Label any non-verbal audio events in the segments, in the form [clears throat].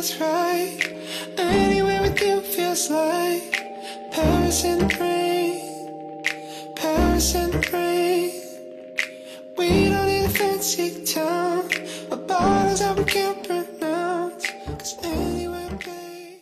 feels right. Anywhere with you feels like Paris in the rain. Paris in the rain. We don't need a fancy town. A bottles that we can't pronounce. Cause anywhere they.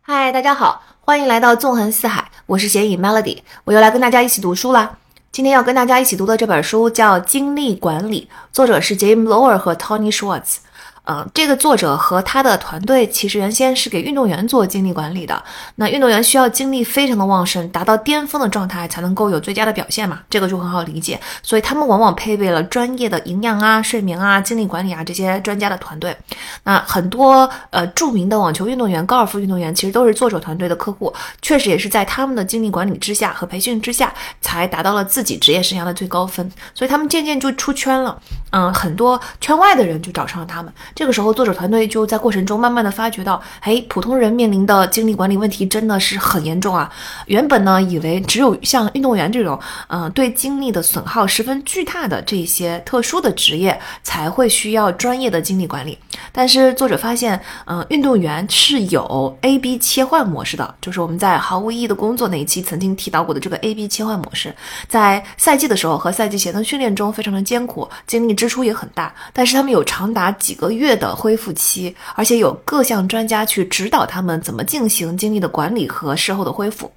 嗨，大家好，欢迎来到纵横四海，我是咸影 Melody，我又来跟大家一起读书啦。今天要跟大家一起读的这本书叫《精力管理》，作者是 jame Lower 和 Tony Schwartz。嗯，这个作者和他的团队其实原先是给运动员做精力管理的。那运动员需要精力非常的旺盛，达到巅峰的状态才能够有最佳的表现嘛，这个就很好理解。所以他们往往配备了专业的营养啊、睡眠啊、精力管理啊这些专家的团队。那很多呃著名的网球运动员、高尔夫运动员其实都是作者团队的客户，确实也是在他们的精力管理之下和培训之下，才达到了自己职业生涯的最高分。所以他们渐渐就出圈了。嗯，很多圈外的人就找上了他们。这个时候，作者团队就在过程中慢慢的发觉到，哎，普通人面临的精力管理问题真的是很严重啊。原本呢，以为只有像运动员这种，嗯，对精力的损耗十分巨大的这些特殊的职业才会需要专业的精力管理。但是作者发现，嗯，运动员是有 A B 切换模式的，就是我们在毫无意义的工作那一期曾经提到过的这个 A B 切换模式，在赛季的时候和赛季前的训练中非常的艰苦，精力支出也很大，但是他们有长达几个月月的恢复期，而且有各项专家去指导他们怎么进行精力的管理和事后的恢复。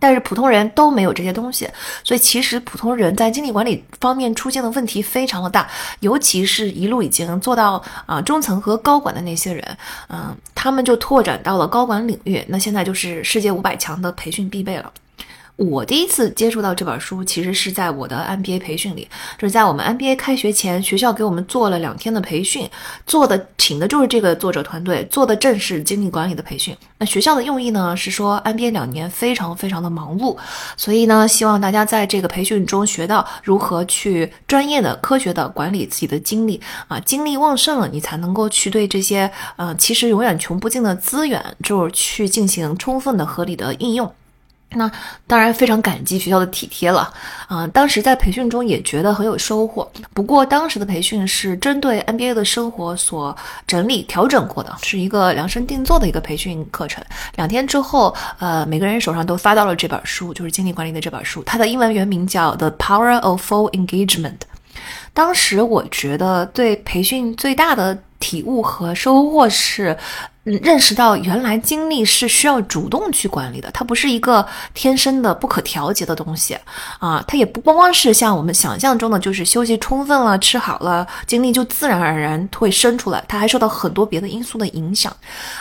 但是普通人都没有这些东西，所以其实普通人在精力管理方面出现的问题非常的大，尤其是一路已经做到啊中层和高管的那些人，嗯，他们就拓展到了高管领域，那现在就是世界五百强的培训必备了。我第一次接触到这本书，其实是在我的 MBA 培训里，就是在我们 MBA 开学前，学校给我们做了两天的培训，做的请的就是这个作者团队，做的正是精力管理的培训。那学校的用意呢，是说 MBA 两年非常非常的忙碌，所以呢，希望大家在这个培训中学到如何去专业的、科学的管理自己的精力啊，精力旺盛了，你才能够去对这些呃其实永远穷不尽的资源，就是去进行充分的、合理的应用。那当然非常感激学校的体贴了，啊、当时在培训中也觉得很有收获。不过当时的培训是针对 NBA 的生活所整理调整过的，是一个量身定做的一个培训课程。两天之后，呃，每个人手上都发到了这本书，就是精力管理的这本书，它的英文原名叫《The Power of Full Engagement》。当时我觉得对培训最大的体悟和收获是，认识到原来精力是需要主动去管理的，它不是一个天生的不可调节的东西啊，它也不光光是像我们想象中的，就是休息充分了、吃好了，精力就自然而然会生出来，它还受到很多别的因素的影响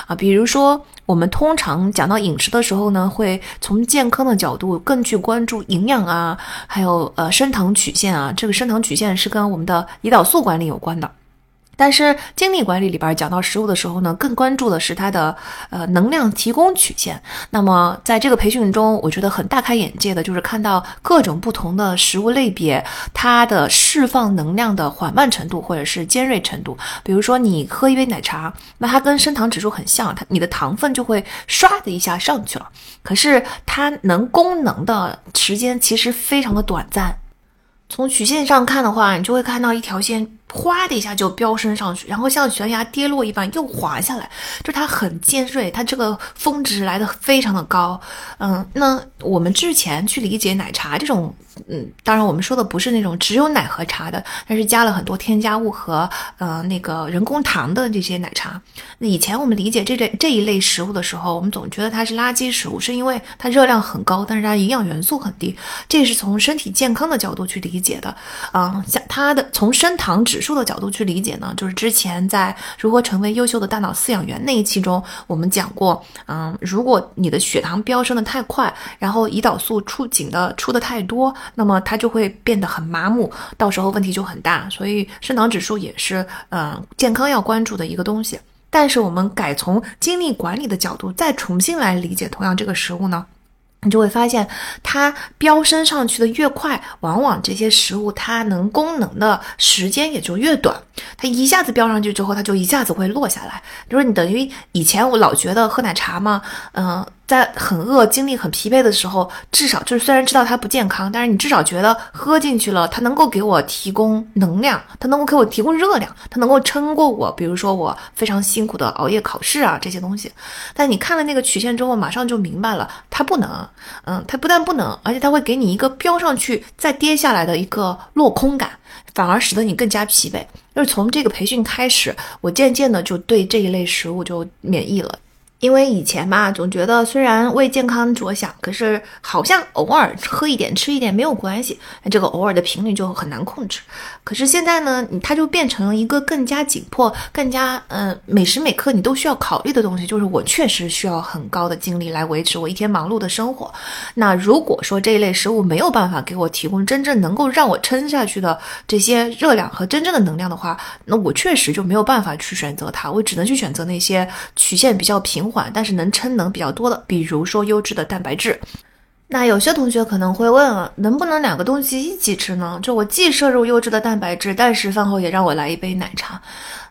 啊，比如说我们通常讲到饮食的时候呢，会从健康的角度更去关注营养啊，还有呃升糖曲线啊，这个升糖曲线是跟我们的胰岛素管理有关的。但是精力管理里边讲到食物的时候呢，更关注的是它的呃能量提供曲线。那么在这个培训中，我觉得很大开眼界的就是看到各种不同的食物类别，它的释放能量的缓慢程度或者是尖锐程度。比如说你喝一杯奶茶，那它跟升糖指数很像，它你的糖分就会唰的一下上去了。可是它能功能的时间其实非常的短暂。从曲线上看的话，你就会看到一条线哗的一下就飙升上去，然后像悬崖跌落一般又滑下来，就它很尖锐，它这个峰值来的非常的高。嗯，那我们之前去理解奶茶这种，嗯，当然我们说的不是那种只有奶和茶的，但是加了很多添加物和呃那个人工糖的这些奶茶。那以前我们理解这类这一类食物的时候，我们总觉得它是垃圾食物，是因为它热量很高，但是它营养元素很低。这是从身体健康的角度去理解的。嗯，像它的从升糖指数的角度去理解呢，就是之前在如何成为优秀的大脑饲养员那一期中，我们讲过，嗯，如果你的血糖飙升的太快，然后胰岛素出警的出的太多，那么它就会变得很麻木，到时候问题就很大。所以升糖指数也是，嗯，健康要关注的一个东西。但是我们改从精力管理的角度再重新来理解同样这个食物呢？你就会发现，它飙升上去的越快，往往这些食物它能功能的时间也就越短。它一下子飙上去之后，它就一下子会落下来。就是你等于以前我老觉得喝奶茶嘛，嗯、在很饿、精力很疲惫的时候，至少就是虽然知道它不健康，但是你至少觉得喝进去了，它能够给我提供能量，它能够给我提供热量，它能够撑过我，比如说我非常辛苦的熬夜考试啊这些东西。但你看了那个曲线之后，马上就明白了，它不能，嗯，它不但不能，而且它会给你一个飙上去再跌下来的一个落空感，反而使得你更加疲惫。就是从这个培训开始，我渐渐的就对这一类食物就免疫了。因为以前吧，总觉得虽然为健康着想，可是好像偶尔喝一点、吃一点没有关系，那这个偶尔的频率就很难控制。可是现在呢，它就变成了一个更加紧迫、更加嗯每时每刻你都需要考虑的东西。就是我确实需要很高的精力来维持我一天忙碌的生活。那如果说这一类食物没有办法给我提供真正能够让我撑下去的这些热量和真正的能量的话，那我确实就没有办法去选择它，我只能去选择那些曲线比较平。缓，但是能撑能比较多的，比如说优质的蛋白质。那有些同学可能会问了，能不能两个东西一起吃呢？就我既摄入优质的蛋白质，但是饭后也让我来一杯奶茶。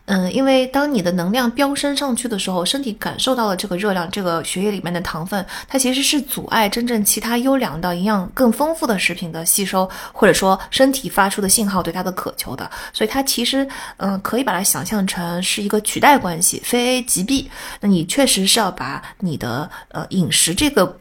嗯，因为当你的能量飙升上去的时候，身体感受到了这个热量，这个血液里面的糖分，它其实是阻碍真正其他优良的营养更丰富的食品的吸收，或者说身体发出的信号对它的渴求的。所以它其实，嗯，可以把它想象成是一个取代关系，非 A 即 B。那你确实是要把你的呃饮食这个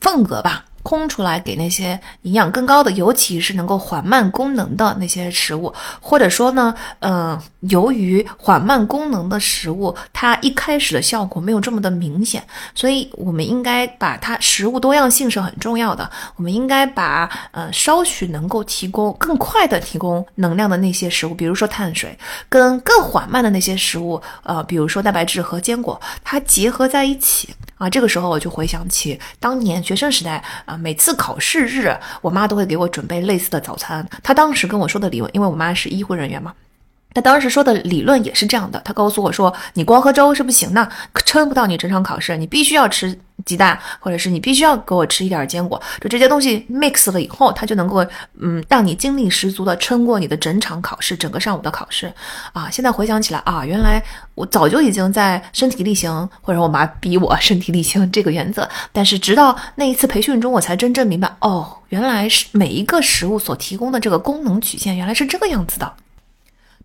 份额吧。空出来给那些营养更高的，尤其是能够缓慢功能的那些食物，或者说呢，嗯，由于缓慢功能的食物，它一开始的效果没有这么的明显，所以我们应该把它食物多样性是很重要的，我们应该把呃稍许能够提供更快的提供能量的那些食物，比如说碳水，跟更缓慢的那些食物，呃，比如说蛋白质和坚果，它结合在一起。啊，这个时候我就回想起当年学生时代啊，每次考试日，我妈都会给我准备类似的早餐。她当时跟我说的理由，因为我妈是医护人员嘛，他当时说的理论也是这样的。他告诉我说，你光喝粥是不行的，撑不到你整场考试，你必须要吃。鸡蛋，或者是你必须要给我吃一点坚果，就这些东西 mix 了以后，它就能够，嗯，让你精力十足的撑过你的整场考试，整个上午的考试。啊，现在回想起来啊，原来我早就已经在身体力行，或者我妈逼我 [laughs] 身体力行这个原则。但是直到那一次培训中，我才真正明白，哦，原来是每一个食物所提供的这个功能曲线，原来是这个样子的。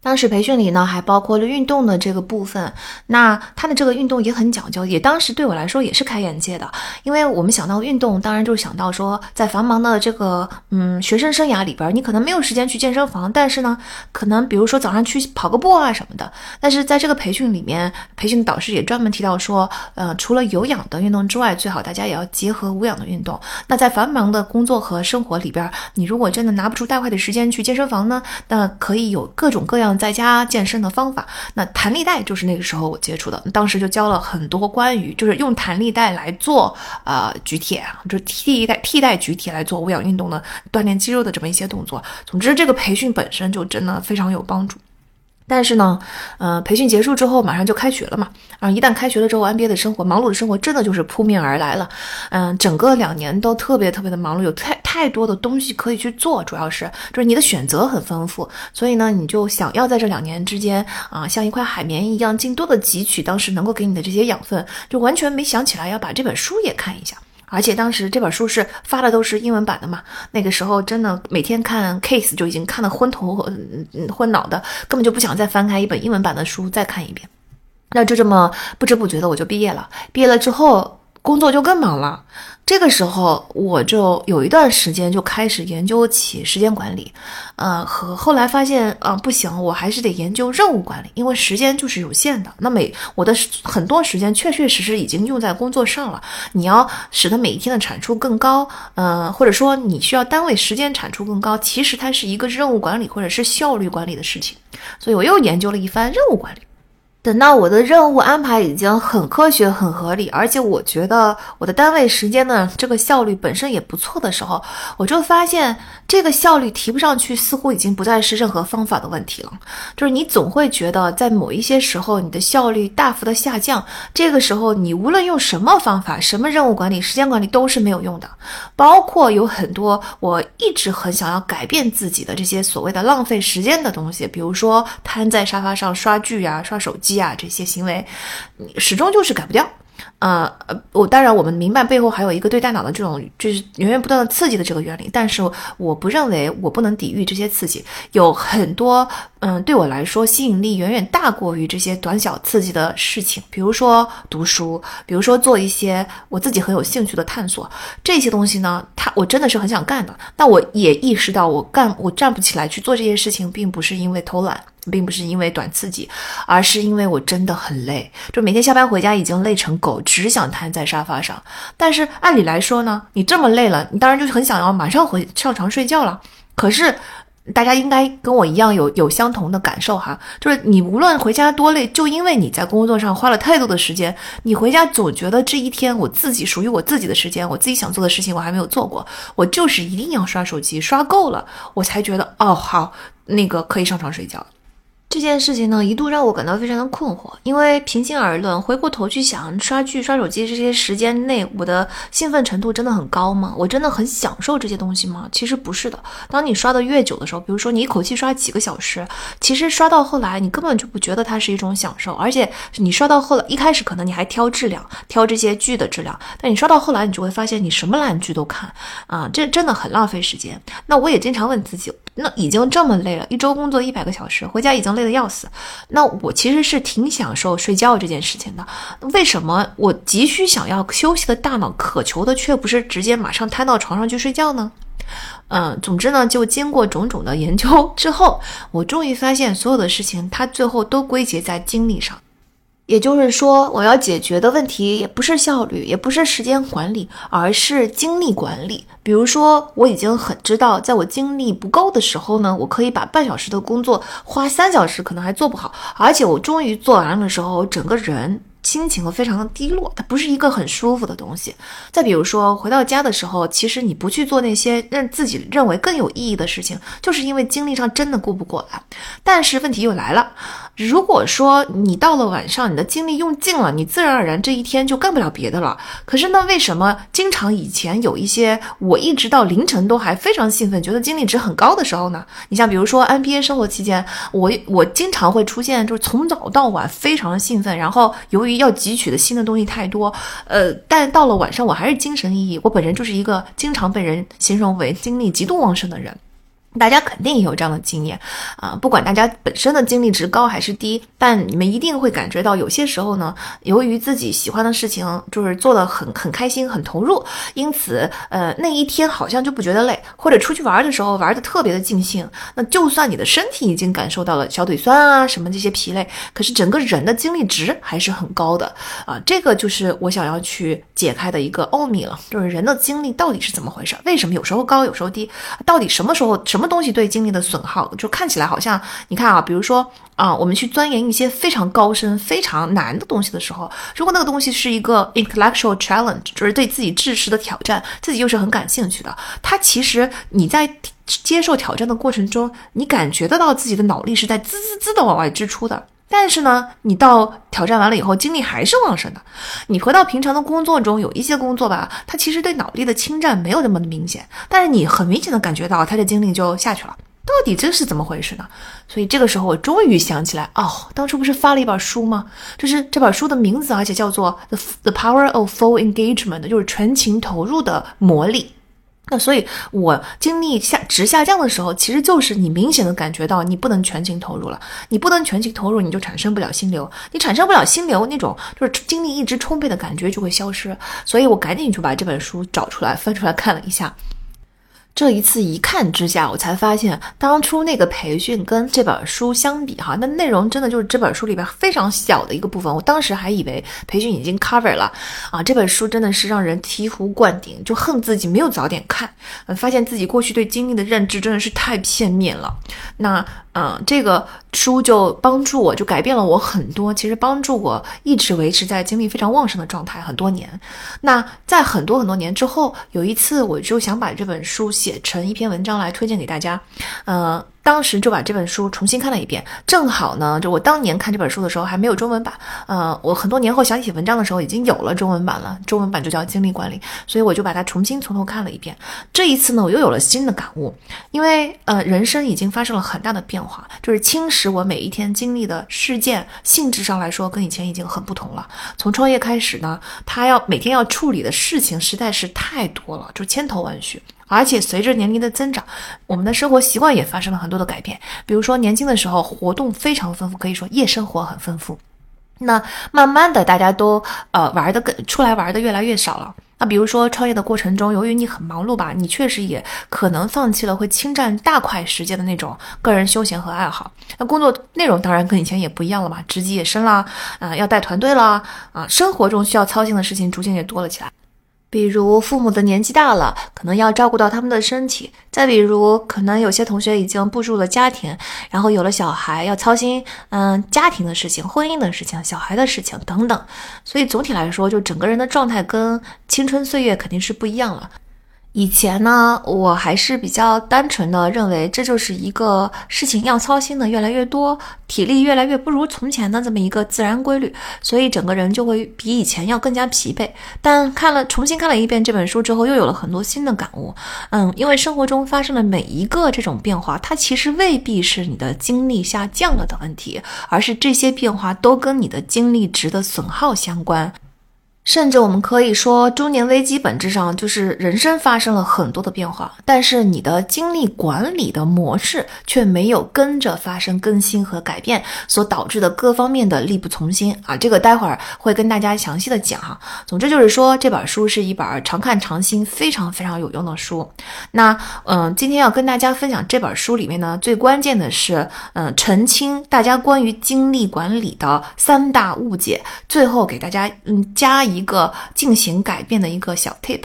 当时培训里呢，还包括了运动的这个部分。那他的这个运动也很讲究，也当时对我来说也是开眼界的。因为我们想到运动，当然就是想到说，在繁忙的这个嗯学生生涯里边，你可能没有时间去健身房，但是呢，可能比如说早上去跑个步啊什么的。但是在这个培训里面，培训导师也专门提到说，呃，除了有氧的运动之外，最好大家也要结合无氧的运动。那在繁忙的工作和生活里边，你如果真的拿不出大块的时间去健身房呢，那可以有各种各样。在家健身的方法，那弹力带就是那个时候我接触的，当时就教了很多关于就是用弹力带来做啊举铁，就是替代替代举铁来做无氧运动的锻炼肌肉的这么一些动作。总之，这个培训本身就真的非常有帮助。但是呢，呃，培训结束之后马上就开学了嘛，啊，一旦开学了之后，NBA 的生活忙碌的生活真的就是扑面而来了，嗯，整个两年都特别特别的忙碌，有太太多的东西可以去做，主要是。就是你的选择很丰富，所以呢，你就想要在这两年之间啊，像一块海绵一样，尽多的汲取当时能够给你的这些养分，就完全没想起来要把这本书也看一下。而且当时这本书是发的都是英文版的嘛，那个时候真的每天看 case 就已经看得昏头昏脑的，根本就不想再翻开一本英文版的书再看一遍。那就这么不知不觉的我就毕业了，毕业了之后工作就更忙了。这个时候，我就有一段时间就开始研究起时间管理，呃，和后来发现，啊，不行，我还是得研究任务管理，因为时间就是有限的。那每我的很多时间确确实实已经用在工作上了。你要使得每一天的产出更高，呃，或者说你需要单位时间产出更高，其实它是一个任务管理或者是效率管理的事情。所以我又研究了一番任务管理。等到我的任务安排已经很科学、很合理，而且我觉得我的单位时间呢，这个效率本身也不错的时候，我就发现这个效率提不上去，似乎已经不再是任何方法的问题了。就是你总会觉得在某一些时候，你的效率大幅的下降，这个时候你无论用什么方法、什么任务管理、时间管理都是没有用的。包括有很多我一直很想要改变自己的这些所谓的浪费时间的东西，比如说瘫在沙发上刷剧啊、刷手机。机啊，这些行为，始终就是改不掉。呃呃，我当然我们明白背后还有一个对大脑的这种就是源源不断的刺激的这个原理，但是我不认为我不能抵御这些刺激，有很多嗯对我来说吸引力远远大过于这些短小刺激的事情，比如说读书，比如说做一些我自己很有兴趣的探索，这些东西呢，它我真的是很想干的，但我也意识到我干我站不起来去做这些事情，并不是因为偷懒。并不是因为短刺激，而是因为我真的很累，就每天下班回家已经累成狗，只想瘫在沙发上。但是按理来说呢，你这么累了，你当然就很想要马上回上床睡觉了。可是大家应该跟我一样有有相同的感受哈，就是你无论回家多累，就因为你在工作上花了太多的时间，你回家总觉得这一天我自己属于我自己的时间，我自己想做的事情我还没有做过，我就是一定要刷手机刷够了，我才觉得哦好，那个可以上床睡觉。这件事情呢，一度让我感到非常的困惑，因为平心而论，回过头去想，刷剧、刷手机这些时间内，我的兴奋程度真的很高吗？我真的很享受这些东西吗？其实不是的。当你刷的越久的时候，比如说你一口气刷几个小时，其实刷到后来，你根本就不觉得它是一种享受，而且你刷到后来，一开始可能你还挑质量，挑这些剧的质量，但你刷到后来，你就会发现你什么烂剧都看啊，这真的很浪费时间。那我也经常问自己，那已经这么累了，一周工作一百个小时，回家已经。累得要死，那我其实是挺享受睡觉这件事情的。为什么我急需想要休息的大脑渴求的却不是直接马上瘫到床上去睡觉呢？嗯，总之呢，就经过种种的研究之后，我终于发现所有的事情它最后都归结在精力上。也就是说，我要解决的问题也不是效率，也不是时间管理，而是精力管理。比如说，我已经很知道，在我精力不够的时候呢，我可以把半小时的工作花三小时，可能还做不好。而且我终于做完了的时候，整个人。心情会非常的低落，它不是一个很舒服的东西。再比如说，回到家的时候，其实你不去做那些让自己认为更有意义的事情，就是因为精力上真的顾不过来。但是问题又来了，如果说你到了晚上，你的精力用尽了，你自然而然这一天就干不了别的了。可是呢，为什么经常以前有一些我一直到凌晨都还非常兴奋，觉得精力值很高的时候呢？你像比如说 NBA 生活期间，我我经常会出现就是从早到晚非常的兴奋，然后由于要汲取的新的东西太多，呃，但到了晚上我还是精神奕奕。我本人就是一个经常被人形容为精力极度旺盛的人。大家肯定也有这样的经验啊！不管大家本身的精力值高还是低，但你们一定会感觉到，有些时候呢，由于自己喜欢的事情就是做的很很开心、很投入，因此呃那一天好像就不觉得累，或者出去玩的时候玩的特别的尽兴。那就算你的身体已经感受到了小腿酸啊什么这些疲累，可是整个人的精力值还是很高的啊！这个就是我想要去解开的一个奥秘了，就是人的精力到底是怎么回事？为什么有时候高，有时候低？到底什么时候什？什么东西对精力的损耗，就看起来好像你看啊，比如说啊，我们去钻研一些非常高深、非常难的东西的时候，如果那个东西是一个 intellectual challenge，就是对自己知识的挑战，自己又是很感兴趣的，它其实你在接受挑战的过程中，你感觉得到自己的脑力是在滋滋滋的往外支出的。但是呢，你到挑战完了以后，精力还是旺盛的。你回到平常的工作中，有一些工作吧，它其实对脑力的侵占没有那么的明显，但是你很明显的感觉到它的精力就下去了。到底这是怎么回事呢？所以这个时候我终于想起来，哦，当初不是发了一本书吗？就是这本书的名字，而且叫做《The The Power of Full Engagement》，就是全情投入的魔力。那所以，我精力下值下降的时候，其实就是你明显的感觉到你不能全情投入了。你不能全情投入，你就产生不了心流。你产生不了心流，那种就是精力一直充沛的感觉就会消失。所以我赶紧就把这本书找出来，翻出来看了一下。这一次一看之下，我才发现当初那个培训跟这本书相比，哈，那内容真的就是这本书里边非常小的一个部分。我当时还以为培训已经 cover 了啊，这本书真的是让人醍醐灌顶，就恨自己没有早点看，发现自己过去对经历的认知真的是太片面了。那。嗯，这个书就帮助我，就改变了我很多。其实帮助我一直维持在精力非常旺盛的状态很多年。那在很多很多年之后，有一次我就想把这本书写成一篇文章来推荐给大家。嗯，当时就把这本书重新看了一遍，正好呢，就我当年看这本书的时候还没有中文版，呃，我很多年后想写文章的时候已经有了中文版了，中文版就叫《精力管理》，所以我就把它重新从头看了一遍。这一次呢，我又有了新的感悟，因为呃，人生已经发生了很大的变化，就是侵蚀我每一天经历的事件性质上来说，跟以前已经很不同了。从创业开始呢，他要每天要处理的事情实在是太多了，就千头万绪。而且随着年龄的增长，我们的生活习惯也发生了很多的改变。比如说，年轻的时候活动非常丰富，可以说夜生活很丰富。那慢慢的，大家都呃玩的更出来玩的越来越少了。那比如说创业的过程中，由于你很忙碌吧，你确实也可能放弃了会侵占大块时间的那种个人休闲和爱好。那工作内容当然跟以前也不一样了嘛，职级也升啦，啊，要带团队了，啊，生活中需要操心的事情逐渐也多了起来。比如父母的年纪大了，可能要照顾到他们的身体；再比如，可能有些同学已经步入了家庭，然后有了小孩，要操心嗯家庭的事情、婚姻的事情、小孩的事情等等。所以总体来说，就整个人的状态跟青春岁月肯定是不一样了。以前呢，我还是比较单纯的认为这就是一个事情要操心的越来越多，体力越来越不如从前的这么一个自然规律，所以整个人就会比以前要更加疲惫。但看了重新看了一遍这本书之后，又有了很多新的感悟。嗯，因为生活中发生的每一个这种变化，它其实未必是你的精力下降了的问题，而是这些变化都跟你的精力值的损耗相关。甚至我们可以说，中年危机本质上就是人生发生了很多的变化，但是你的精力管理的模式却没有跟着发生更新和改变，所导致的各方面的力不从心啊！这个待会儿会跟大家详细的讲哈。总之就是说，这本书是一本常看常新、非常非常有用的书。那嗯，今天要跟大家分享这本书里面呢，最关键的是嗯，澄清大家关于精力管理的三大误解，最后给大家嗯加一。一个进行改变的一个小 tip，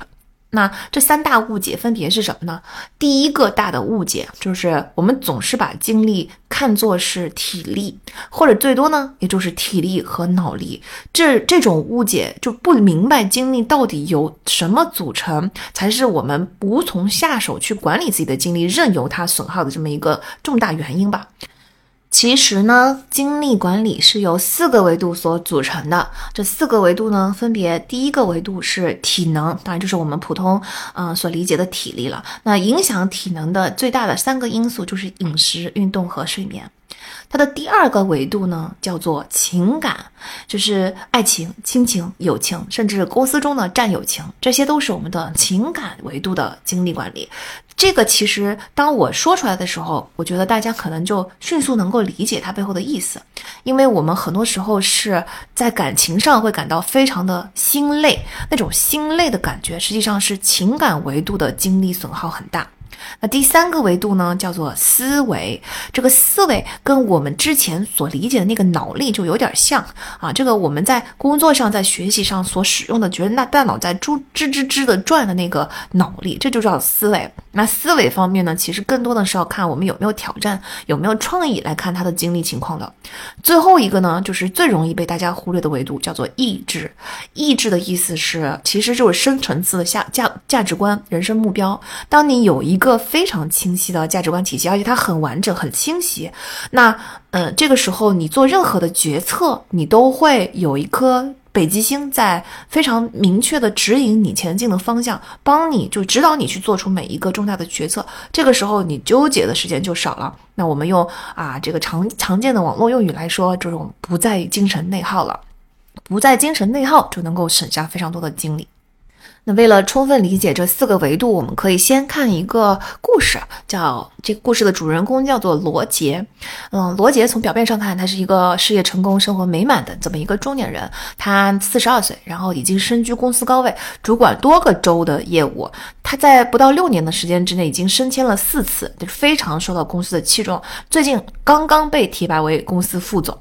那这三大误解分别是什么呢？第一个大的误解就是我们总是把精力看作是体力，或者最多呢，也就是体力和脑力。这这种误解就不明白精力到底由什么组成，才是我们无从下手去管理自己的精力，任由它损耗的这么一个重大原因吧。其实呢，精力管理是由四个维度所组成的。这四个维度呢，分别第一个维度是体能，当然就是我们普通嗯所理解的体力了。那影响体能的最大的三个因素就是饮食、运动和睡眠。它的第二个维度呢，叫做情感，就是爱情、亲情、友情，甚至公司中的战友情，这些都是我们的情感维度的精力管理。这个其实当我说出来的时候，我觉得大家可能就迅速能够理解它背后的意思，因为我们很多时候是在感情上会感到非常的心累，那种心累的感觉，实际上是情感维度的精力损耗很大。那第三个维度呢，叫做思维。这个思维跟我们之前所理解的那个脑力就有点像啊。这个我们在工作上、在学习上所使用的，觉得那大脑在吱吱吱吱的转的那个脑力，这就叫思维。那思维方面呢，其实更多的是要看我们有没有挑战、有没有创意来看他的精力情况的。最后一个呢，就是最容易被大家忽略的维度，叫做意志。意志的意思是，其实就是深层次的价价价值观、人生目标。当你有一个非常清晰的价值观体系，而且它很完整、很清晰。那，嗯，这个时候你做任何的决策，你都会有一颗北极星在非常明确的指引你前进的方向，帮你就指导你去做出每一个重大的决策。这个时候你纠结的时间就少了。那我们用啊这个常常见的网络用语来说，就是我们不再精神内耗了，不再精神内耗就能够省下非常多的精力。那为了充分理解这四个维度，我们可以先看一个故事，叫这个故事的主人公叫做罗杰。嗯，罗杰从表面上看，他是一个事业成功、生活美满的这么一个中年人。他四十二岁，然后已经身居公司高位，主管多个州的业务。他在不到六年的时间之内，已经升迁了四次，就是非常受到公司的器重。最近刚刚被提拔为公司副总。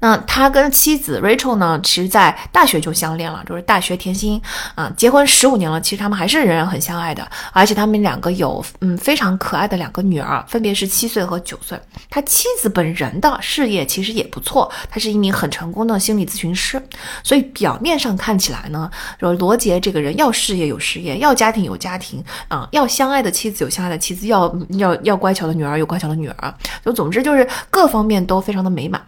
那他跟妻子 Rachel 呢，其实在大学就相恋了，就是大学甜心啊，结婚十五年了，其实他们还是仍然很相爱的，而且他们两个有嗯非常可爱的两个女儿，分别是七岁和九岁。他妻子本人的事业其实也不错，他是一名很成功的心理咨询师，所以表面上看起来呢，说罗杰这个人要事业有事业，要家庭有家庭啊，要相爱的妻子有相爱的妻子，要要要乖巧的女儿有乖巧的女儿，就总之就是各方面都非常的美满。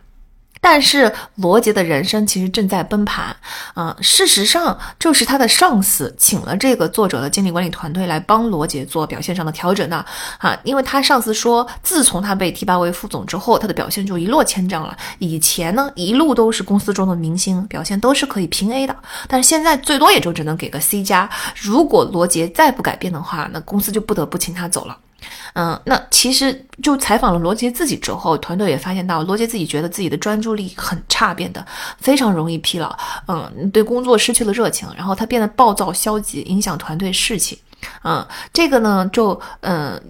但是罗杰的人生其实正在崩盘，啊，事实上就是他的上司请了这个作者的经理管理团队来帮罗杰做表现上的调整呢，啊，因为他上司说，自从他被提拔为副总之后，他的表现就一落千丈了。以前呢，一路都是公司中的明星，表现都是可以评 A 的，但是现在最多也就只能给个 C 加。如果罗杰再不改变的话，那公司就不得不请他走了。嗯，那其实就采访了罗杰自己之后，团队也发现到罗杰自己觉得自己的专注力很差，变得非常容易疲劳，嗯，对工作失去了热情，然后他变得暴躁消极，影响团队士气，嗯，这个呢就嗯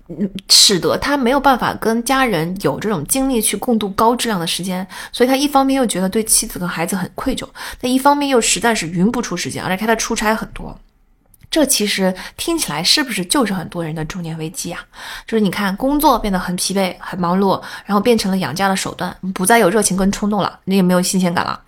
使得他没有办法跟家人有这种精力去共度高质量的时间，所以他一方面又觉得对妻子跟孩子很愧疚，那一方面又实在是匀不出时间，而且他出差很多。这其实听起来是不是就是很多人的中年危机啊？就是你看，工作变得很疲惫、很忙碌，然后变成了养家的手段，不再有热情跟冲动了，你也没有新鲜感了。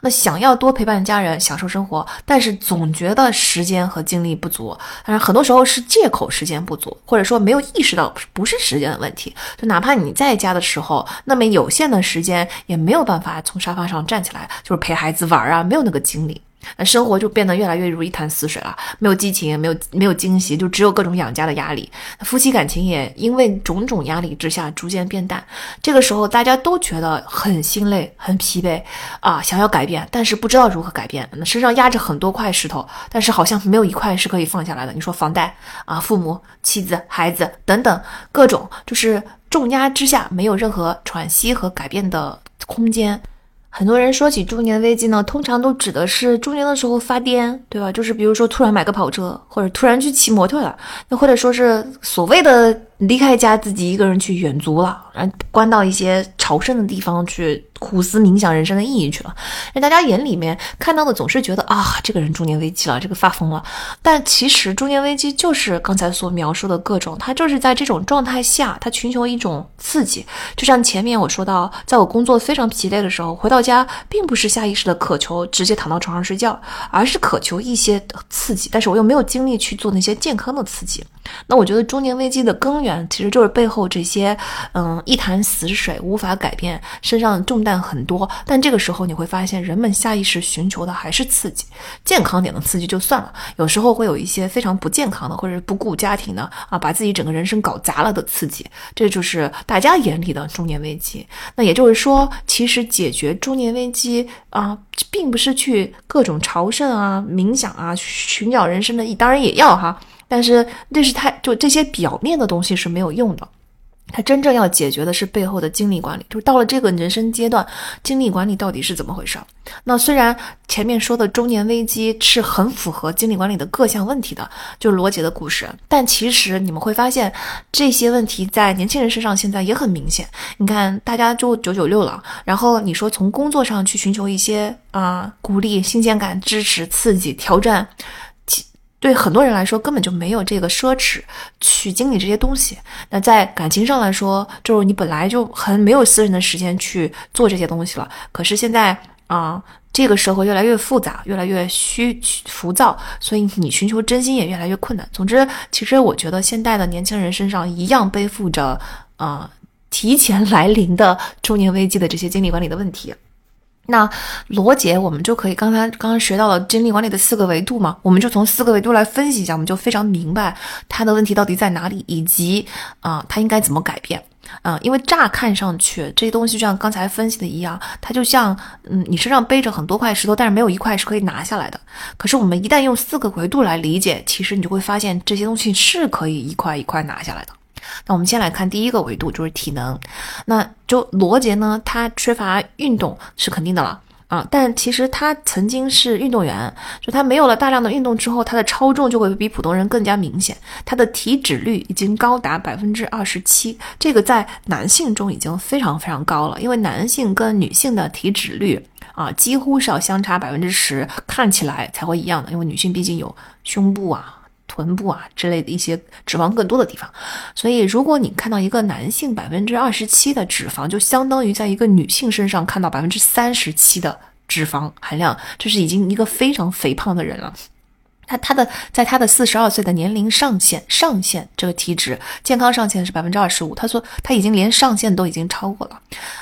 那想要多陪伴家人、享受生活，但是总觉得时间和精力不足。但是很多时候是借口时间不足，或者说没有意识到不是时间的问题。就哪怕你在家的时候，那么有限的时间也没有办法从沙发上站起来，就是陪孩子玩啊，没有那个精力。那生活就变得越来越如一潭死水了，没有激情，没有没有惊喜，就只有各种养家的压力。夫妻感情也因为种种压力之下逐渐变淡。这个时候，大家都觉得很心累、很疲惫啊，想要改变，但是不知道如何改变。那身上压着很多块石头，但是好像没有一块是可以放下来的。你说房贷啊、父母、妻子、孩子等等各种，就是重压之下没有任何喘息和改变的空间。很多人说起中年危机呢，通常都指的是中年的时候发癫，对吧？就是比如说突然买个跑车，或者突然去骑摩托了，那或者说是所谓的。离开家，自己一个人去远足了，然后关到一些朝圣的地方去苦思冥想人生的意义去了。那大家眼里面看到的总是觉得啊，这个人中年危机了，这个发疯了。但其实中年危机就是刚才所描述的各种，他就是在这种状态下，他寻求一种刺激。就像前面我说到，在我工作非常疲累的时候，回到家并不是下意识的渴求直接躺到床上睡觉，而是渴求一些刺激，但是我又没有精力去做那些健康的刺激。那我觉得中年危机的根源嗯其实就是背后这些，嗯，一潭死水，无法改变，身上重担很多。但这个时候你会发现，人们下意识寻求的还是刺激，健康点的刺激就算了，有时候会有一些非常不健康的，或者是不顾家庭的啊，把自己整个人生搞砸了的刺激。这就是大家眼里的中年危机。那也就是说，其实解决中年危机啊，并不是去各种朝圣啊、冥想啊、寻找人生的意义，当然也要哈。但是这是太就这些表面的东西是没有用的，他真正要解决的是背后的精力管理。就是到了这个人生阶段，精力管理到底是怎么回事？那虽然前面说的中年危机是很符合精力管理的各项问题的，就是罗杰的故事，但其实你们会发现这些问题在年轻人身上现在也很明显。你看，大家就九九六了，然后你说从工作上去寻求一些啊鼓励、新鲜感、支持、刺激、挑战。对很多人来说，根本就没有这个奢侈去经历这些东西。那在感情上来说，就是你本来就很没有私人的时间去做这些东西了。可是现在啊，这个社会越来越复杂，越来越虚浮躁，所以你寻求真心也越来越困难。总之，其实我觉得现代的年轻人身上一样背负着啊提前 [laughs] 来临的中年危机的这些精力管理的问题。那罗杰，我们就可以刚才刚刚学到了精力管理的四个维度嘛？我们就从四个维度来分析一下，我们就非常明白他的问题到底在哪里，以及啊，他应该怎么改变。嗯，因为乍看上去这些东西就像刚才分析的一样，它就像嗯，你身上背着很多块石头，但是没有一块是可以拿下来的。可是我们一旦用四个维度来理解，其实你就会发现这些东西是可以一块一块拿下来的。那我们先来看第一个维度，就是体能。那就罗杰呢，他缺乏运动是肯定的了啊，但其实他曾经是运动员，就他没有了大量的运动之后，他的超重就会比普通人更加明显，他的体脂率已经高达百分之二十七，这个在男性中已经非常非常高了，因为男性跟女性的体脂率啊几乎是要相差百分之十，看起来才会一样的，因为女性毕竟有胸部啊。臀部啊之类的一些脂肪更多的地方，所以如果你看到一个男性百分之二十七的脂肪，就相当于在一个女性身上看到百分之三十七的脂肪含量，这是已经一个非常肥胖的人了。他他的在他的四十二岁的年龄上限上限这个体脂健康上限是百分之二十五，他说他已经连上限都已经超过了，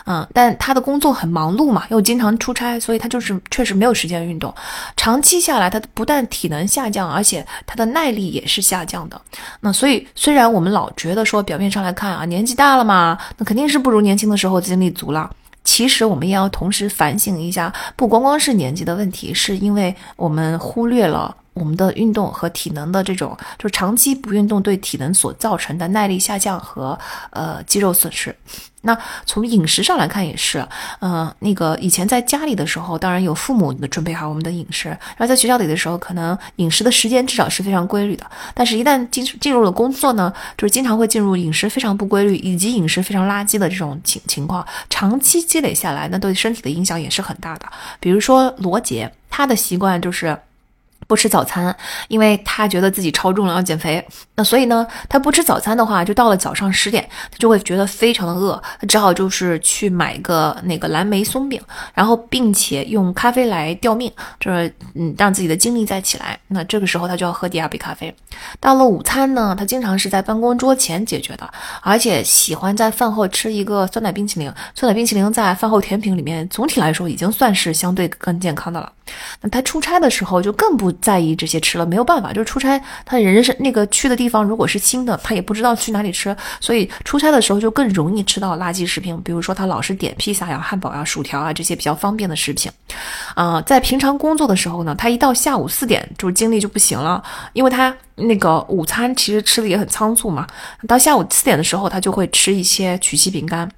嗯，但他的工作很忙碌嘛，又经常出差，所以他就是确实没有时间运动，长期下来他不但体能下降，而且他的耐力也是下降的。那所以虽然我们老觉得说表面上来看啊年纪大了嘛，那肯定是不如年轻的时候精力足了，其实我们也要同时反省一下，不光光是年纪的问题，是因为我们忽略了。我们的运动和体能的这种，就是长期不运动对体能所造成的耐力下降和呃肌肉损失。那从饮食上来看也是，嗯，那个以前在家里的时候，当然有父母的准备好我们的饮食，然后在学校里的时候，可能饮食的时间至少是非常规律的。但是，一旦进进入了工作呢，就是经常会进入饮食非常不规律以及饮食非常垃圾的这种情情况，长期积累下来，那对身体的影响也是很大的。比如说罗杰，他的习惯就是。不吃早餐，因为他觉得自己超重了要减肥。那所以呢，他不吃早餐的话，就到了早上十点，他就会觉得非常的饿，他只好就是去买个那个蓝莓松饼，然后并且用咖啡来吊命，就是嗯让自己的精力再起来。那这个时候他就要喝第二杯咖啡。到了午餐呢，他经常是在办公桌前解决的，而且喜欢在饭后吃一个酸奶冰淇淋。酸奶冰淇淋在饭后甜品里面总体来说已经算是相对更健康的了。那他出差的时候就更不。在意这些吃了没有办法，就是出差，他人生那个去的地方如果是新的，他也不知道去哪里吃，所以出差的时候就更容易吃到垃圾食品。比如说他老是点披萨呀、汉堡呀、薯条啊这些比较方便的食品。啊，在平常工作的时候呢，他一到下午四点就精力就不行了，因为他那个午餐其实吃的也很仓促嘛。到下午四点的时候，他就会吃一些曲奇饼干。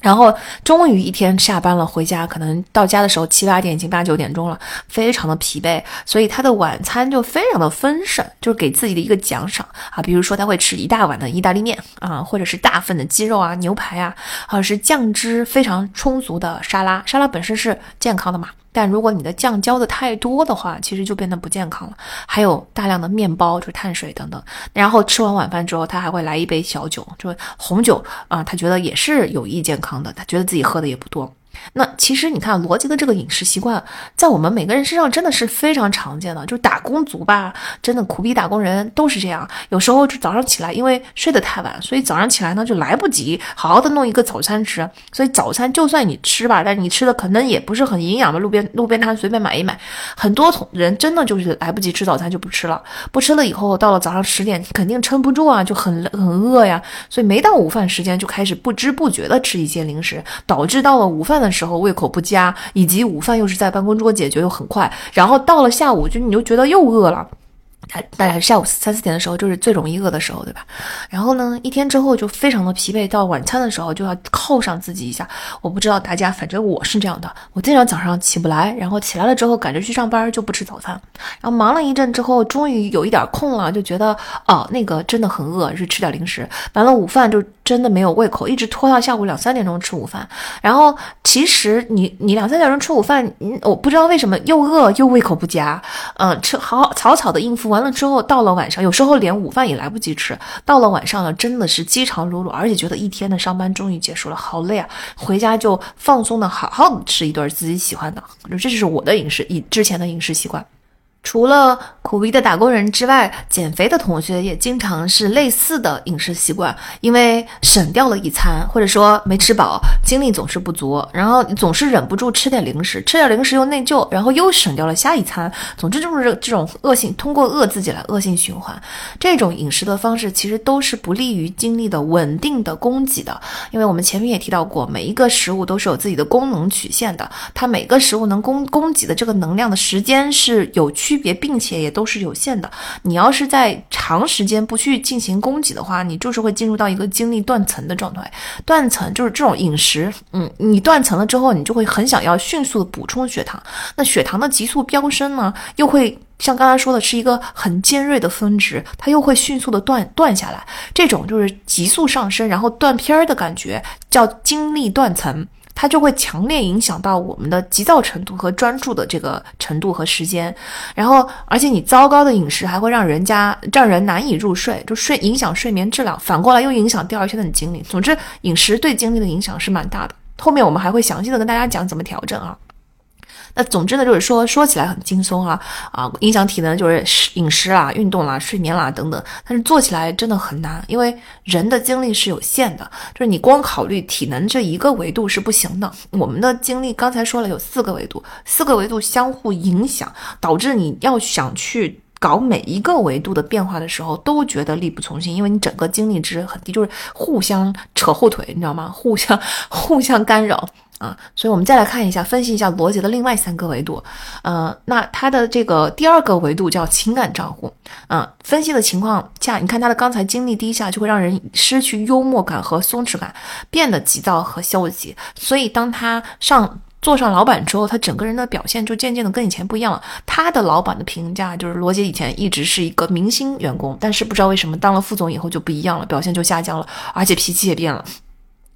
然后终于一天下班了，回家可能到家的时候七八点，已经八九点钟了，非常的疲惫，所以他的晚餐就非常的丰盛，就是给自己的一个奖赏啊，比如说他会吃一大碗的意大利面啊，或者是大份的鸡肉啊、牛排啊，或者是酱汁非常充足的沙拉，沙拉本身是健康的嘛。但如果你的酱浇的太多的话，其实就变得不健康了。还有大量的面包，就是碳水等等。然后吃完晚饭之后，他还会来一杯小酒，就是红酒啊，他觉得也是有益健康的，他觉得自己喝的也不多。那其实你看，罗辑的这个饮食习惯，在我们每个人身上真的是非常常见的。就是打工族吧，真的苦逼打工人都是这样。有时候就早上起来，因为睡得太晚，所以早上起来呢就来不及好好的弄一个早餐吃。所以早餐就算你吃吧，但是你吃的可能也不是很营养的，路边路边摊随便买一买。很多同人真的就是来不及吃早餐就不吃了，不吃了以后到了早上十点肯定撑不住啊，就很很饿呀。所以没到午饭时间就开始不知不觉的吃一些零食，导致到了午饭的。的时候胃口不佳，以及午饭又是在办公桌解决又很快，然后到了下午就你就觉得又饿了。大概下午三四点的时候，就是最容易饿的时候，对吧？然后呢，一天之后就非常的疲惫，到晚餐的时候就要犒赏自己一下。我不知道大家，反正我是这样的，我经常早上起不来，然后起来了之后赶着去上班就不吃早餐，然后忙了一阵之后，终于有一点空了，就觉得哦，那个真的很饿，就吃点零食。完了午饭就真的没有胃口，一直拖到下午两三点钟吃午饭。然后其实你你两三点钟吃午饭，嗯，我不知道为什么又饿又胃口不佳，嗯，吃好草草的应付完。完了之后，到了晚上，有时候连午饭也来不及吃。到了晚上了，真的是饥肠辘辘，而且觉得一天的上班终于结束了，好累啊！回家就放松的好好的吃一顿自己喜欢的，这就是我的饮食，以之前的饮食习惯。除了苦逼的打工人之外，减肥的同学也经常是类似的饮食习惯，因为省掉了一餐，或者说没吃饱，精力总是不足，然后总是忍不住吃点零食，吃点零食又内疚，然后又省掉了下一餐，总之就是这种恶性，通过饿自己来恶性循环。这种饮食的方式其实都是不利于精力的稳定的供给的，因为我们前面也提到过，每一个食物都是有自己的功能曲线的，它每个食物能供供给的这个能量的时间是有区。区别，并且也都是有限的。你要是在长时间不去进行供给的话，你就是会进入到一个精力断层的状态。断层就是这种饮食，嗯，你断层了之后，你就会很想要迅速的补充血糖。那血糖的急速飙升呢，又会像刚才说的是一个很尖锐的峰值，它又会迅速的断断下来。这种就是急速上升，然后断片儿的感觉，叫精力断层。它就会强烈影响到我们的急躁程度和专注的这个程度和时间，然后而且你糟糕的饮食还会让人家让人难以入睡，就睡影响睡眠质量，反过来又影响第二天的精力。总之，饮食对精力的影响是蛮大的。后面我们还会详细的跟大家讲怎么调整啊。那总之呢，就是说说起来很轻松啊啊，影响体能就是饮食啦、运动啦、睡眠啦等等，但是做起来真的很难，因为人的精力是有限的，就是你光考虑体能这一个维度是不行的。我们的精力刚才说了有四个维度，四个维度相互影响，导致你要想去搞每一个维度的变化的时候，都觉得力不从心，因为你整个精力值很低，就是互相扯后腿，你知道吗？互相互相干扰。啊，所以我们再来看一下，分析一下罗杰的另外三个维度。呃，那他的这个第二个维度叫情感账户。嗯，分析的情况下，你看他的刚才精力低下，就会让人失去幽默感和松弛感，变得急躁和消极。所以当他上坐上老板之后，他整个人的表现就渐渐的跟以前不一样了。他的老板的评价就是罗杰以前一直是一个明星员工，但是不知道为什么当了副总以后就不一样了，表现就下降了，而且脾气也变了。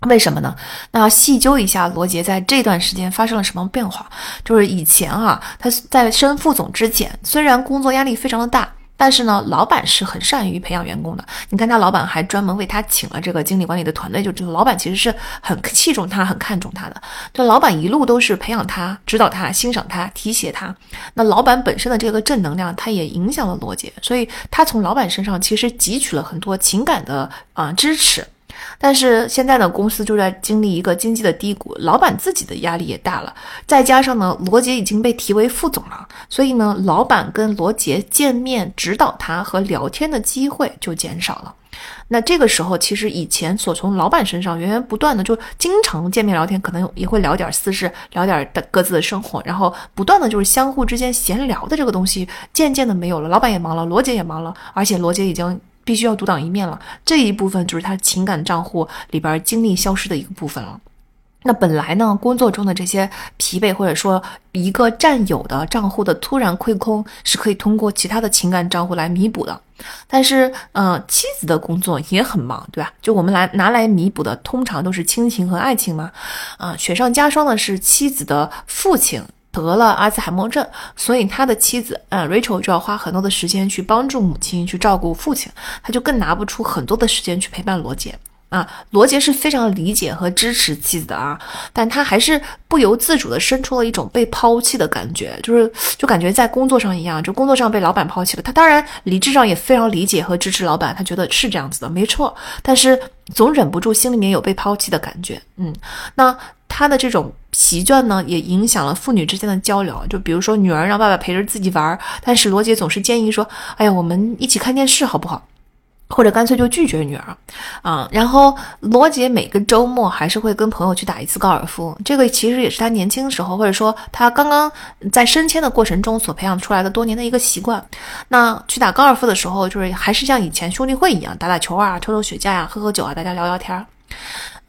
为什么呢？那细究一下罗杰在这段时间发生了什么变化。就是以前啊，他在升副总之前，虽然工作压力非常的大，但是呢，老板是很善于培养员工的。你看他老板还专门为他请了这个经理管理的团队，就知道老板其实是很器重他、很看重他的。这老板一路都是培养他、指导他、欣赏他、提携他。那老板本身的这个正能量，他也影响了罗杰，所以他从老板身上其实汲取了很多情感的啊支持。但是现在呢，公司就在经历一个经济的低谷，老板自己的压力也大了，再加上呢，罗杰已经被提为副总了，所以呢，老板跟罗杰见面、指导他和聊天的机会就减少了。那这个时候，其实以前所从老板身上源源不断的就经常见面聊天，可能也会聊点私事，聊点的各自的生活，然后不断的就是相互之间闲聊的这个东西，渐渐的没有了。老板也忙了，罗杰也忙了，而且罗杰已经。必须要独当一面了，这一部分就是他情感账户里边精力消失的一个部分了。那本来呢，工作中的这些疲惫，或者说一个占有的账户的突然亏空，是可以通过其他的情感账户来弥补的。但是，呃，妻子的工作也很忙，对吧？就我们来拿来弥补的，通常都是亲情和爱情嘛。啊，雪上加霜的是妻子的父亲。得了阿兹海默症，所以他的妻子嗯 Rachel 就要花很多的时间去帮助母亲，去照顾父亲，他就更拿不出很多的时间去陪伴罗杰啊。罗杰是非常理解和支持妻子的啊，但他还是不由自主的生出了一种被抛弃的感觉，就是就感觉在工作上一样，就工作上被老板抛弃了。他当然理智上也非常理解和支持老板，他觉得是这样子的，没错，但是总忍不住心里面有被抛弃的感觉。嗯，那。他的这种疲倦呢，也影响了父女之间的交流。就比如说，女儿让爸爸陪着自己玩，但是罗杰总是建议说：“哎呀，我们一起看电视好不好？”或者干脆就拒绝女儿。啊，然后罗杰每个周末还是会跟朋友去打一次高尔夫。这个其实也是他年轻时候，或者说他刚刚在升迁的过程中所培养出来的多年的一个习惯。那去打高尔夫的时候，就是还是像以前兄弟会一样，打打球啊，抽抽雪茄呀，喝喝酒啊，大家聊聊天儿。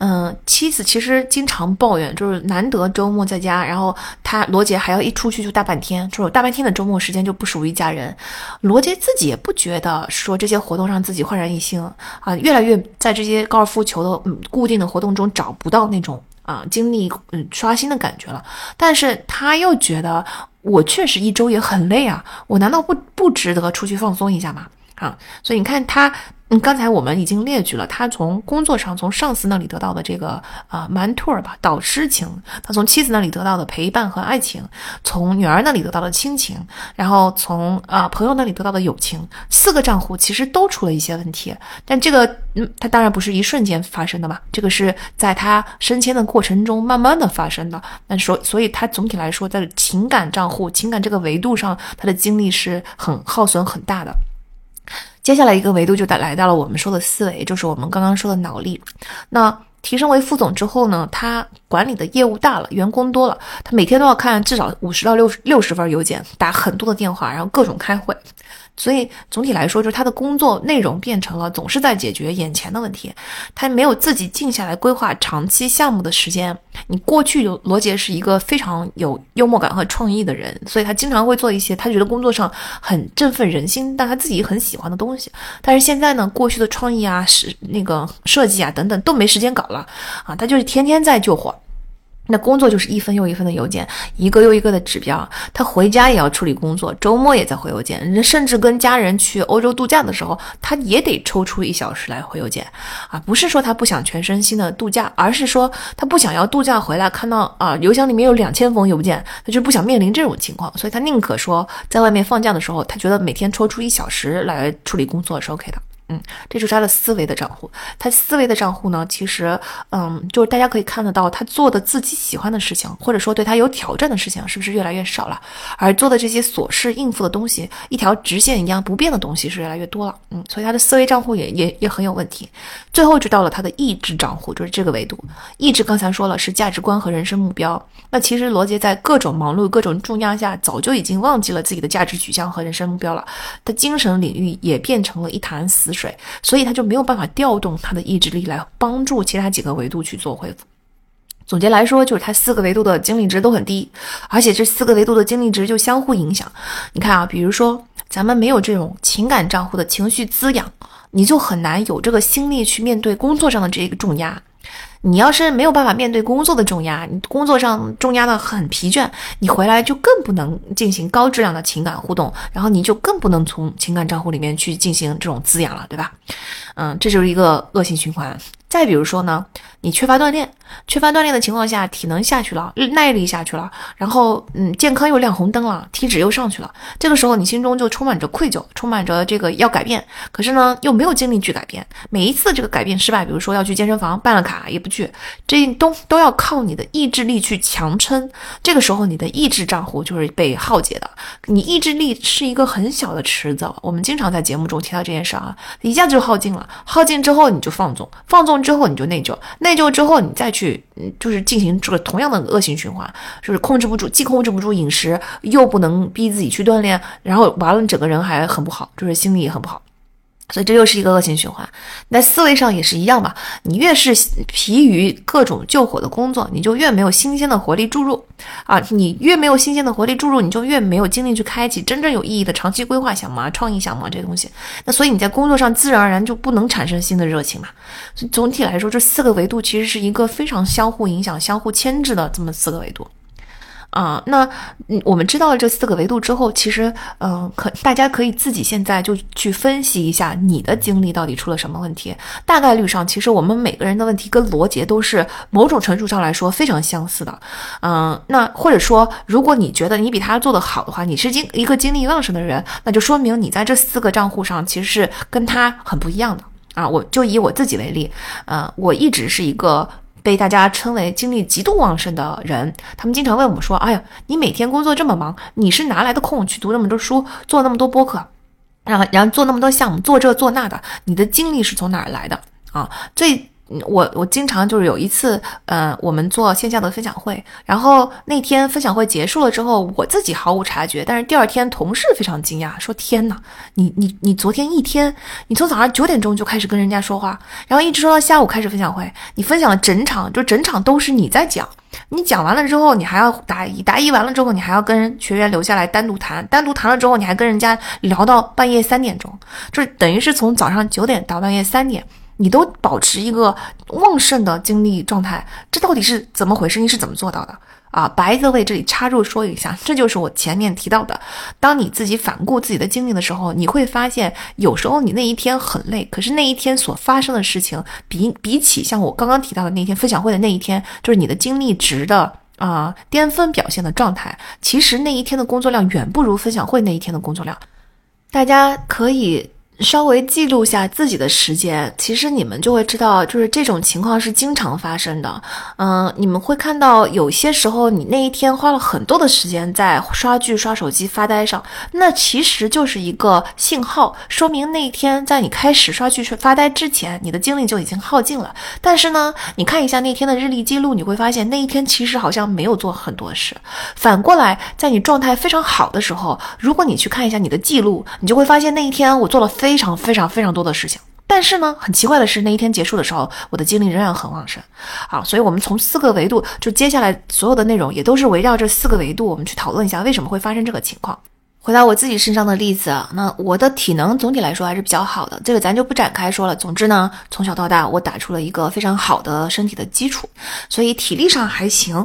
嗯，妻子其实经常抱怨，就是难得周末在家，然后他罗杰还要一出去就大半天，就是大半天的周末时间就不属于家人。罗杰自己也不觉得说这些活动让自己焕然一新啊，越来越在这些高尔夫球的嗯固定的活动中找不到那种啊精力嗯刷新的感觉了。但是他又觉得我确实一周也很累啊，我难道不不值得出去放松一下吗？啊，所以你看他。嗯，刚才我们已经列举了他从工作上从上司那里得到的这个啊 mentor 吧导师情，他从妻子那里得到的陪伴和爱情，从女儿那里得到的亲情，然后从啊朋友那里得到的友情，四个账户其实都出了一些问题。但这个嗯，他当然不是一瞬间发生的嘛，这个是在他升迁的过程中慢慢的发生的。那所所以，他总体来说在情感账户、情感这个维度上，他的精力是很耗损很大的。接下来一个维度就带来到了我们说的思维，就是我们刚刚说的脑力。那提升为副总之后呢，他管理的业务大了，员工多了，他每天都要看至少五十到六十六十份邮件，打很多的电话，然后各种开会。所以总体来说，就是他的工作内容变成了总是在解决眼前的问题，他没有自己静下来规划长期项目的时间。你过去有罗杰是一个非常有幽默感和创意的人，所以他经常会做一些他觉得工作上很振奋人心，但他自己很喜欢的东西。但是现在呢，过去的创意啊、是那个设计啊等等都没时间搞了啊，他就是天天在救火。那工作就是一分又一分的邮件，一个又一个的指标。他回家也要处理工作，周末也在回邮件，甚至跟家人去欧洲度假的时候，他也得抽出一小时来回邮件。啊，不是说他不想全身心的度假，而是说他不想要度假回来看到啊邮箱里面有两千封邮件，他就不想面临这种情况，所以他宁可说在外面放假的时候，他觉得每天抽出一小时来处理工作是 OK 的。嗯，这就是他的思维的账户。他思维的账户呢，其实，嗯，就是大家可以看得到，他做的自己喜欢的事情，或者说对他有挑战的事情，是不是越来越少了？而做的这些琐事应付的东西，一条直线一样不变的东西是越来越多了。嗯，所以他的思维账户也也也很有问题。最后，就到了他的意志账户，就是这个维度。意志刚才说了是价值观和人生目标。那其实罗杰在各种忙碌、各种重压下，早就已经忘记了自己的价值取向和人生目标了。他精神领域也变成了一潭死水。水，所以他就没有办法调动他的意志力来帮助其他几个维度去做恢复。总结来说，就是他四个维度的精力值都很低，而且这四个维度的精力值就相互影响。你看啊，比如说咱们没有这种情感账户的情绪滋养，你就很难有这个心力去面对工作上的这个重压。你要是没有办法面对工作的重压，你工作上重压的很疲倦，你回来就更不能进行高质量的情感互动，然后你就更不能从情感账户里面去进行这种滋养了，对吧？嗯，这就是一个恶性循环。再比如说呢，你缺乏锻炼，缺乏锻炼的情况下，体能下去了，耐力下去了，然后嗯，健康又亮红灯了，体脂又上去了，这个时候你心中就充满着愧疚，充满着这个要改变，可是呢又没有精力去改变。每一次这个改变失败，比如说要去健身房办了卡也不去，这都都要靠你的意志力去强撑。这个时候你的意志账户就是被耗竭的。你意志力是一个很小的池子，我们经常在节目中提到这件事啊，一下就耗尽了，耗尽之后你就放纵，放纵。之后你就内疚，内疚之后你再去，嗯，就是进行这个同样的恶性循环，就是控制不住，既控制不住饮食，又不能逼自己去锻炼，然后完了，你整个人还很不好，就是心理也很不好。所以这又是一个恶性循环。那思维上也是一样吧？你越是疲于各种救火的工作，你就越没有新鲜的活力注入啊！你越没有新鲜的活力注入，你就越没有精力去开启真正有意义的长期规划项目、创意项目这东西。那所以你在工作上自然而然就不能产生新的热情嘛。所以总体来说，这四个维度其实是一个非常相互影响、相互牵制的这么四个维度。啊，那嗯，我们知道了这四个维度之后，其实，嗯，可大家可以自己现在就去分析一下你的经历到底出了什么问题。大概率上，其实我们每个人的问题跟罗杰都是某种程度上来说非常相似的。嗯，那或者说，如果你觉得你比他做得好的话，你是精一个精力旺盛的人，那就说明你在这四个账户上其实是跟他很不一样的啊。我就以我自己为例，呃，我一直是一个。被大家称为精力极度旺盛的人，他们经常问我们说：“哎呀，你每天工作这么忙，你是哪来的空去读那么多书，做那么多播客，然后然后做那么多项目，做这做那的？你的精力是从哪来的啊？”最我我经常就是有一次，呃，我们做线下的分享会，然后那天分享会结束了之后，我自己毫无察觉，但是第二天同事非常惊讶，说：“天哪，你你你昨天一天，你从早上九点钟就开始跟人家说话，然后一直说到下午开始分享会，你分享了整场，就整场都是你在讲，你讲完了之后，你还要答疑，答疑完了之后，你还要跟学员留下来单独谈，单独谈了之后，你还跟人家聊到半夜三点钟，就是等于是从早上九点到半夜三点。”你都保持一个旺盛的精力状态，这到底是怎么回事？你是怎么做到的啊？白泽为这里插入说一下，这就是我前面提到的，当你自己反顾自己的经历的时候，你会发现，有时候你那一天很累，可是那一天所发生的事情，比比起像我刚刚提到的那天分享会的那一天，就是你的精力值的啊巅峰表现的状态，其实那一天的工作量远不如分享会那一天的工作量。大家可以。稍微记录下自己的时间，其实你们就会知道，就是这种情况是经常发生的。嗯，你们会看到有些时候你那一天花了很多的时间在刷剧、刷手机、发呆上，那其实就是一个信号，说明那一天在你开始刷剧、发呆之前，你的精力就已经耗尽了。但是呢，你看一下那天的日历记录，你会发现那一天其实好像没有做很多事。反过来，在你状态非常好的时候，如果你去看一下你的记录，你就会发现那一天我做了非非常非常非常多的事情，但是呢，很奇怪的是，那一天结束的时候，我的精力仍然很旺盛。好，所以我们从四个维度，就接下来所有的内容也都是围绕这四个维度，我们去讨论一下为什么会发生这个情况。回到我自己身上的例子啊，那我的体能总体来说还是比较好的，这个咱就不展开说了。总之呢，从小到大我打出了一个非常好的身体的基础，所以体力上还行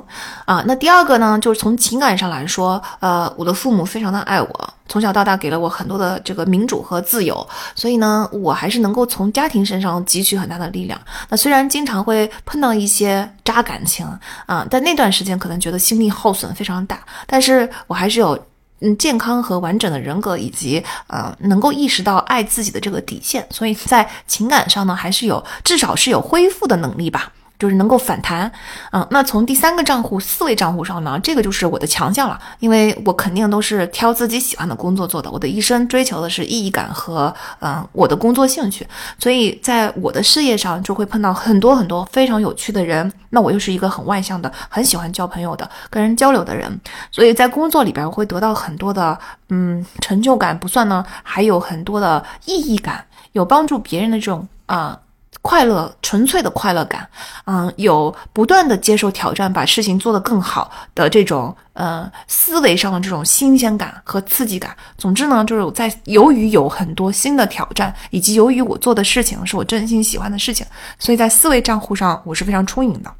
啊。那第二个呢，就是从情感上来说，呃，我的父母非常的爱我，从小到大给了我很多的这个民主和自由，所以呢，我还是能够从家庭身上汲取很大的力量。那虽然经常会碰到一些渣感情啊，但那段时间可能觉得心力耗损非常大，但是我还是有。嗯，健康和完整的人格，以及呃，能够意识到爱自己的这个底线，所以在情感上呢，还是有至少是有恢复的能力吧。就是能够反弹，嗯，那从第三个账户四位账户上呢，这个就是我的强项了，因为我肯定都是挑自己喜欢的工作做的，我的一生追求的是意义感和嗯我的工作兴趣，所以在我的事业上就会碰到很多很多非常有趣的人，那我又是一个很外向的，很喜欢交朋友的，跟人交流的人，所以在工作里边会得到很多的嗯成就感不算呢，还有很多的意义感，有帮助别人的这种啊。快乐，纯粹的快乐感，嗯，有不断的接受挑战，把事情做得更好的这种，呃，思维上的这种新鲜感和刺激感。总之呢，就是在由于有很多新的挑战，以及由于我做的事情是我真心喜欢的事情，所以在思维账户上我是非常充盈的。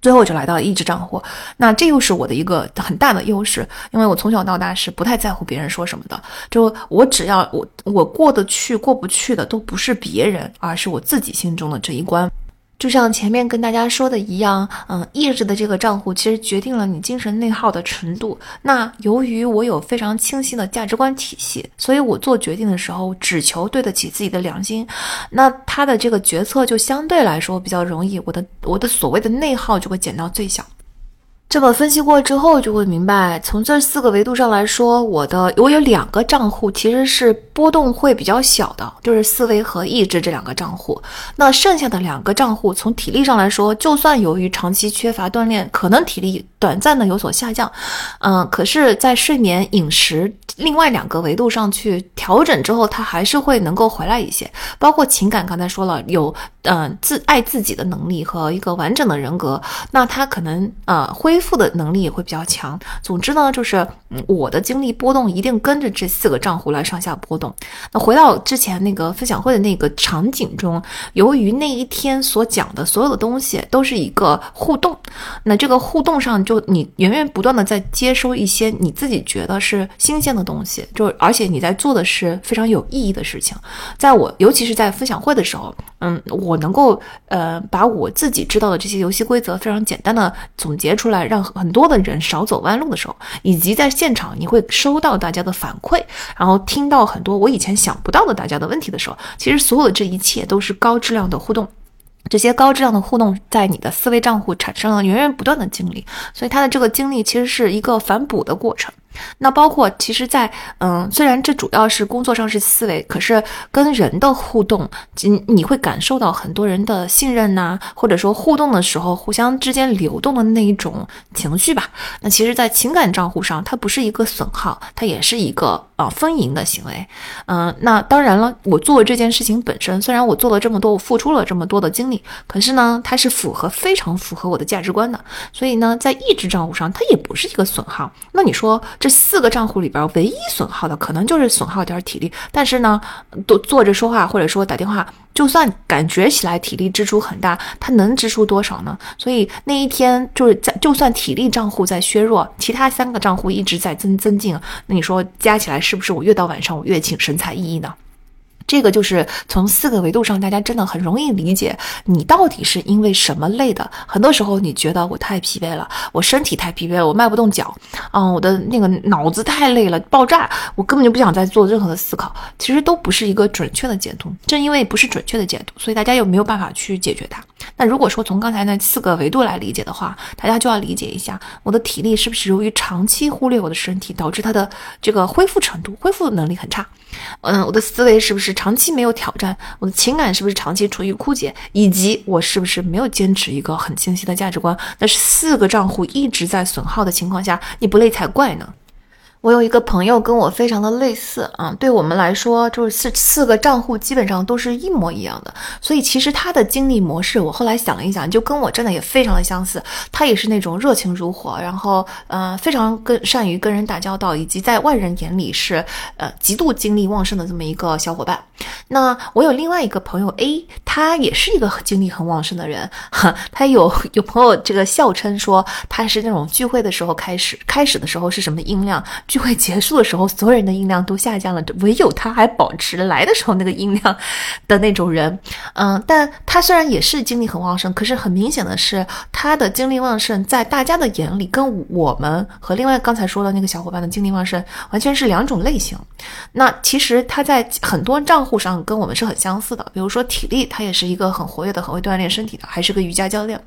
最后就来到了一支账户，那这又是我的一个很大的优势，因为我从小到大是不太在乎别人说什么的，就我只要我我过得去过不去的都不是别人，而是我自己心中的这一关。就像前面跟大家说的一样，嗯，意志的这个账户其实决定了你精神内耗的程度。那由于我有非常清晰的价值观体系，所以我做决定的时候只求对得起自己的良心。那他的这个决策就相对来说比较容易，我的我的所谓的内耗就会减到最小。这么分析过之后，就会明白，从这四个维度上来说，我的我有两个账户其实是波动会比较小的，就是思维和意志这两个账户。那剩下的两个账户，从体力上来说，就算由于长期缺乏锻炼，可能体力短暂的有所下降，嗯，可是，在睡眠、饮食另外两个维度上去调整之后，它还是会能够回来一些。包括情感，刚才说了有。嗯，自爱自己的能力和一个完整的人格，那他可能呃恢复的能力也会比较强。总之呢，就是我的精力波动一定跟着这四个账户来上下波动。那回到之前那个分享会的那个场景中，由于那一天所讲的所有的东西都是一个互动，那这个互动上就你源源不断的在接收一些你自己觉得是新鲜的东西，就而且你在做的是非常有意义的事情。在我尤其是在分享会的时候，嗯，我能够呃把我自己知道的这些游戏规则非常简单的总结出来，让很多的人少走弯路的时候，以及在现场你会收到大家的反馈，然后听到很多我以前想不到的大家的问题的时候，其实所有的这一切都是高质量的互动。这些高质量的互动在你的思维账户产生了源源不断的精力，所以它的这个精力其实是一个反哺的过程。那包括其实，在嗯，虽然这主要是工作上是思维，可是跟人的互动，你你会感受到很多人的信任呐，或者说互动的时候互相之间流动的那一种情绪吧。那其实，在情感账户上，它不是一个损耗，它也是一个啊丰盈的行为。嗯，那当然了，我做这件事情本身，虽然我做了这么多，我付出了这么多的精力，可是呢，它是符合非常符合我的价值观的。所以呢，在意志账户上，它也不是一个损耗。那你说？这四个账户里边，唯一损耗的可能就是损耗点体力。但是呢，都坐着说话或者说打电话，就算感觉起来体力支出很大，它能支出多少呢？所以那一天就是在，就算体力账户在削弱，其他三个账户一直在增增进，那你说加起来是不是我越到晚上我越请神采奕奕呢？这个就是从四个维度上，大家真的很容易理解你到底是因为什么累的。很多时候你觉得我太疲惫了，我身体太疲惫了，我迈不动脚，嗯，我的那个脑子太累了，爆炸，我根本就不想再做任何的思考。其实都不是一个准确的解读，正因为不是准确的解读，所以大家又没有办法去解决它。那如果说从刚才那四个维度来理解的话，大家就要理解一下，我的体力是不是由于长期忽略我的身体，导致它的这个恢复程度、恢复能力很差？嗯，我的思维是不是长期没有挑战？我的情感是不是长期处于枯竭？以及我是不是没有坚持一个很清晰的价值观？那是四个账户一直在损耗的情况下，你不累才怪呢。我有一个朋友跟我非常的类似啊，对我们来说就是四四个账户基本上都是一模一样的，所以其实他的经历模式，我后来想了一想，就跟我真的也非常的相似。他也是那种热情如火，然后呃非常跟善于跟人打交道，以及在外人眼里是呃极度精力旺盛的这么一个小伙伴。那我有另外一个朋友 A，他也是一个精力很旺盛的人，哈，他有有朋友这个笑称说他是那种聚会的时候开始开始的时候是什么音量。聚会结束的时候，所有人的音量都下降了，唯有他还保持来的时候那个音量的那种人。嗯，但他虽然也是精力很旺盛，可是很明显的是，他的精力旺盛在大家的眼里，跟我们和另外刚才说的那个小伙伴的精力旺盛完全是两种类型。那其实他在很多账户上跟我们是很相似的，比如说体力，他也是一个很活跃的、很会锻炼身体的，还是个瑜伽教练。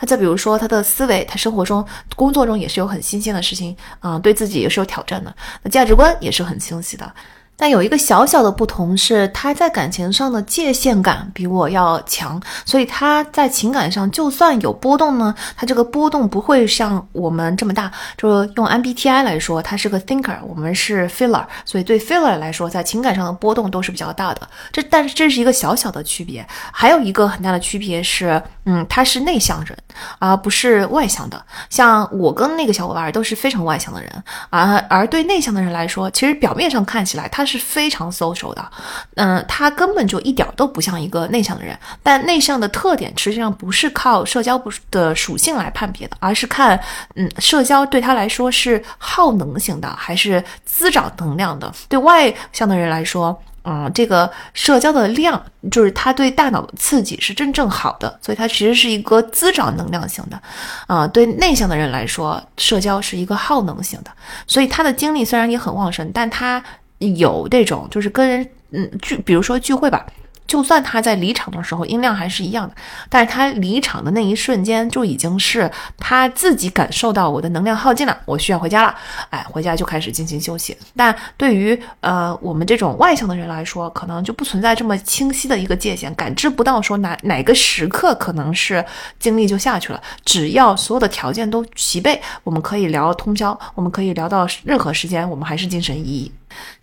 那再比如说他的思维，他生活中、工作中也是有很新鲜的事情，嗯，对自己也是有挑战。那价值观也是很清晰的。但有一个小小的不同是，他在感情上的界限感比我要强，所以他在情感上就算有波动呢，他这个波动不会像我们这么大。就用 MBTI 来说，他是个 thinker，我们是 Filler，所以对 Filler 来说，在情感上的波动都是比较大的。这但是这是一个小小的区别。还有一个很大的区别是，嗯，他是内向人，而不是外向的。像我跟那个小伙伴都是非常外向的人，而而对内向的人来说，其实表面上看起来他。是非常 social 的，嗯，他根本就一点都不像一个内向的人。但内向的特点实际上不是靠社交不的属性来判别的，而是看，嗯，社交对他来说是耗能型的还是滋长能量的。对外向的人来说，嗯，这个社交的量就是它对大脑的刺激是真正好的，所以它其实是一个滋长能量型的。啊，对内向的人来说，社交是一个耗能型的，所以他的精力虽然也很旺盛，但他。有这种，就是跟人，嗯，聚，比如说聚会吧。就算他在离场的时候音量还是一样的，但是他离场的那一瞬间就已经是他自己感受到我的能量耗尽了，我需要回家了，哎，回家就开始进行休息。但对于呃我们这种外向的人来说，可能就不存在这么清晰的一个界限，感知不到说哪哪个时刻可能是精力就下去了。只要所有的条件都齐备，我们可以聊通宵，我们可以聊到任何时间，我们还是精神奕奕。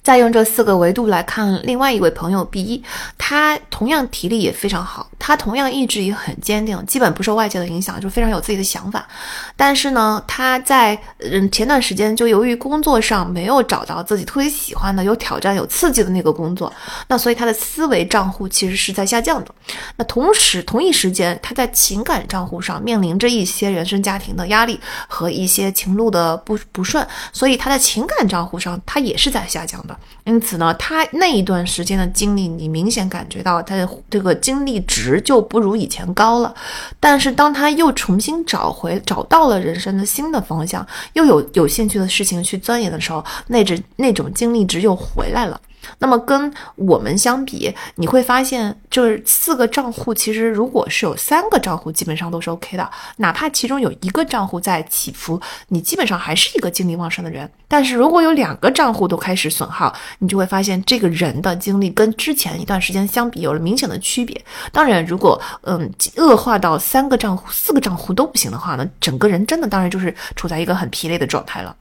再用这四个维度来看另外一位朋友 B 一，他同样体力也非常好，他同样意志也很坚定，基本不受外界的影响，就非常有自己的想法。但是呢，他在嗯前段时间就由于工作上没有找到自己特别喜欢的、有挑战、有刺激的那个工作，那所以他的思维账户其实是在下降的。那同时同一时间，他在情感账户上面临着一些原生家庭的压力和一些情路的不不顺，所以他在情感账户上他也是在下讲的。因此呢，他那一段时间的精力，你明显感觉到他的这个精力值就不如以前高了。但是当他又重新找回、找到了人生的新的方向，又有有兴趣的事情去钻研的时候，那只那种精力值又回来了。那么跟我们相比，你会发现，就是四个账户，其实如果是有三个账户，基本上都是 OK 的。哪怕其中有一个账户在起伏，你基本上还是一个精力旺盛的人。但是如果有两个账户都开始损耗，你就会发现这个人的精力跟之前一段时间相比有了明显的区别。当然，如果嗯恶化到三个账户、四个账户都不行的话呢，整个人真的当然就是处在一个很疲累的状态了。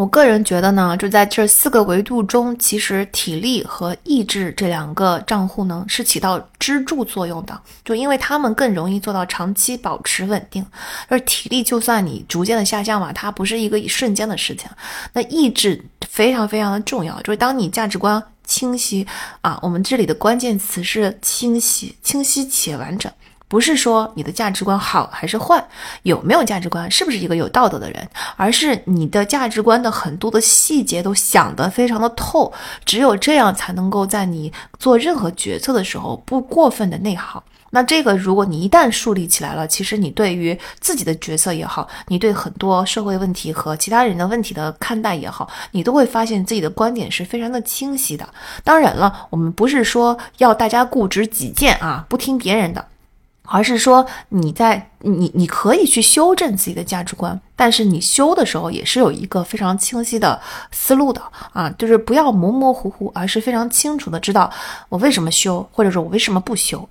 我个人觉得呢，就在这四个维度中，其实体力和意志这两个账户呢是起到支柱作用的，就因为他们更容易做到长期保持稳定。而体力就算你逐渐的下降嘛，它不是一个一瞬间的事情。那意志非常非常的重要，就是当你价值观清晰啊，我们这里的关键词是清晰、清晰且完整。不是说你的价值观好还是坏，有没有价值观，是不是一个有道德的人，而是你的价值观的很多的细节都想得非常的透，只有这样才能够在你做任何决策的时候不过分的内耗。那这个，如果你一旦树立起来了，其实你对于自己的角色也好，你对很多社会问题和其他人的问题的看待也好，你都会发现自己的观点是非常的清晰的。当然了，我们不是说要大家固执己见啊，不听别人的。而是说你在你你可以去修正自己的价值观，但是你修的时候也是有一个非常清晰的思路的啊，就是不要模模糊糊，而是非常清楚的知道我为什么修，或者说我为什么不修，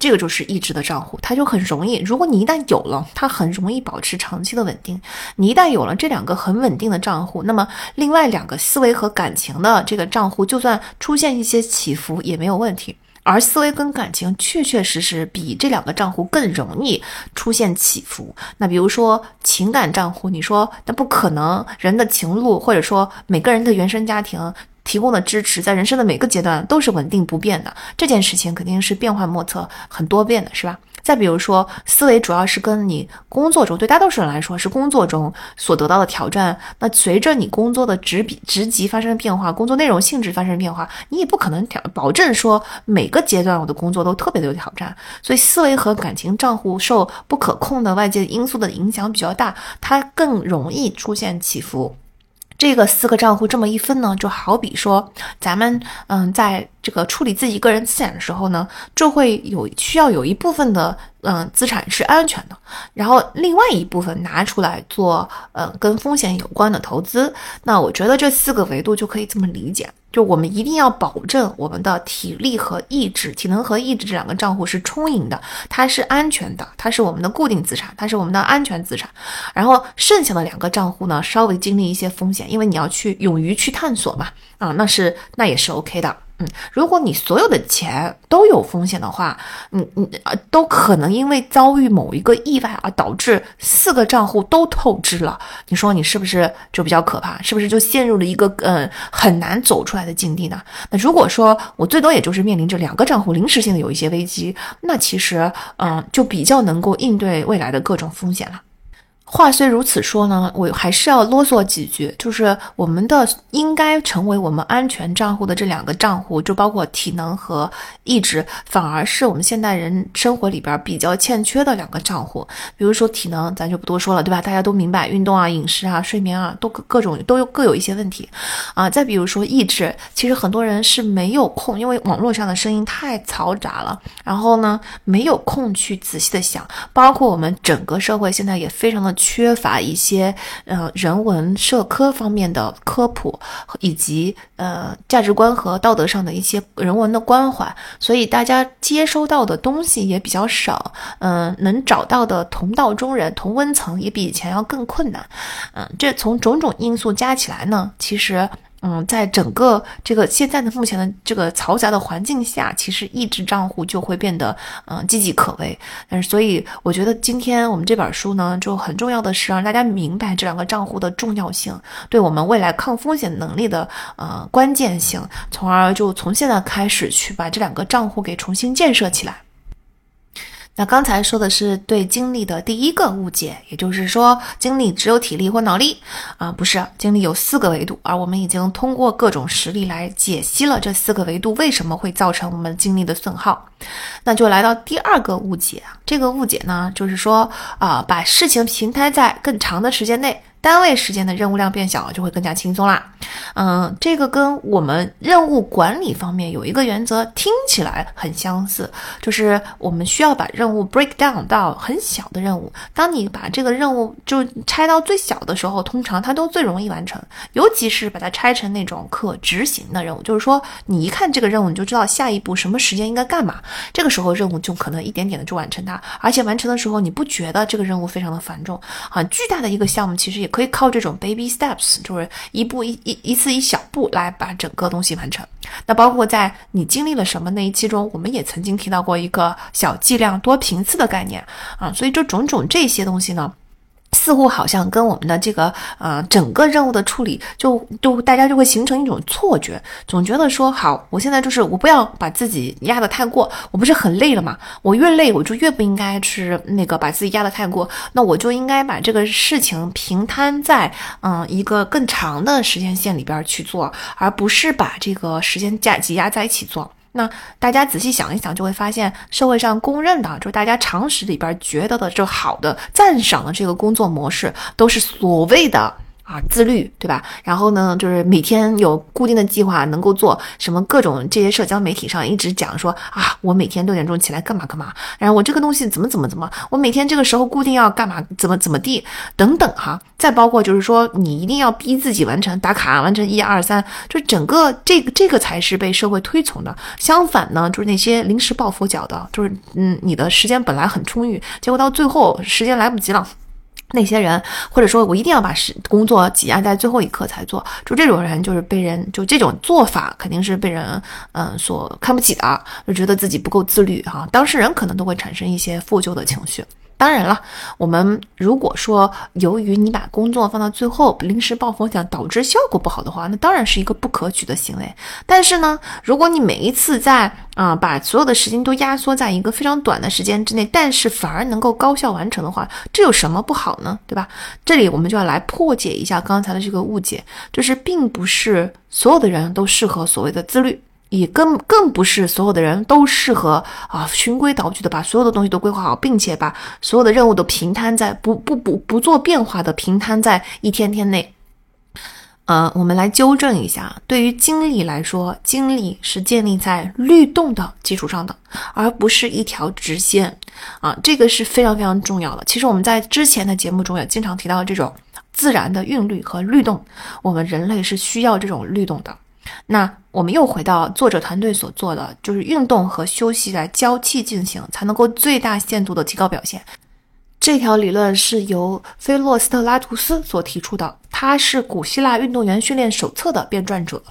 这个就是意志的账户，它就很容易。如果你一旦有了，它很容易保持长期的稳定。你一旦有了这两个很稳定的账户，那么另外两个思维和感情的这个账户，就算出现一些起伏也没有问题。而思维跟感情确确实实比这两个账户更容易出现起伏。那比如说情感账户，你说那不可能，人的情路或者说每个人的原生家庭提供的支持，在人生的每个阶段都是稳定不变的，这件事情肯定是变幻莫测、很多变的，是吧？再比如说，思维主要是跟你工作中，对大多数人来说是工作中所得到的挑战。那随着你工作的职比职级发生变化，工作内容性质发生变化，你也不可能挑保证说每个阶段我的工作都特别的有挑战。所以，思维和感情账户受不可控的外界因素的影响比较大，它更容易出现起伏。这个四个账户这么一分呢，就好比说咱们嗯，在这个处理自己个人资产的时候呢，就会有需要有一部分的。嗯，资产是安全的，然后另外一部分拿出来做，嗯，跟风险有关的投资。那我觉得这四个维度就可以这么理解，就我们一定要保证我们的体力和意志、体能和意志这两个账户是充盈的，它是安全的，它是我们的固定资产，它是我们的安全资产。然后剩下的两个账户呢，稍微经历一些风险，因为你要去勇于去探索嘛，啊，那是那也是 OK 的。嗯，如果你所有的钱都有风险的话，你你啊，都可能因为遭遇某一个意外而导致四个账户都透支了。你说你是不是就比较可怕？是不是就陷入了一个嗯很难走出来的境地呢？那如果说我最多也就是面临着两个账户临时性的有一些危机，那其实嗯就比较能够应对未来的各种风险了。话虽如此说呢，我还是要啰嗦几句，就是我们的应该成为我们安全账户的这两个账户，就包括体能和意志，反而是我们现代人生活里边比较欠缺的两个账户。比如说体能，咱就不多说了，对吧？大家都明白，运动啊、饮食啊、睡眠啊，都各种都有各有一些问题啊。再比如说意志，其实很多人是没有空，因为网络上的声音太嘈杂了，然后呢，没有空去仔细的想。包括我们整个社会现在也非常的。缺乏一些呃人文社科方面的科普，以及呃价值观和道德上的一些人文的关怀，所以大家接收到的东西也比较少，嗯，能找到的同道中人、同温层也比以前要更困难，嗯，这从种种因素加起来呢，其实。嗯，在整个这个现在的目前的这个嘈杂的环境下，其实抑制账户就会变得嗯岌岌可危。但是，所以我觉得今天我们这本书呢，就很重要的是让大家明白这两个账户的重要性，对我们未来抗风险能力的呃关键性，从而就从现在开始去把这两个账户给重新建设起来。那刚才说的是对精力的第一个误解，也就是说精力只有体力或脑力啊，不是，精力有四个维度，而我们已经通过各种实例来解析了这四个维度为什么会造成我们精力的损耗。那就来到第二个误解，这个误解呢，就是说啊，把事情平摊在更长的时间内。单位时间的任务量变小，就会更加轻松啦。嗯，这个跟我们任务管理方面有一个原则听起来很相似，就是我们需要把任务 break down 到很小的任务。当你把这个任务就拆到最小的时候，通常它都最容易完成。尤其是把它拆成那种可执行的任务，就是说你一看这个任务，你就知道下一步什么时间应该干嘛。这个时候任务就可能一点点的就完成它，而且完成的时候你不觉得这个任务非常的繁重啊？巨大的一个项目其实也。可以靠这种 baby steps，就是一步一一一次一小步来把整个东西完成。那包括在你经历了什么那一期中，我们也曾经提到过一个小剂量多频次的概念啊。所以这种种这些东西呢。似乎好像跟我们的这个呃整个任务的处理，就就大家就会形成一种错觉，总觉得说好，我现在就是我不要把自己压得太过，我不是很累了嘛？我越累我就越不应该去那个把自己压得太过，那我就应该把这个事情平摊在嗯一个更长的时间线里边去做，而不是把这个时间加挤压在一起做。那大家仔细想一想，就会发现社会上公认的，就是大家常识里边觉得的这好的、赞赏的这个工作模式，都是所谓的。啊，自律，对吧？然后呢，就是每天有固定的计划，能够做什么各种这些社交媒体上一直讲说啊，我每天六点钟起来干嘛干嘛，然后我这个东西怎么怎么怎么，我每天这个时候固定要干嘛，怎么怎么地等等哈。再包括就是说，你一定要逼自己完成打卡，完成一二三，就整个这个这个才是被社会推崇的。相反呢，就是那些临时抱佛脚的，就是嗯，你的时间本来很充裕，结果到最后时间来不及了。那些人，或者说我一定要把事工作挤压在最后一刻才做，就这种人就是被人就这种做法肯定是被人嗯所看不起的，就觉得自己不够自律哈。当事人可能都会产生一些负疚的情绪。当然了，我们如果说由于你把工作放到最后，临时抱佛脚导致效果不好的话，那当然是一个不可取的行为。但是呢，如果你每一次在啊把所有的时间都压缩在一个非常短的时间之内，但是反而能够高效完成的话，这有什么不好呢？对吧？这里我们就要来破解一下刚才的这个误解，就是并不是所有的人都适合所谓的自律。也更更不是所有的人都适合啊循规蹈矩的把所有的东西都规划好，并且把所有的任务都平摊在不不不不做变化的平摊在一天天内。呃，我们来纠正一下，对于精力来说，精力是建立在律动的基础上的，而不是一条直线啊，这个是非常非常重要的。其实我们在之前的节目中也经常提到这种自然的韵律和律动，我们人类是需要这种律动的。那我们又回到作者团队所做的，就是运动和休息来交替进行，才能够最大限度的提高表现。这条理论是由菲洛斯特拉图斯所提出的，他是古希腊运动员训练手册的编撰者。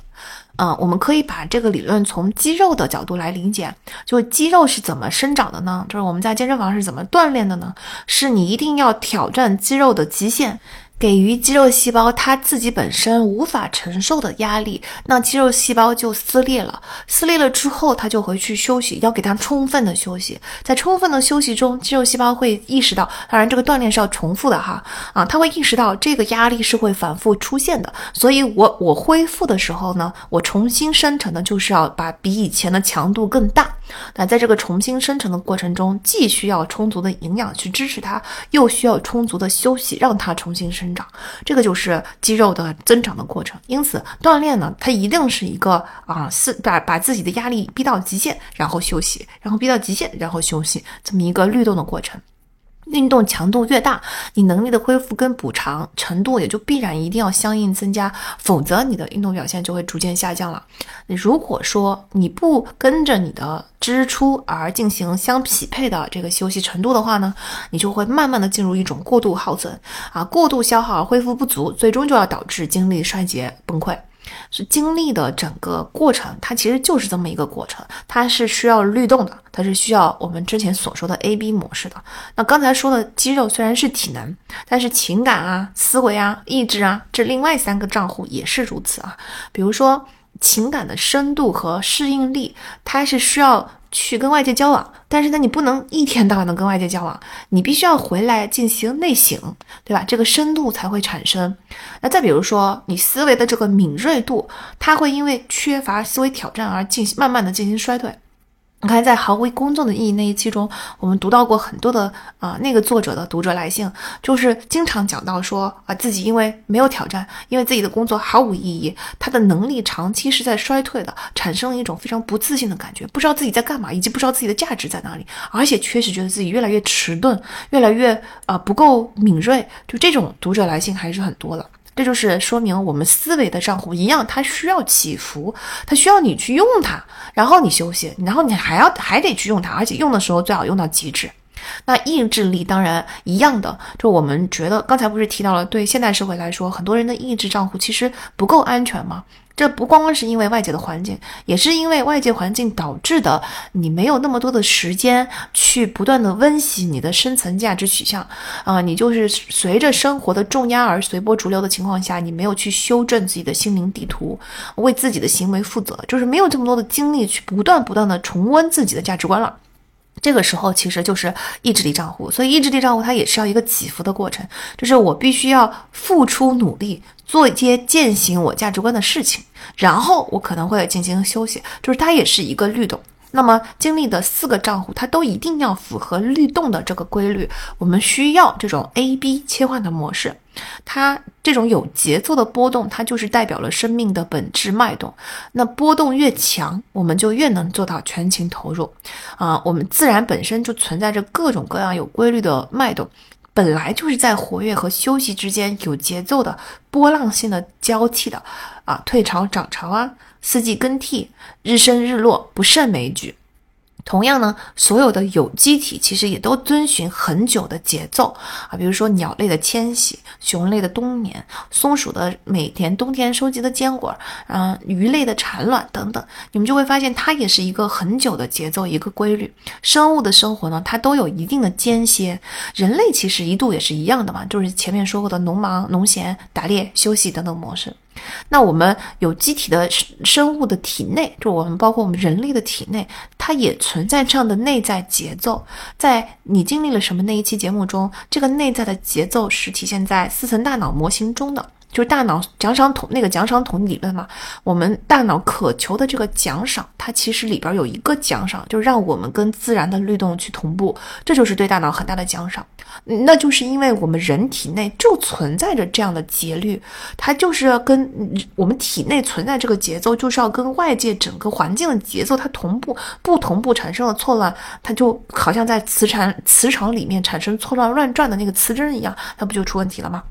嗯，我们可以把这个理论从肌肉的角度来理解，就肌肉是怎么生长的呢？就是我们在健身房是怎么锻炼的呢？是你一定要挑战肌肉的极限。给予肌肉细胞它自己本身无法承受的压力，那肌肉细胞就撕裂了。撕裂了之后，它就回去休息，要给它充分的休息。在充分的休息中，肌肉细胞会意识到，当然这个锻炼是要重复的哈啊，它会意识到这个压力是会反复出现的。所以，我我恢复的时候呢，我重新生成的就是要把比以前的强度更大。那在这个重新生成的过程中，既需要充足的营养去支持它，又需要充足的休息让它重新生。长，这个就是肌肉的增长的过程。因此，锻炼呢，它一定是一个啊，是把把自己的压力逼到极限，然后休息，然后逼到极限，然后休息，这么一个律动的过程。运动强度越大，你能力的恢复跟补偿程度也就必然一定要相应增加，否则你的运动表现就会逐渐下降了。如果说你不跟着你的支出而进行相匹配的这个休息程度的话呢，你就会慢慢的进入一种过度耗损啊，过度消耗而恢复不足，最终就要导致精力衰竭崩溃。是经历的整个过程，它其实就是这么一个过程，它是需要律动的，它是需要我们之前所说的 A B 模式的。那刚才说的肌肉虽然是体能，但是情感啊、思维啊、意志啊，这另外三个账户也是如此啊。比如说情感的深度和适应力，它是需要。去跟外界交往，但是呢，你不能一天到晚的跟外界交往，你必须要回来进行内省，对吧？这个深度才会产生。那再比如说，你思维的这个敏锐度，它会因为缺乏思维挑战而进行慢慢的进行衰退。你看，在毫无工作的意义那一期中，我们读到过很多的啊，那个作者的读者来信，就是经常讲到说啊，自己因为没有挑战，因为自己的工作毫无意义，他的能力长期是在衰退的，产生了一种非常不自信的感觉，不知道自己在干嘛，以及不知道自己的价值在哪里，而且确实觉得自己越来越迟钝，越来越啊不够敏锐，就这种读者来信还是很多的。这就是说明我们思维的账户一样，它需要起伏，它需要你去用它，然后你休息，然后你还要还得去用它，而且用的时候最好用到极致。那意志力当然一样的，就我们觉得刚才不是提到了，对现代社会来说，很多人的意志账户其实不够安全吗？这不光光是因为外界的环境，也是因为外界环境导致的，你没有那么多的时间去不断的温习你的深层价值取向啊，你就是随着生活的重压而随波逐流的情况下，你没有去修正自己的心灵地图，为自己的行为负责，就是没有这么多的精力去不断不断的重温自己的价值观了。这个时候其实就是意志力账户，所以意志力账户它也是要一个起伏的过程，就是我必须要付出努力，做一些践行我价值观的事情，然后我可能会进行休息，就是它也是一个律动。那么经历的四个账户，它都一定要符合律动的这个规律，我们需要这种 A B 切换的模式。它这种有节奏的波动，它就是代表了生命的本质脉动。那波动越强，我们就越能做到全情投入。啊，我们自然本身就存在着各种各样有规律的脉动，本来就是在活跃和休息之间有节奏的波浪性的交替的。啊，退潮涨潮啊，四季更替，日升日落，不胜枚举。同样呢，所有的有机体其实也都遵循很久的节奏啊，比如说鸟类的迁徙、熊类的冬眠、松鼠的每天冬天收集的坚果，嗯，鱼类的产卵等等，你们就会发现它也是一个很久的节奏，一个规律。生物的生活呢，它都有一定的间歇，人类其实一度也是一样的嘛，就是前面说过的农忙、农闲、打猎、休息等等模式。那我们有机体的生物的体内，就我们包括我们人类的体内，它也存在这样的内在节奏。在你经历了什么那一期节目中，这个内在的节奏是体现在四层大脑模型中的。就大脑奖赏筒那个奖赏筒理论嘛，我们大脑渴求的这个奖赏，它其实里边有一个奖赏，就让我们跟自然的律动去同步，这就是对大脑很大的奖赏。那就是因为我们人体内就存在着这样的节律，它就是要跟我们体内存在这个节奏，就是要跟外界整个环境的节奏它同步，不同步产生了错乱，它就好像在磁场磁场里面产生错乱乱转的那个磁针一样，那不就出问题了吗？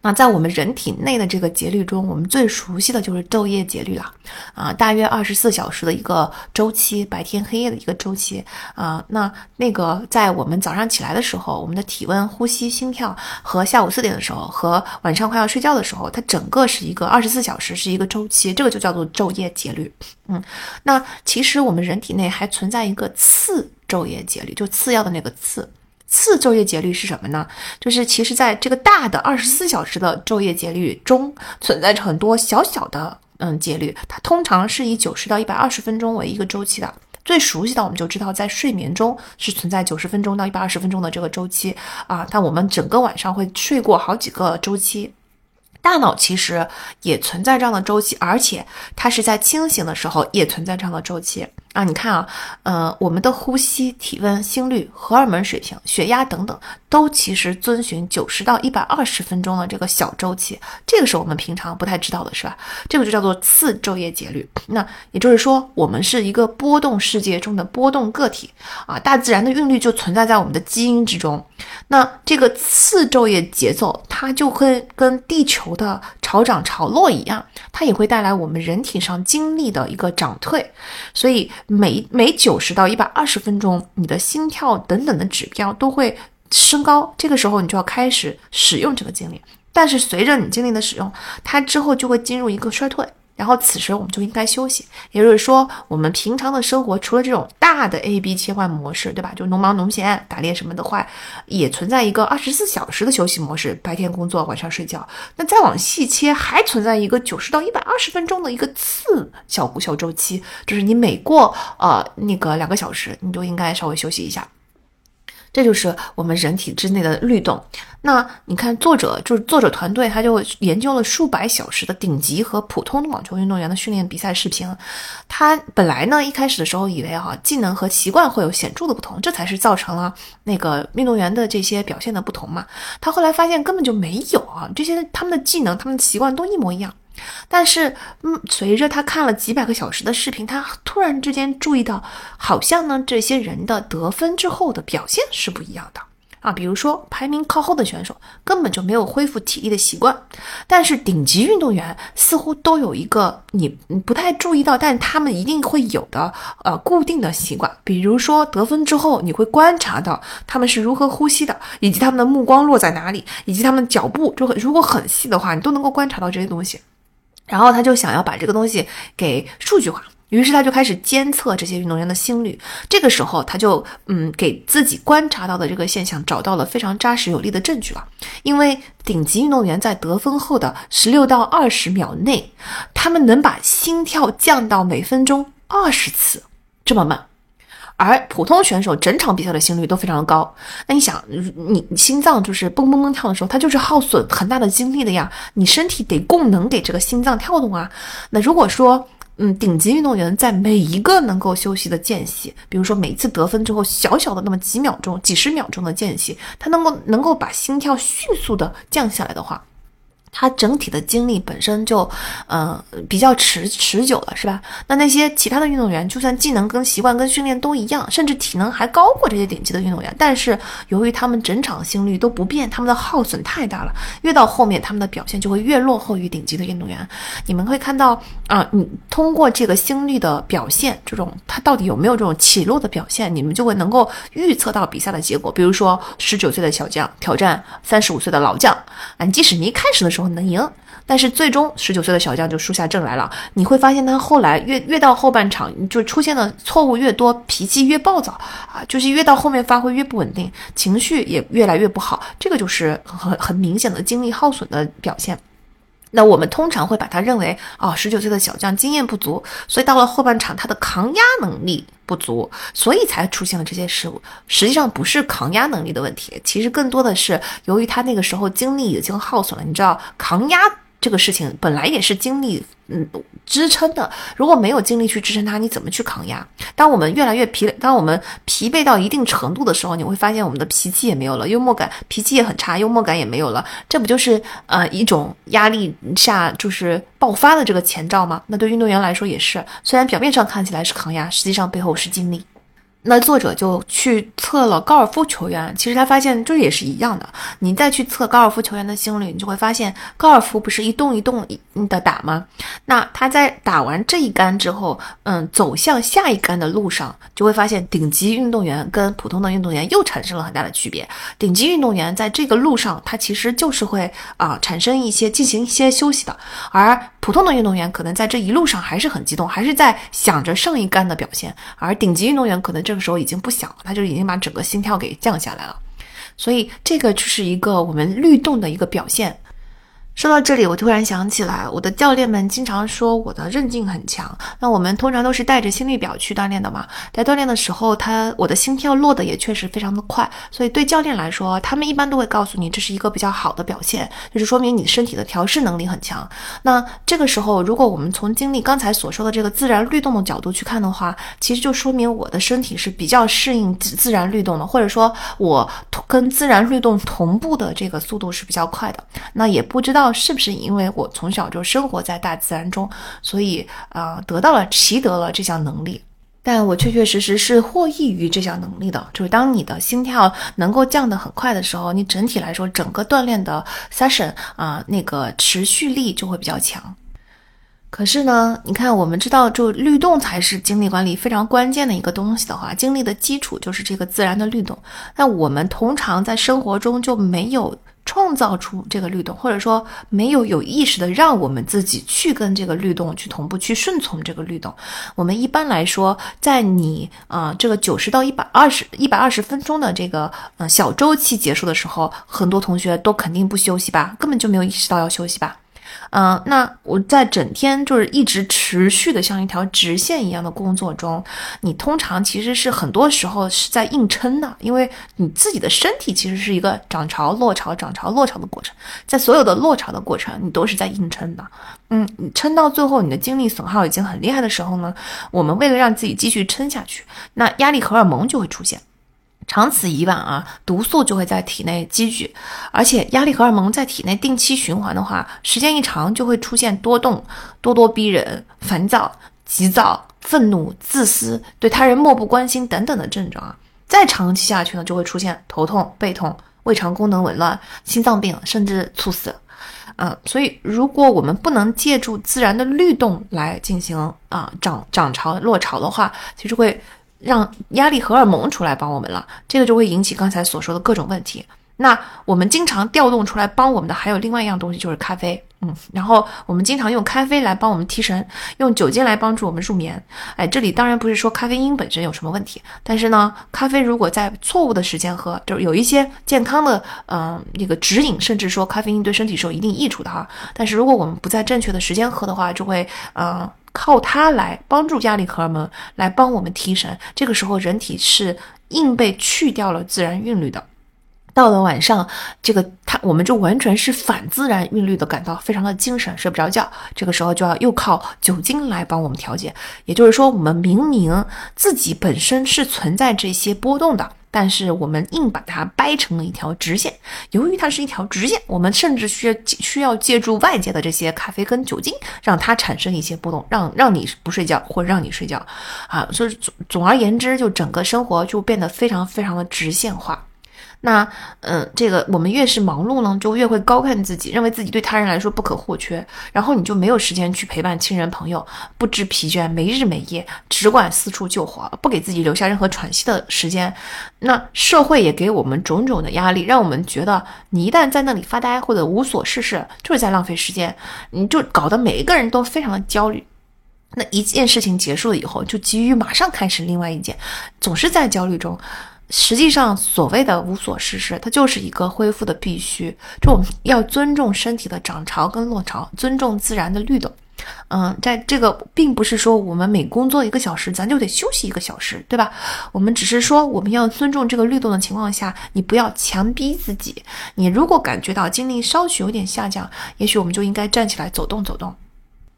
那在我们人体内的这个节律中，我们最熟悉的就是昼夜节律了，啊，大约二十四小时的一个周期，白天黑夜的一个周期，啊，那那个在我们早上起来的时候，我们的体温、呼吸、心跳和下午四点的时候和晚上快要睡觉的时候，它整个是一个二十四小时是一个周期，这个就叫做昼夜节律。嗯，那其实我们人体内还存在一个次昼夜节律，就次要的那个次。次昼夜节律是什么呢？就是其实在这个大的二十四小时的昼夜节律中，存在着很多小小的嗯节律，它通常是以九十到一百二十分钟为一个周期的。最熟悉的我们就知道，在睡眠中是存在九十分钟到一百二十分钟的这个周期啊，但我们整个晚上会睡过好几个周期。大脑其实也存在这样的周期，而且它是在清醒的时候也存在这样的周期。啊，你看啊，呃，我们的呼吸、体温、心率、荷尔蒙水平、血压等等，都其实遵循九十到一百二十分钟的这个小周期，这个是我们平常不太知道的，是吧？这个就叫做次昼夜节律。那也就是说，我们是一个波动世界中的波动个体啊，大自然的韵律就存在在我们的基因之中。那这个次昼夜节奏，它就会跟地球的潮涨潮落一样，它也会带来我们人体上精力的一个涨退，所以。每每九十到一百二十分钟，你的心跳等等的指标都会升高，这个时候你就要开始使用这个精力。但是随着你精力的使用，它之后就会进入一个衰退。然后此时我们就应该休息，也就是说，我们平常的生活除了这种大的 A B 切换模式，对吧？就农忙农闲、打猎什么的话，也存在一个二十四小时的休息模式，白天工作，晚上睡觉。那再往细切，还存在一个九十到一百二十分钟的一个次小小周期，就是你每过呃那个两个小时，你就应该稍微休息一下。这就是我们人体之内的律动。那你看，作者就是作者团队，他就研究了数百小时的顶级和普通的网球运动员的训练比赛视频。他本来呢，一开始的时候以为哈，技能和习惯会有显著的不同，这才是造成了那个运动员的这些表现的不同嘛。他后来发现根本就没有啊，这些他们的技能、他们的习惯都一模一样。但是，嗯，随着他看了几百个小时的视频，他突然之间注意到，好像呢，这些人的得分之后的表现是不一样的啊。比如说，排名靠后的选手根本就没有恢复体力的习惯，但是顶级运动员似乎都有一个你不太注意到，但他们一定会有的呃固定的习惯。比如说，得分之后你会观察到他们是如何呼吸的，以及他们的目光落在哪里，以及他们脚步就如果很细的话，你都能够观察到这些东西。然后他就想要把这个东西给数据化。于是他就开始监测这些运动员的心率，这个时候他就嗯给自己观察到的这个现象找到了非常扎实有力的证据了。因为顶级运动员在得分后的十六到二十秒内，他们能把心跳降到每分钟二十次这么慢，而普通选手整场比赛的心率都非常的高。那你想，你心脏就是蹦蹦蹦跳的时候，它就是耗损很大的精力的呀，你身体得供能给这个心脏跳动啊。那如果说，嗯，顶级运动员在每一个能够休息的间隙，比如说每次得分之后，小小的那么几秒钟、几十秒钟的间隙，他能够能够把心跳迅速的降下来的话。他整体的精力本身就，呃，比较持持久了，是吧？那那些其他的运动员，就算技能跟习惯跟训练都一样，甚至体能还高过这些顶级的运动员，但是由于他们整场心率都不变，他们的耗损太大了，越到后面他们的表现就会越落后于顶级的运动员。你们会看到啊，你通过这个心率的表现，这种他到底有没有这种起落的表现，你们就会能够预测到比赛的结果。比如说，十九岁的小将挑战三十五岁的老将，啊，即使你一开始的时候。能赢，但是最终十九岁的小将就输下阵来了。你会发现他后来越越到后半场，就出现的错误越多，脾气越暴躁啊，就是越到后面发挥越不稳定，情绪也越来越不好。这个就是很很明显的精力耗损的表现。那我们通常会把他认为，哦，十九岁的小将经验不足，所以到了后半场他的抗压能力不足，所以才出现了这些失误。实际上不是抗压能力的问题，其实更多的是由于他那个时候精力已经耗损了。你知道，抗压。这个事情本来也是精力嗯支撑的，如果没有精力去支撑它，你怎么去抗压？当我们越来越疲累，当我们疲惫到一定程度的时候，你会发现我们的脾气也没有了，幽默感脾气也很差，幽默感也没有了，这不就是呃一种压力下就是爆发的这个前兆吗？那对运动员来说也是，虽然表面上看起来是抗压，实际上背后是精力。那作者就去测了高尔夫球员，其实他发现这也是一样的。你再去测高尔夫球员的心率，你就会发现高尔夫不是一动一动的打吗？那他在打完这一杆之后，嗯，走向下一杆的路上，就会发现顶级运动员跟普通的运动员又产生了很大的区别。顶级运动员在这个路上，他其实就是会啊产生一些进行一些休息的，而普通的运动员可能在这一路上还是很激动，还是在想着上一杆的表现，而顶级运动员可能这。个时候已经不想了，他就已经把整个心跳给降下来了，所以这个就是一个我们律动的一个表现。说到这里，我突然想起来，我的教练们经常说我的韧劲很强。那我们通常都是带着心率表去锻炼的嘛，在锻炼的时候，他我的心跳落的也确实非常的快，所以对教练来说，他们一般都会告诉你这是一个比较好的表现，就是说明你身体的调试能力很强。那这个时候，如果我们从经历刚才所说的这个自然律动的角度去看的话，其实就说明我的身体是比较适应自自然律动的，或者说我跟自然律动同步的这个速度是比较快的。那也不知道。道是不是因为我从小就生活在大自然中，所以啊得到了习得了这项能力？但我确确实实是获益于这项能力的。就是当你的心跳能够降得很快的时候，你整体来说整个锻炼的 session 啊那个持续力就会比较强。可是呢，你看我们知道，就律动才是精力管理非常关键的一个东西的话，精力的基础就是这个自然的律动。那我们通常在生活中就没有。创造出这个律动，或者说没有有意识的让我们自己去跟这个律动去同步，去顺从这个律动。我们一般来说，在你啊这个九十到一百二十一百二十分钟的这个呃小周期结束的时候，很多同学都肯定不休息吧，根本就没有意识到要休息吧。嗯，那我在整天就是一直持续的像一条直线一样的工作中，你通常其实是很多时候是在硬撑的，因为你自己的身体其实是一个涨潮落潮、涨潮落潮的过程，在所有的落潮的过程，你都是在硬撑的。嗯，你撑到最后，你的精力损耗已经很厉害的时候呢，我们为了让自己继续撑下去，那压力荷尔蒙就会出现。长此以往啊，毒素就会在体内积聚，而且压力荷尔蒙在体内定期循环的话，时间一长就会出现多动、咄咄逼人、烦躁、急躁、愤怒、自私、对他人漠不关心等等的症状啊。再长期下去呢，就会出现头痛、背痛、胃肠功能紊乱、心脏病，甚至猝死。嗯，所以如果我们不能借助自然的律动来进行啊涨涨潮落潮的话，其实会。让压力荷尔蒙出来帮我们了，这个就会引起刚才所说的各种问题。那我们经常调动出来帮我们的还有另外一样东西，就是咖啡。嗯，然后我们经常用咖啡来帮我们提神，用酒精来帮助我们入眠。哎，这里当然不是说咖啡因本身有什么问题，但是呢，咖啡如果在错误的时间喝，就是有一些健康的嗯那个指引，甚至说咖啡因对身体是有一定益处的哈。但是如果我们不在正确的时间喝的话，就会嗯靠它来帮助压力荷尔蒙来帮我们提神。这个时候人体是硬被去掉了自然韵律的。到了晚上，这个它我们就完全是反自然韵律的，感到非常的精神，睡不着觉。这个时候就要又靠酒精来帮我们调节。也就是说，我们明明自己本身是存在这些波动的，但是我们硬把它掰成了一条直线。由于它是一条直线，我们甚至需要需要借助外界的这些咖啡跟酒精，让它产生一些波动，让让你不睡觉或让你睡觉啊。所以总总而言之，就整个生活就变得非常非常的直线化。那，嗯，这个我们越是忙碌呢，就越会高看自己，认为自己对他人来说不可或缺，然后你就没有时间去陪伴亲人朋友，不知疲倦，没日没夜，只管四处救火，不给自己留下任何喘息的时间。那社会也给我们种种的压力，让我们觉得你一旦在那里发呆或者无所事事，就是在浪费时间，你就搞得每一个人都非常的焦虑。那一件事情结束了以后，就急于马上开始另外一件，总是在焦虑中。实际上，所谓的无所事事，它就是一个恢复的必须。就我们要尊重身体的涨潮跟落潮，尊重自然的律动。嗯，在这个并不是说我们每工作一个小时，咱就得休息一个小时，对吧？我们只是说我们要尊重这个律动的情况下，你不要强逼自己。你如果感觉到精力稍许有点下降，也许我们就应该站起来走动走动。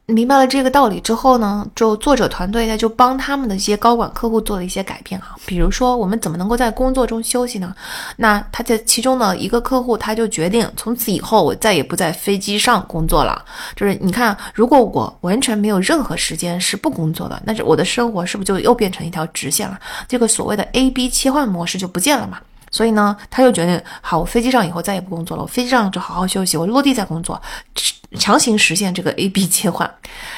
明白了这个道理之后呢，就作者团队他就帮他们的一些高管客户做了一些改变哈，比如说我们怎么能够在工作中休息呢？那他在其中的一个客户他就决定从此以后我再也不在飞机上工作了。就是你看，如果我完全没有任何时间是不工作的，那我的生活是不是就又变成一条直线了？这个所谓的 A B 切换模式就不见了嘛？所以呢，他就决定好，我飞机上以后再也不工作了，我飞机上就好好休息，我落地再工作。强行实现这个 A B 切换，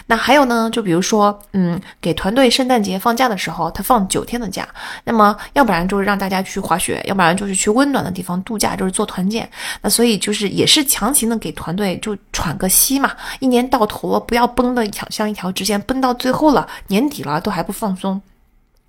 那还有呢？就比如说，嗯，给团队圣诞节放假的时候，他放九天的假。那么，要不然就是让大家去滑雪，要不然就是去温暖的地方度假，就是做团建。那所以就是也是强行的给团队就喘个息嘛。一年到头了，不要绷的像一条直线，绷到最后了，年底了都还不放松。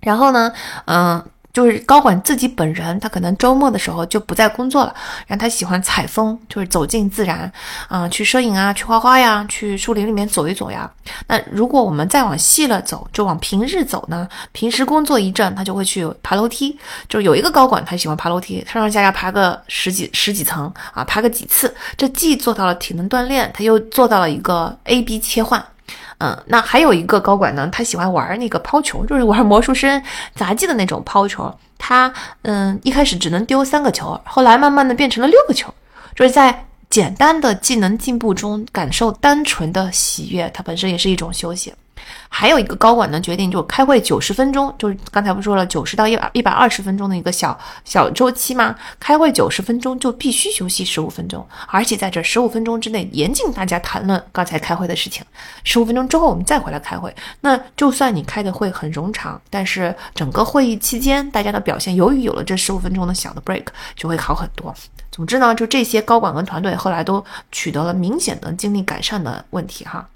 然后呢，嗯。就是高管自己本人，他可能周末的时候就不在工作了，然后他喜欢采风，就是走进自然，啊，去摄影啊，去画画呀，去树林里面走一走呀。那如果我们再往细了走，就往平日走呢？平时工作一阵，他就会去爬楼梯。就有一个高管，他喜欢爬楼梯，上上下下爬个十几十几层啊，爬个几次，这既做到了体能锻炼，他又做到了一个 A B 切换。嗯，那还有一个高管呢，他喜欢玩那个抛球，就是玩魔术师杂技的那种抛球。他嗯，一开始只能丢三个球，后来慢慢的变成了六个球，就是在简单的技能进步中感受单纯的喜悦，它本身也是一种修行。还有一个高管的，决定就开会九十分钟，就是刚才不说了九十到一百一百二十分钟的一个小小周期吗？开会九十分钟就必须休息十五分钟，而且在这十五分钟之内严禁大家谈论刚才开会的事情。十五分钟之后我们再回来开会。那就算你开的会很冗长，但是整个会议期间大家的表现，由于有了这十五分钟的小的 break，就会好很多。总之呢，就这些高管跟团队后来都取得了明显的经历改善的问题哈。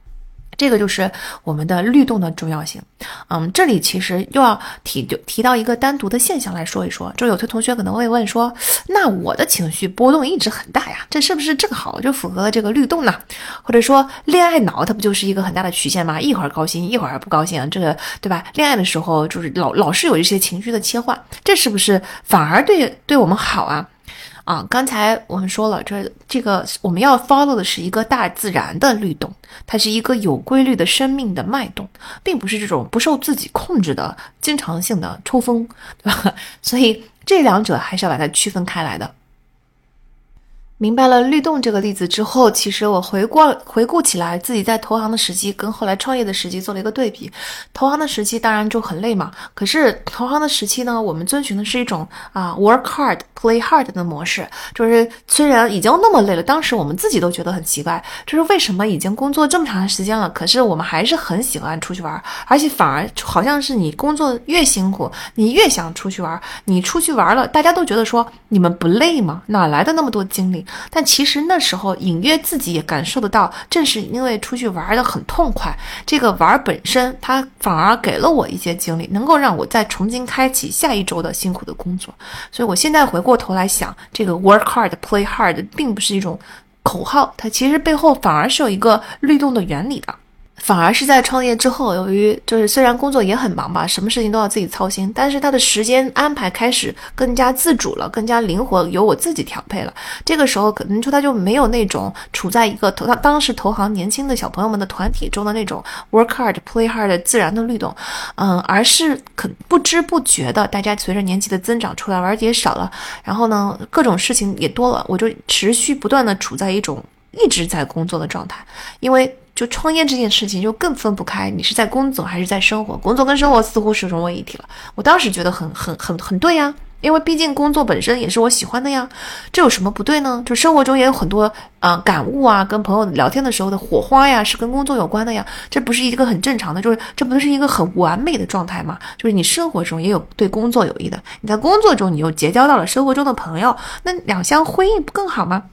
这个就是我们的律动的重要性，嗯，这里其实又要提就提到一个单独的现象来说一说，就有些同学可能会问说，那我的情绪波动一直很大呀，这是不是正好就符合了这个律动呢？或者说恋爱脑它不就是一个很大的曲线吗？一会儿高兴一会儿不高兴，这个对吧？恋爱的时候就是老老是有一些情绪的切换，这是不是反而对对我们好啊？啊，刚才我们说了，这这个我们要 follow 的是一个大自然的律动，它是一个有规律的生命的脉动，并不是这种不受自己控制的经常性的抽风，对吧？[laughs] 所以这两者还是要把它区分开来的。明白了律动这个例子之后，其实我回过回顾起来，自己在投行的时期跟后来创业的时期做了一个对比。投行的时期当然就很累嘛，可是投行的时期呢，我们遵循的是一种啊 work hard play hard 的模式，就是虽然已经那么累了，当时我们自己都觉得很奇怪，就是为什么已经工作这么长时间了，可是我们还是很喜欢出去玩，而且反而好像是你工作越辛苦，你越想出去玩，你出去玩了，大家都觉得说你们不累吗？哪来的那么多精力？但其实那时候隐约自己也感受得到，正是因为出去玩的很痛快，这个玩本身它反而给了我一些经历，能够让我再重新开启下一周的辛苦的工作。所以我现在回过头来想，这个 work hard play hard 并不是一种口号，它其实背后反而是有一个律动的原理的。反而是在创业之后，由于就是虽然工作也很忙吧，什么事情都要自己操心，但是他的时间安排开始更加自主了，更加灵活，由我自己调配了。这个时候可能说他就没有那种处在一个投他当时投行年轻的小朋友们的团体中的那种 work hard play hard 的自然的律动，嗯，而是可不知不觉的，大家随着年纪的增长，出来玩儿的也少了，然后呢，各种事情也多了，我就持续不断的处在一种一直在工作的状态，因为。就创业这件事情就更分不开，你是在工作还是在生活？工作跟生活似乎是融为一体了。我当时觉得很很很很对呀，因为毕竟工作本身也是我喜欢的呀，这有什么不对呢？就生活中也有很多啊感悟啊，跟朋友聊天的时候的火花呀，是跟工作有关的呀，这不是一个很正常的，就是这不是一个很完美的状态吗？就是你生活中也有对工作有益的，你在工作中你又结交到了生活中的朋友，那两相辉映不更好吗？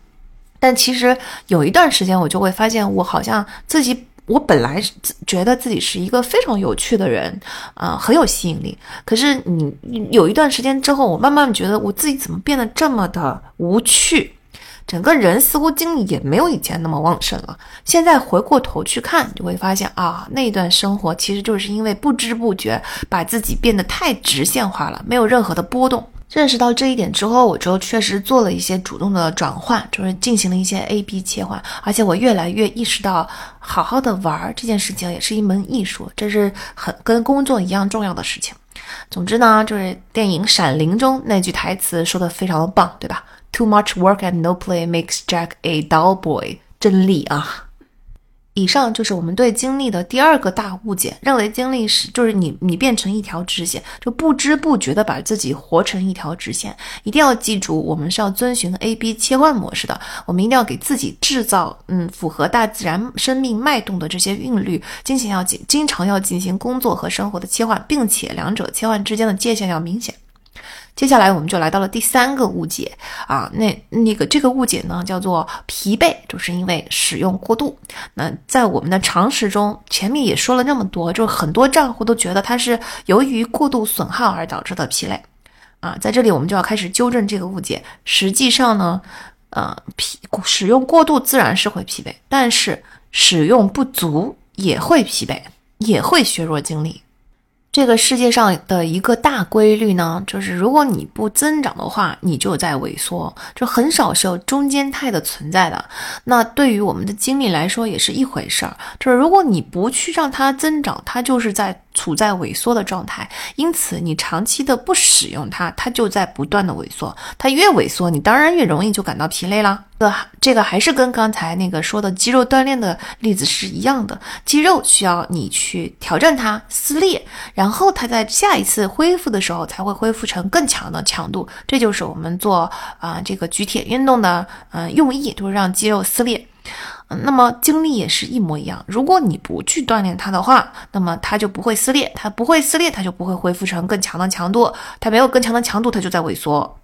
但其实有一段时间，我就会发现，我好像自己，我本来觉得自己是一个非常有趣的人，啊，很有吸引力。可是你有一段时间之后，我慢慢觉得我自己怎么变得这么的无趣，整个人似乎精力也没有以前那么旺盛了。现在回过头去看，就会发现啊，那段生活其实就是因为不知不觉把自己变得太直线化了，没有任何的波动。认识到这一点之后，我就确实做了一些主动的转换，就是进行了一些 A B 切换，而且我越来越意识到，好好的玩这件事情也是一门艺术，这是很跟工作一样重要的事情。总之呢，就是电影《闪灵》中那句台词说的非常的棒，对吧？Too much work and no play makes Jack a dull boy，真理啊！以上就是我们对经历的第二个大误解，认为经历是就是你你变成一条直线，就不知不觉的把自己活成一条直线。一定要记住，我们是要遵循 A B 切换模式的，我们一定要给自己制造嗯符合大自然生命脉动的这些韵律，进行要经经常要进行工作和生活的切换，并且两者切换之间的界限要明显。接下来我们就来到了第三个误解啊，那那个这个误解呢叫做疲惫，就是因为使用过度。那在我们的常识中，前面也说了那么多，就很多账户都觉得它是由于过度损耗而导致的疲累啊。在这里我们就要开始纠正这个误解。实际上呢，呃，疲使用过度自然是会疲惫，但是使用不足也会疲惫，也会削弱精力。这个世界上的一个大规律呢，就是如果你不增长的话，你就在萎缩，就很少是有中间态的存在的。那对于我们的精力来说也是一回事儿，就是如果你不去让它增长，它就是在。处在萎缩的状态，因此你长期的不使用它，它就在不断的萎缩。它越萎缩，你当然越容易就感到疲累了。这这个还是跟刚才那个说的肌肉锻炼的例子是一样的。肌肉需要你去挑战它、撕裂，然后它在下一次恢复的时候才会恢复成更强的强度。这就是我们做啊这个举铁运动的嗯用意，就是让肌肉撕裂。那么精力也是一模一样，如果你不去锻炼它的话，那么它就不会撕裂，它不会撕裂，它就不会恢复成更强的强度，它没有更强的强度，它就在萎缩。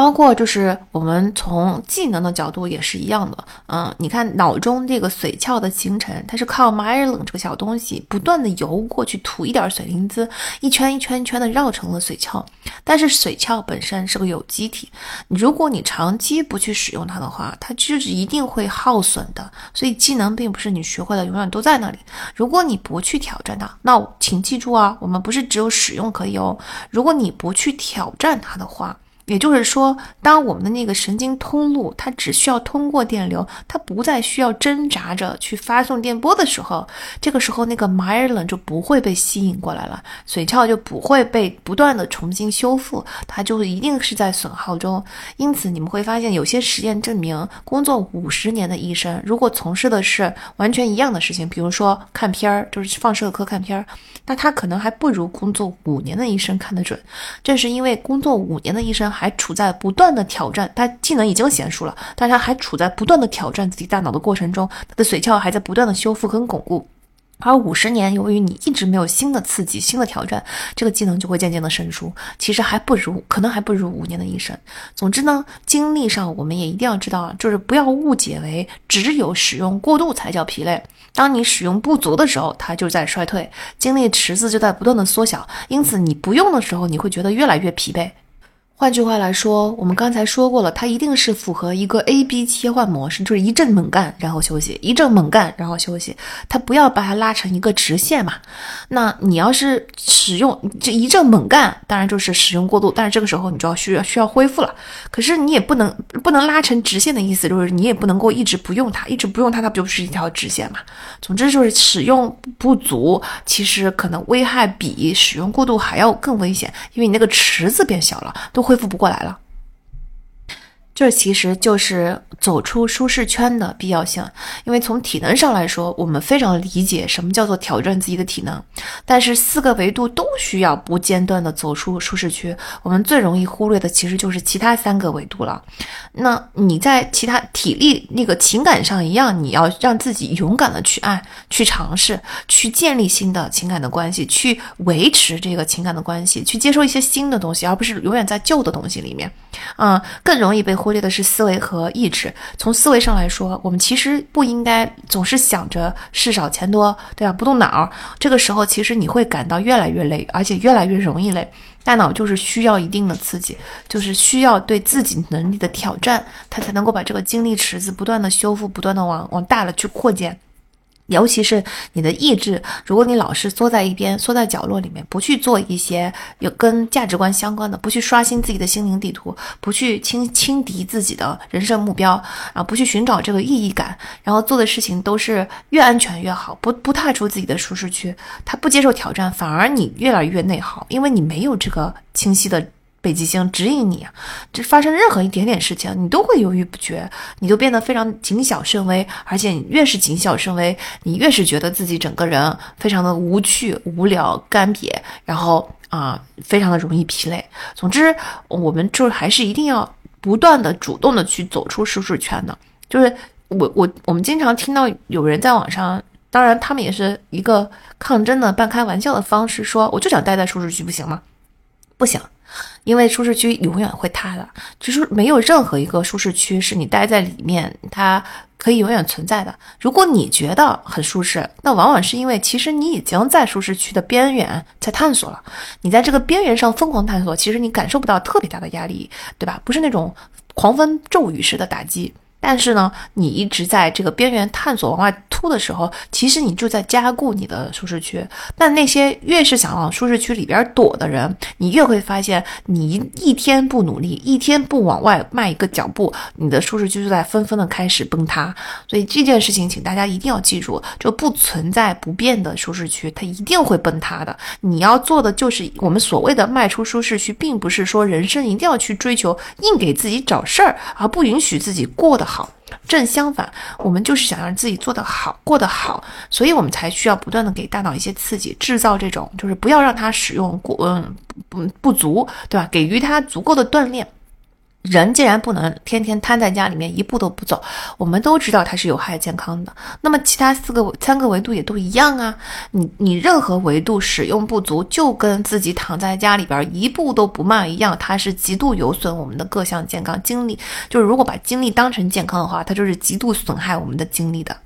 包括就是我们从技能的角度也是一样的，嗯，你看脑中这个髓鞘的形成，它是靠马尔冷这个小东西不断的游过去，吐一点水灵芝，一圈一圈一圈的绕成了髓鞘。但是髓鞘本身是个有机体，如果你长期不去使用它的话，它就是一定会耗损的。所以技能并不是你学会了永远都在那里。如果你不去挑战它，那请记住啊，我们不是只有使用可以哦。如果你不去挑战它的话，也就是说，当我们的那个神经通路它只需要通过电流，它不再需要挣扎着去发送电波的时候，这个时候那个 myelin 就不会被吸引过来了，髓鞘就不会被不断的重新修复，它就一定是在损耗中。因此，你们会发现有些实验证明，工作五十年的医生如果从事的是完全一样的事情，比如说看片儿，就是放射科看片儿，那他可能还不如工作五年的医生看得准。正是因为工作五年的医生。还处在不断的挑战，他技能已经娴熟了，但他还处在不断的挑战自己大脑的过程中，他的髓鞘还在不断的修复跟巩固。而五十年，由于你一直没有新的刺激、新的挑战，这个技能就会渐渐的生疏。其实还不如，可能还不如五年的医生。总之呢，精力上我们也一定要知道啊，就是不要误解为只有使用过度才叫疲累。当你使用不足的时候，它就在衰退，精力池子就在不断的缩小。因此，你不用的时候，你会觉得越来越疲惫。换句话来说，我们刚才说过了，它一定是符合一个 A B 切换模式，就是一阵猛干，然后休息，一阵猛干，然后休息。它不要把它拉成一个直线嘛。那你要是使用这一阵猛干，当然就是使用过度，但是这个时候你就要需要需要恢复了。可是你也不能不能拉成直线的意思，就是你也不能够一直不用它，一直不用它，它不就是一条直线嘛？总之就是使用不足，其实可能危害比使用过度还要更危险，因为你那个池子变小了，都。恢复不过来了。这其实就是走出舒适圈的必要性，因为从体能上来说，我们非常理解什么叫做挑战自己的体能，但是四个维度都需要不间断的走出舒适区。我们最容易忽略的其实就是其他三个维度了。那你在其他体力那个情感上一样，你要让自己勇敢的去爱、去尝试、去建立新的情感的关系，去维持这个情感的关系，去接受一些新的东西，而不是永远在旧的东西里面。啊，更容易被忽忽略的是思维和意志。从思维上来说，我们其实不应该总是想着事少钱多，对吧？不动脑，这个时候其实你会感到越来越累，而且越来越容易累。大脑就是需要一定的刺激，就是需要对自己能力的挑战，它才能够把这个精力池子不断的修复，不断的往往大了去扩建。尤其是你的意志，如果你老是缩在一边，缩在角落里面，不去做一些有跟价值观相关的，不去刷新自己的心灵地图，不去轻轻敌自己的人生目标，啊，不去寻找这个意义感，然后做的事情都是越安全越好，不不踏出自己的舒适区，他不接受挑战，反而你越来越内耗，因为你没有这个清晰的。北极星指引你啊，这发生任何一点点事情，你都会犹豫不决，你就变得非常谨小慎微，而且你越是谨小慎微，你越是觉得自己整个人非常的无趣、无聊、干瘪，然后啊，非常的容易疲累。总之，我们就还是一定要不断的、主动的去走出舒适圈的。就是我、我、我们经常听到有人在网上，当然他们也是一个抗争的、半开玩笑的方式，说我就想待在舒适区，不行吗？不行。因为舒适区永远会塌的，就是没有任何一个舒适区是你待在里面，它可以永远存在的。如果你觉得很舒适，那往往是因为其实你已经在舒适区的边缘在探索了。你在这个边缘上疯狂探索，其实你感受不到特别大的压力，对吧？不是那种狂风骤雨式的打击。但是呢，你一直在这个边缘探索往外突的时候，其实你就在加固你的舒适区。但那些越是想往舒适区里边躲的人，你越会发现，你一天不努力，一天不往外迈一个脚步，你的舒适区就在纷纷的开始崩塌。所以这件事情，请大家一定要记住，就不存在不变的舒适区，它一定会崩塌的。你要做的就是我们所谓的迈出舒适区，并不是说人生一定要去追求硬给自己找事儿，而不允许自己过得。正相反，我们就是想让自己做得好，过得好，所以我们才需要不断的给大脑一些刺激，制造这种，就是不要让它使用过，嗯，不不足，对吧？给予它足够的锻炼。人既然不能天天瘫在家里面一步都不走，我们都知道它是有害健康的。那么其他四个三个维度也都一样啊。你你任何维度使用不足，就跟自己躺在家里边一步都不迈一样，它是极度有损我们的各项健康。精力就是如果把精力当成健康的话，它就是极度损害我们的精力的。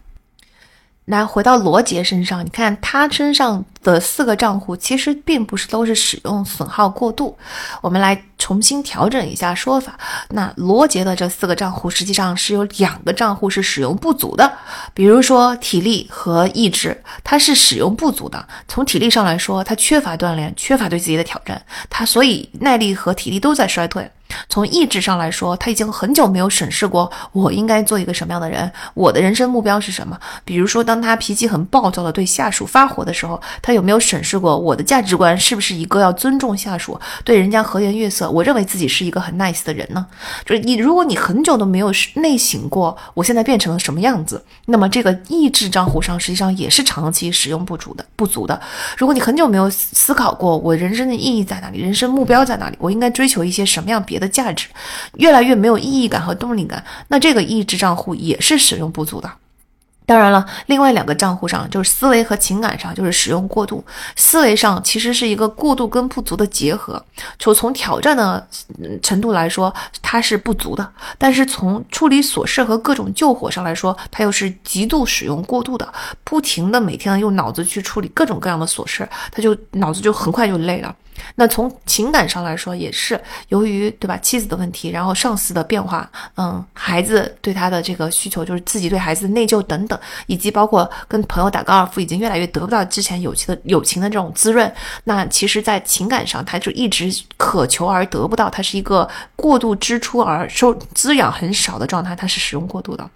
来回到罗杰身上，你看他身上的四个账户，其实并不是都是使用损耗过度。我们来重新调整一下说法。那罗杰的这四个账户，实际上是有两个账户是使用不足的。比如说体力和意志，他是使用不足的。从体力上来说，他缺乏锻炼，缺乏对自己的挑战，他所以耐力和体力都在衰退。从意志上来说，他已经很久没有审视过我应该做一个什么样的人，我的人生目标是什么。比如说，当他脾气很暴躁的对下属发火的时候，他有没有审视过我的价值观是不是一个要尊重下属、对人家和颜悦色？我认为自己是一个很 nice 的人呢？就是你，如果你很久都没有内省过，我现在变成了什么样子，那么这个意志账户上实际上也是长期使用不足的、不足的。如果你很久没有思考过我人生的意义在哪里，人生目标在哪里，我应该追求一些什么样别的价值，越来越没有意义感和动力感，那这个意志账户也是使用不足的。当然了，另外两个账户上就是思维和情感上，就是使用过度。思维上其实是一个过度跟不足的结合，就从挑战的程度来说，它是不足的；但是从处理琐事和各种救火上来说，它又是极度使用过度的，不停的每天用脑子去处理各种各样的琐事，他就脑子就很快就累了。那从情感上来说，也是由于对吧妻子的问题，然后上司的变化，嗯，孩子对他的这个需求，就是自己对孩子的内疚等等，以及包括跟朋友打高尔夫，已经越来越得不到之前友情的友情的这种滋润。那其实，在情感上，他就一直渴求而得不到，他是一个过度支出而收滋养很少的状态，他是使用过度的。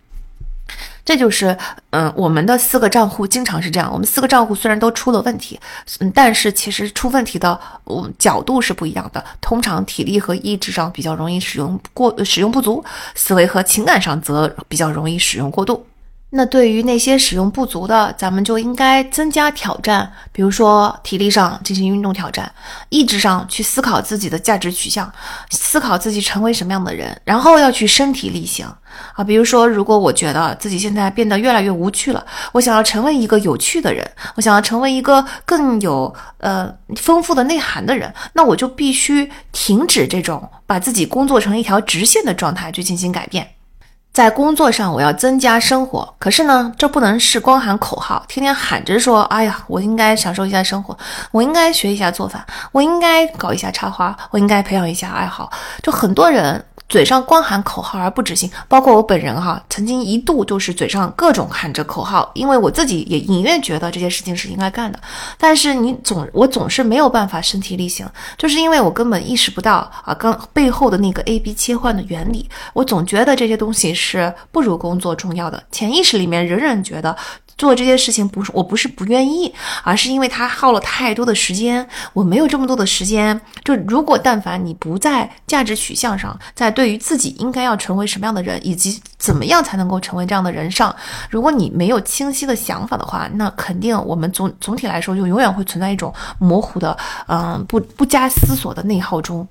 这就是，嗯，我们的四个账户经常是这样。我们四个账户虽然都出了问题，嗯，但是其实出问题的，嗯，角度是不一样的。通常体力和意志上比较容易使用过，使用不足；思维和情感上则比较容易使用过度。那对于那些使用不足的，咱们就应该增加挑战，比如说体力上进行运动挑战，意志上去思考自己的价值取向，思考自己成为什么样的人，然后要去身体力行啊。比如说，如果我觉得自己现在变得越来越无趣了，我想要成为一个有趣的人，我想要成为一个更有呃丰富的内涵的人，那我就必须停止这种把自己工作成一条直线的状态去进行改变。在工作上，我要增加生活，可是呢，这不能是光喊口号，天天喊着说，哎呀，我应该享受一下生活，我应该学一下做饭，我应该搞一下插花，我应该培养一下爱好，就很多人。嘴上光喊口号而不执行，包括我本人哈，曾经一度就是嘴上各种喊着口号，因为我自己也隐约觉得这些事情是应该干的，但是你总我总是没有办法身体力行，就是因为我根本意识不到啊，刚背后的那个 A B 切换的原理，我总觉得这些东西是不如工作重要的，潜意识里面仍然觉得。做这些事情不是我不是不愿意，而是因为他耗了太多的时间，我没有这么多的时间。就如果但凡你不在价值取向上，在对于自己应该要成为什么样的人，以及怎么样才能够成为这样的人上，如果你没有清晰的想法的话，那肯定我们总总体来说就永远会存在一种模糊的，嗯，不不加思索的内耗中。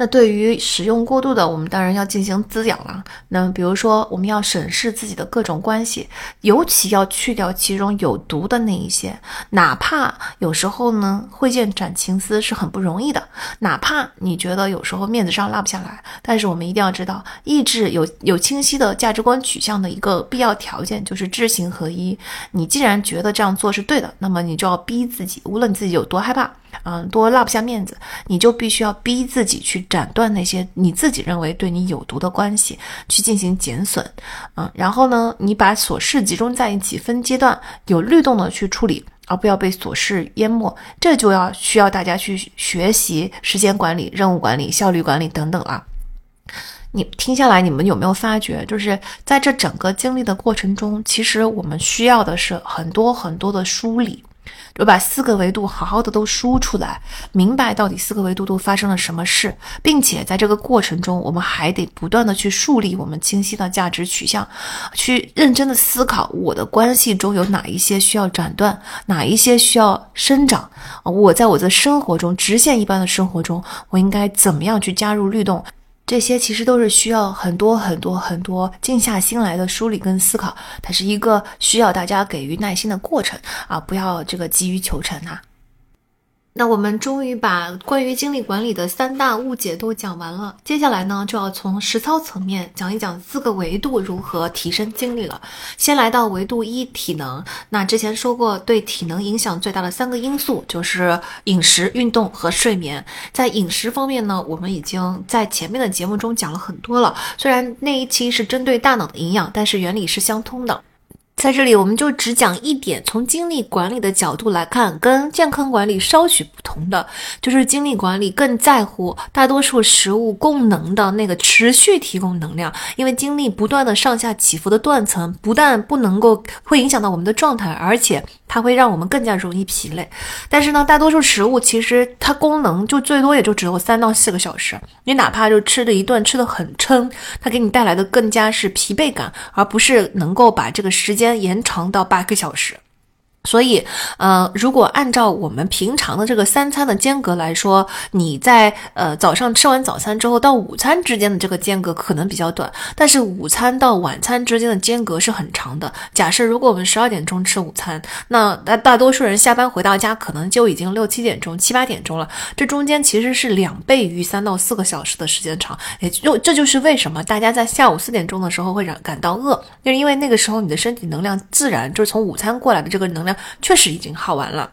那对于使用过度的，我们当然要进行滋养了。那比如说，我们要审视自己的各种关系，尤其要去掉其中有毒的那一些。哪怕有时候呢，会见斩情丝是很不容易的。哪怕你觉得有时候面子上拉不下来，但是我们一定要知道，意志有有清晰的价值观取向的一个必要条件就是知行合一。你既然觉得这样做是对的，那么你就要逼自己，无论你自己有多害怕。嗯，多落不下面子，你就必须要逼自己去斩断那些你自己认为对你有毒的关系，去进行减损。嗯，然后呢，你把琐事集中在一起，分阶段有律动的去处理，而不要被琐事淹没。这就要需要大家去学习时间管理、任务管理、效率管理等等了。你听下来，你们有没有发觉，就是在这整个经历的过程中，其实我们需要的是很多很多的梳理。就把四个维度好好的都输出来，明白到底四个维度都发生了什么事，并且在这个过程中，我们还得不断的去树立我们清晰的价值取向，去认真的思考我的关系中有哪一些需要斩断，哪一些需要生长。我在我的生活中，直线一般的生活中，我应该怎么样去加入律动？这些其实都是需要很多很多很多静下心来的梳理跟思考，它是一个需要大家给予耐心的过程啊，不要这个急于求成啊。那我们终于把关于精力管理的三大误解都讲完了，接下来呢就要从实操层面讲一讲四个维度如何提升精力了。先来到维度一，体能。那之前说过，对体能影响最大的三个因素就是饮食、运动和睡眠。在饮食方面呢，我们已经在前面的节目中讲了很多了，虽然那一期是针对大脑的营养，但是原理是相通的。在这里，我们就只讲一点，从精力管理的角度来看，跟健康管理稍许不同。的，就是精力管理更在乎大多数食物供能的那个持续提供能量，因为精力不断的上下起伏的断层，不但不能够会影响到我们的状态，而且它会让我们更加容易疲累。但是呢，大多数食物其实它功能就最多也就只有三到四个小时，你哪怕就吃的一顿吃的很撑，它给你带来的更加是疲惫感，而不是能够把这个时间延长到八个小时。所以，呃，如果按照我们平常的这个三餐的间隔来说，你在呃早上吃完早餐之后到午餐之间的这个间隔可能比较短，但是午餐到晚餐之间的间隔是很长的。假设如果我们十二点钟吃午餐，那大大多数人下班回到家可能就已经六七点钟、七八点钟了，这中间其实是两倍于三到四个小时的时间长，也就这就是为什么大家在下午四点钟的时候会感感到饿，就是因为那个时候你的身体能量自然就是从午餐过来的这个能量。确实已经耗完了。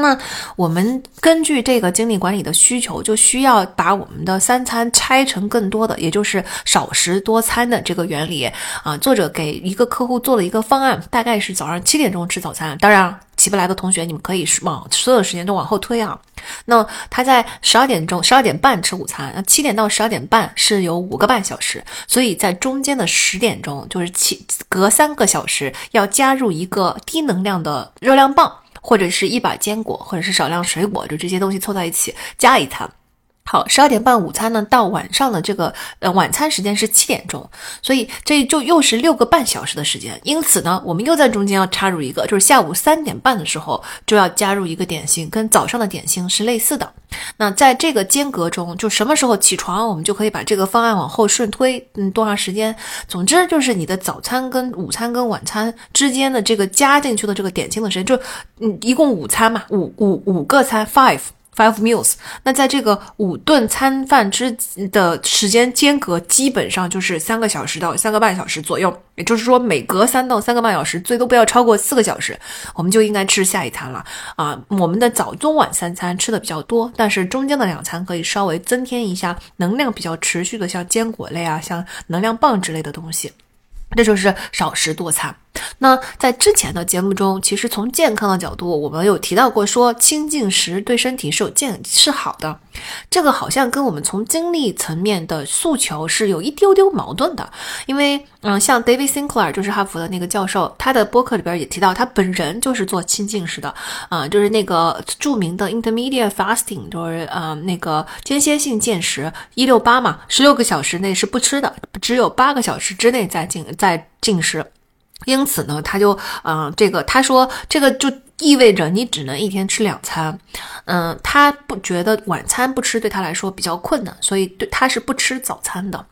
那，我们根据这个精力管理的需求，就需要把我们的三餐拆成更多的，也就是少食多餐的这个原理啊。作者给一个客户做了一个方案，大概是早上七点钟吃早餐。当然，起不来的同学，你们可以往所有时间都往后推啊。那他在十二点钟、十二点半吃午餐，那七点到十二点半是有五个半小时，所以在中间的十点钟，就是七隔三个小时要加入一个低能量的热量棒。或者是一把坚果，或者是少量水果，就这些东西凑在一起加一餐。好，十二点半午餐呢，到晚上的这个呃晚餐时间是七点钟，所以这就又是六个半小时的时间。因此呢，我们又在中间要插入一个，就是下午三点半的时候就要加入一个点心，跟早上的点心是类似的。那在这个间隔中，就什么时候起床，我们就可以把这个方案往后顺推，嗯，多长时间？总之就是你的早餐跟午餐跟晚餐之间的这个加进去的这个点心的时间，就嗯一共午餐嘛，五五五个餐，five。Five meals，那在这个五顿餐饭之的时间间隔，基本上就是三个小时到三个半小时左右。也就是说，每隔三到三个半小时，最多不要超过四个小时，我们就应该吃下一餐了啊。我们的早中晚三餐吃的比较多，但是中间的两餐可以稍微增添一下能量比较持续的，像坚果类啊，像能量棒之类的东西。这就是少食多餐。那在之前的节目中，其实从健康的角度，我们有提到过，说清静食对身体是有健是好的。这个好像跟我们从精力层面的诉求是有一丢丢矛盾的。因为，嗯，像 David Sinclair 就是哈佛的那个教授，他的播客里边也提到，他本人就是做清静食的，啊，就是那个著名的 Intermediate Fasting，就是呃那个间歇性进食，一六八嘛，十六个小时内是不吃的，只有八个小时之内在进在进食。因此呢，他就，嗯，这个他说，这个就意味着你只能一天吃两餐，嗯，他不觉得晚餐不吃对他来说比较困难，所以对他是不吃早餐的。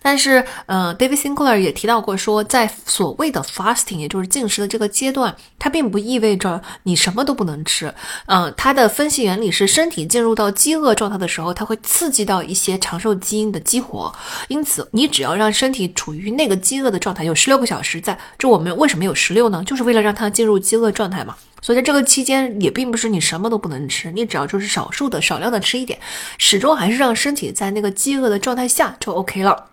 但是，嗯，David Sinclair 也提到过，说在所谓的 fasting，也就是进食的这个阶段，它并不意味着你什么都不能吃。嗯，他的分析原理是，身体进入到饥饿状态的时候，它会刺激到一些长寿基因的激活。因此，你只要让身体处于那个饥饿的状态，有十六个小时在。就我们为什么有十六呢？就是为了让它进入饥饿状态嘛。所以在这个期间，也并不是你什么都不能吃，你只要就是少数的、少量的吃一点，始终还是让身体在那个饥饿的状态下就 OK 了。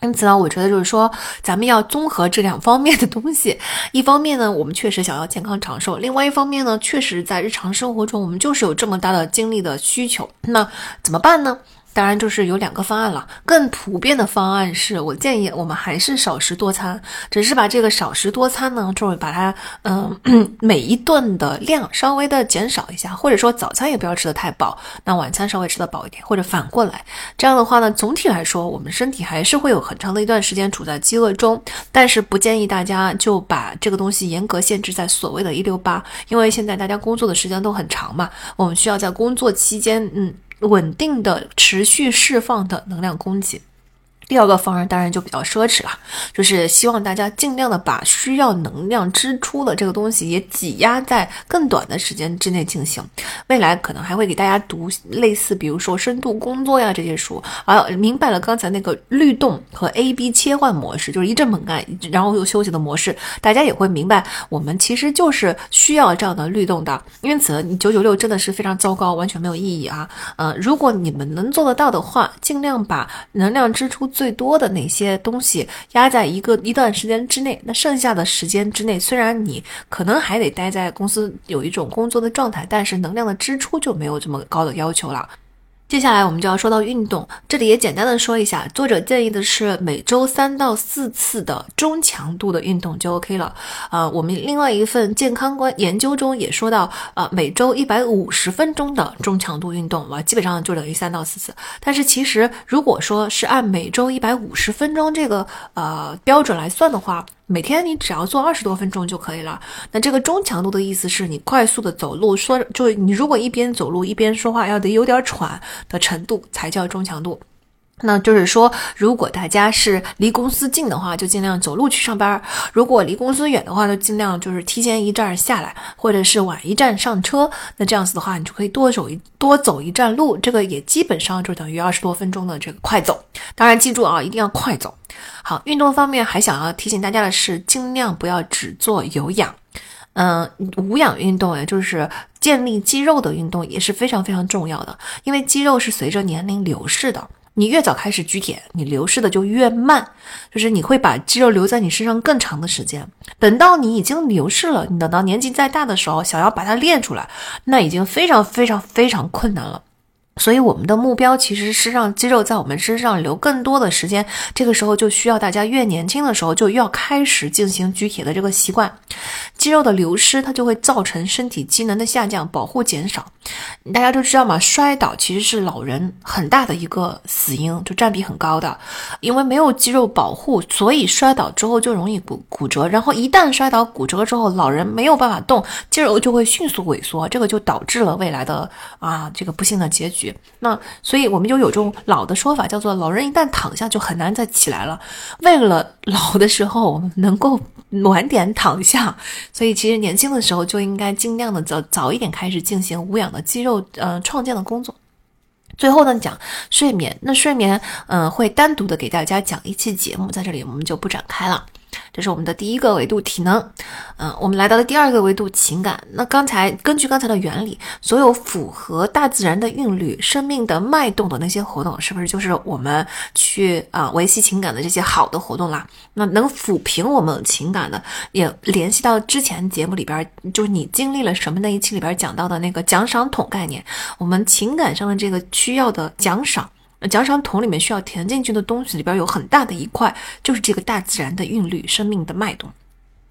因此呢，我觉得就是说，咱们要综合这两方面的东西。一方面呢，我们确实想要健康长寿；另外一方面呢，确实在日常生活中，我们就是有这么大的精力的需求。那怎么办呢？当然就是有两个方案了。更普遍的方案是我建议我们还是少食多餐，只是把这个少食多餐呢，就是把它嗯每一顿的量稍微的减少一下，或者说早餐也不要吃的太饱，那晚餐稍微吃的饱一点，或者反过来。这样的话呢，总体来说我们身体还是会有很长的一段时间处在饥饿中，但是不建议大家就把这个东西严格限制在所谓的一六八，因为现在大家工作的时间都很长嘛，我们需要在工作期间嗯。稳定的、持续释放的能量供给。第二个方案当然就比较奢侈了，就是希望大家尽量的把需要能量支出的这个东西也挤压在更短的时间之内进行。未来可能还会给大家读类似，比如说深度工作呀这些书，啊，明白了刚才那个律动和 A B 切换模式，就是一阵猛干然后又休息的模式，大家也会明白，我们其实就是需要这样的律动的。因此，你九九六真的是非常糟糕，完全没有意义啊。呃，如果你们能做得到的话，尽量把能量支出。最多的那些东西压在一个一段时间之内，那剩下的时间之内，虽然你可能还得待在公司有一种工作的状态，但是能量的支出就没有这么高的要求了。接下来我们就要说到运动，这里也简单的说一下，作者建议的是每周三到四次的中强度的运动就 OK 了。呃，我们另外一份健康观研究中也说到，呃，每周一百五十分钟的中强度运动，哇，基本上就等于三到四次。但是其实如果说是按每周一百五十分钟这个呃标准来算的话，每天你只要做二十多分钟就可以了。那这个中强度的意思是你快速的走路，说就你如果一边走路一边说话，要得有点喘的程度才叫中强度。那就是说，如果大家是离公司近的话，就尽量走路去上班；如果离公司远的话，就尽量就是提前一站下来，或者是晚一站上车。那这样子的话，你就可以多走一多走一站路，这个也基本上就等于二十多分钟的这个快走。当然，记住啊，一定要快走。好，运动方面还想要提醒大家的是，尽量不要只做有氧，嗯，无氧运动，也就是建立肌肉的运动也是非常非常重要的，因为肌肉是随着年龄流逝的。你越早开始举铁，你流失的就越慢，就是你会把肌肉留在你身上更长的时间。等到你已经流失了，你等到年纪再大的时候，想要把它练出来，那已经非常非常非常困难了。所以我们的目标其实是让肌肉在我们身上留更多的时间。这个时候就需要大家越年轻的时候就要开始进行举铁的这个习惯。肌肉的流失，它就会造成身体机能的下降，保护减少。大家都知道嘛，摔倒其实是老人很大的一个死因，就占比很高的。因为没有肌肉保护，所以摔倒之后就容易骨骨折。然后一旦摔倒骨折之后，老人没有办法动，肌肉就会迅速萎缩，这个就导致了未来的啊这个不幸的结局。那所以我们就有这种老的说法，叫做老人一旦躺下就很难再起来了。为了老的时候我们能够晚点躺下，所以其实年轻的时候就应该尽量的早早一点开始进行无氧的肌肉呃创建的工作。最后呢，讲睡眠，那睡眠嗯会单独的给大家讲一期节目，在这里我们就不展开了。这是我们的第一个维度体能，嗯，我们来到了第二个维度情感。那刚才根据刚才的原理，所有符合大自然的韵律、生命的脉动的那些活动，是不是就是我们去啊维系情感的这些好的活动啦？那能抚平我们情感的，也联系到之前节目里边，就是你经历了什么那一期里边讲到的那个奖赏桶概念，我们情感上的这个需要的奖赏。那奖赏桶里面需要填进去的东西里边有很大的一块，就是这个大自然的韵律、生命的脉动。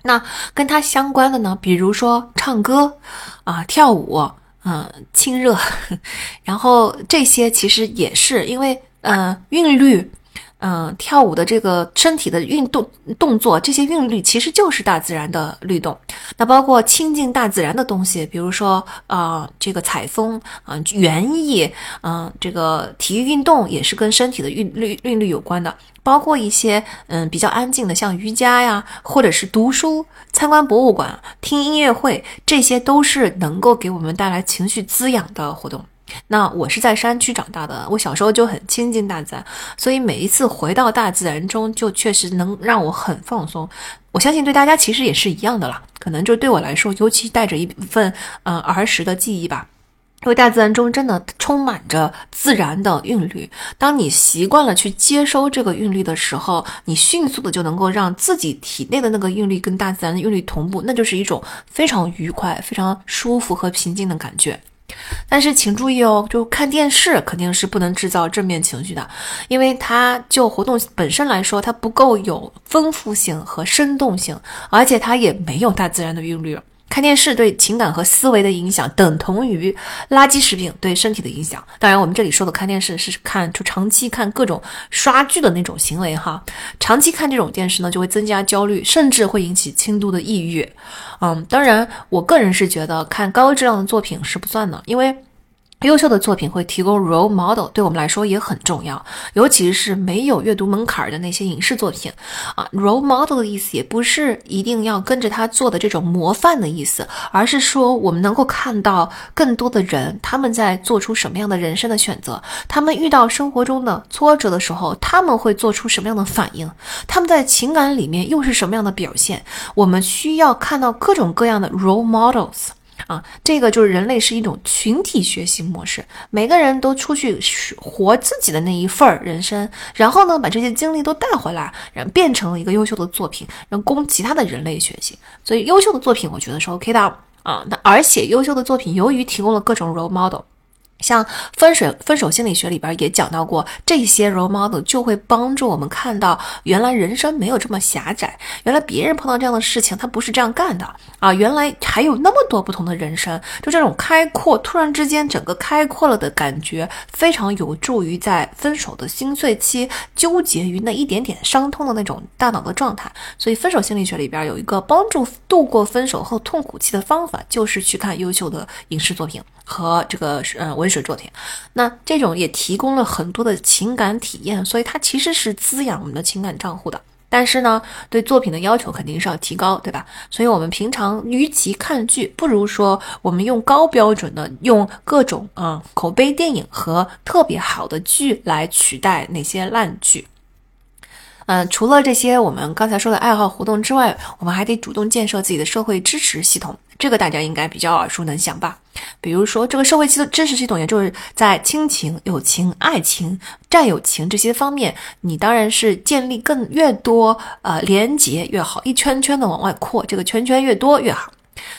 那跟它相关的呢，比如说唱歌啊、跳舞，嗯，亲热，[laughs] 然后这些其实也是因为，呃，韵律。嗯，跳舞的这个身体的运动动作，这些韵律其实就是大自然的律动。那包括亲近大自然的东西，比如说啊，这个采风啊，园艺，嗯，这个体育运动也是跟身体的韵律韵律有关的。包括一些嗯比较安静的，像瑜伽呀，或者是读书、参观博物馆、听音乐会，这些都是能够给我们带来情绪滋养的活动。那我是在山区长大的，我小时候就很亲近大自然，所以每一次回到大自然中，就确实能让我很放松。我相信对大家其实也是一样的啦，可能就对我来说，尤其带着一份嗯儿时的记忆吧。因为大自然中真的充满着自然的韵律，当你习惯了去接收这个韵律的时候，你迅速的就能够让自己体内的那个韵律跟大自然的韵律同步，那就是一种非常愉快、非常舒服和平静的感觉。但是请注意哦，就看电视肯定是不能制造正面情绪的，因为它就活动本身来说，它不够有丰富性和生动性，而且它也没有大自然的韵律。看电视对情感和思维的影响，等同于垃圾食品对身体的影响。当然，我们这里说的看电视是看就长期看各种刷剧的那种行为哈。长期看这种电视呢，就会增加焦虑，甚至会引起轻度的抑郁。嗯，当然，我个人是觉得看高质量的作品是不算的，因为。优秀的作品会提供 role model，对我们来说也很重要，尤其是没有阅读门槛的那些影视作品啊。role model 的意思也不是一定要跟着他做的这种模范的意思，而是说我们能够看到更多的人他们在做出什么样的人生的选择，他们遇到生活中的挫折的时候，他们会做出什么样的反应，他们在情感里面又是什么样的表现。我们需要看到各种各样的 role models。啊，这个就是人类是一种群体学习模式，每个人都出去学活自己的那一份儿人生，然后呢，把这些经历都带回来，然后变成了一个优秀的作品，让供其他的人类学习。所以，优秀的作品，我觉得是 OK 的啊。那而且，优秀的作品由于提供了各种 role model。像分手分手心理学里边也讲到过，这些 role model 就会帮助我们看到，原来人生没有这么狭窄，原来别人碰到这样的事情，他不是这样干的啊，原来还有那么多不同的人生，就这种开阔，突然之间整个开阔了的感觉，非常有助于在分手的心碎期纠结于那一点点伤痛的那种大脑的状态。所以分手心理学里边有一个帮助度过分手后痛苦期的方法，就是去看优秀的影视作品。和这个呃文学作品，那这种也提供了很多的情感体验，所以它其实是滋养我们的情感账户的。但是呢，对作品的要求肯定是要提高，对吧？所以我们平常与其看剧，不如说我们用高标准的，用各种啊口碑电影和特别好的剧来取代那些烂剧。嗯，除了这些我们刚才说的爱好活动之外，我们还得主动建设自己的社会支持系统。这个大家应该比较耳熟能详吧？比如说，这个社会系支持系统，也就是在亲情、友情、爱情、战友情这些方面，你当然是建立更越多呃连结越好，一圈圈的往外扩，这个圈圈越多越好。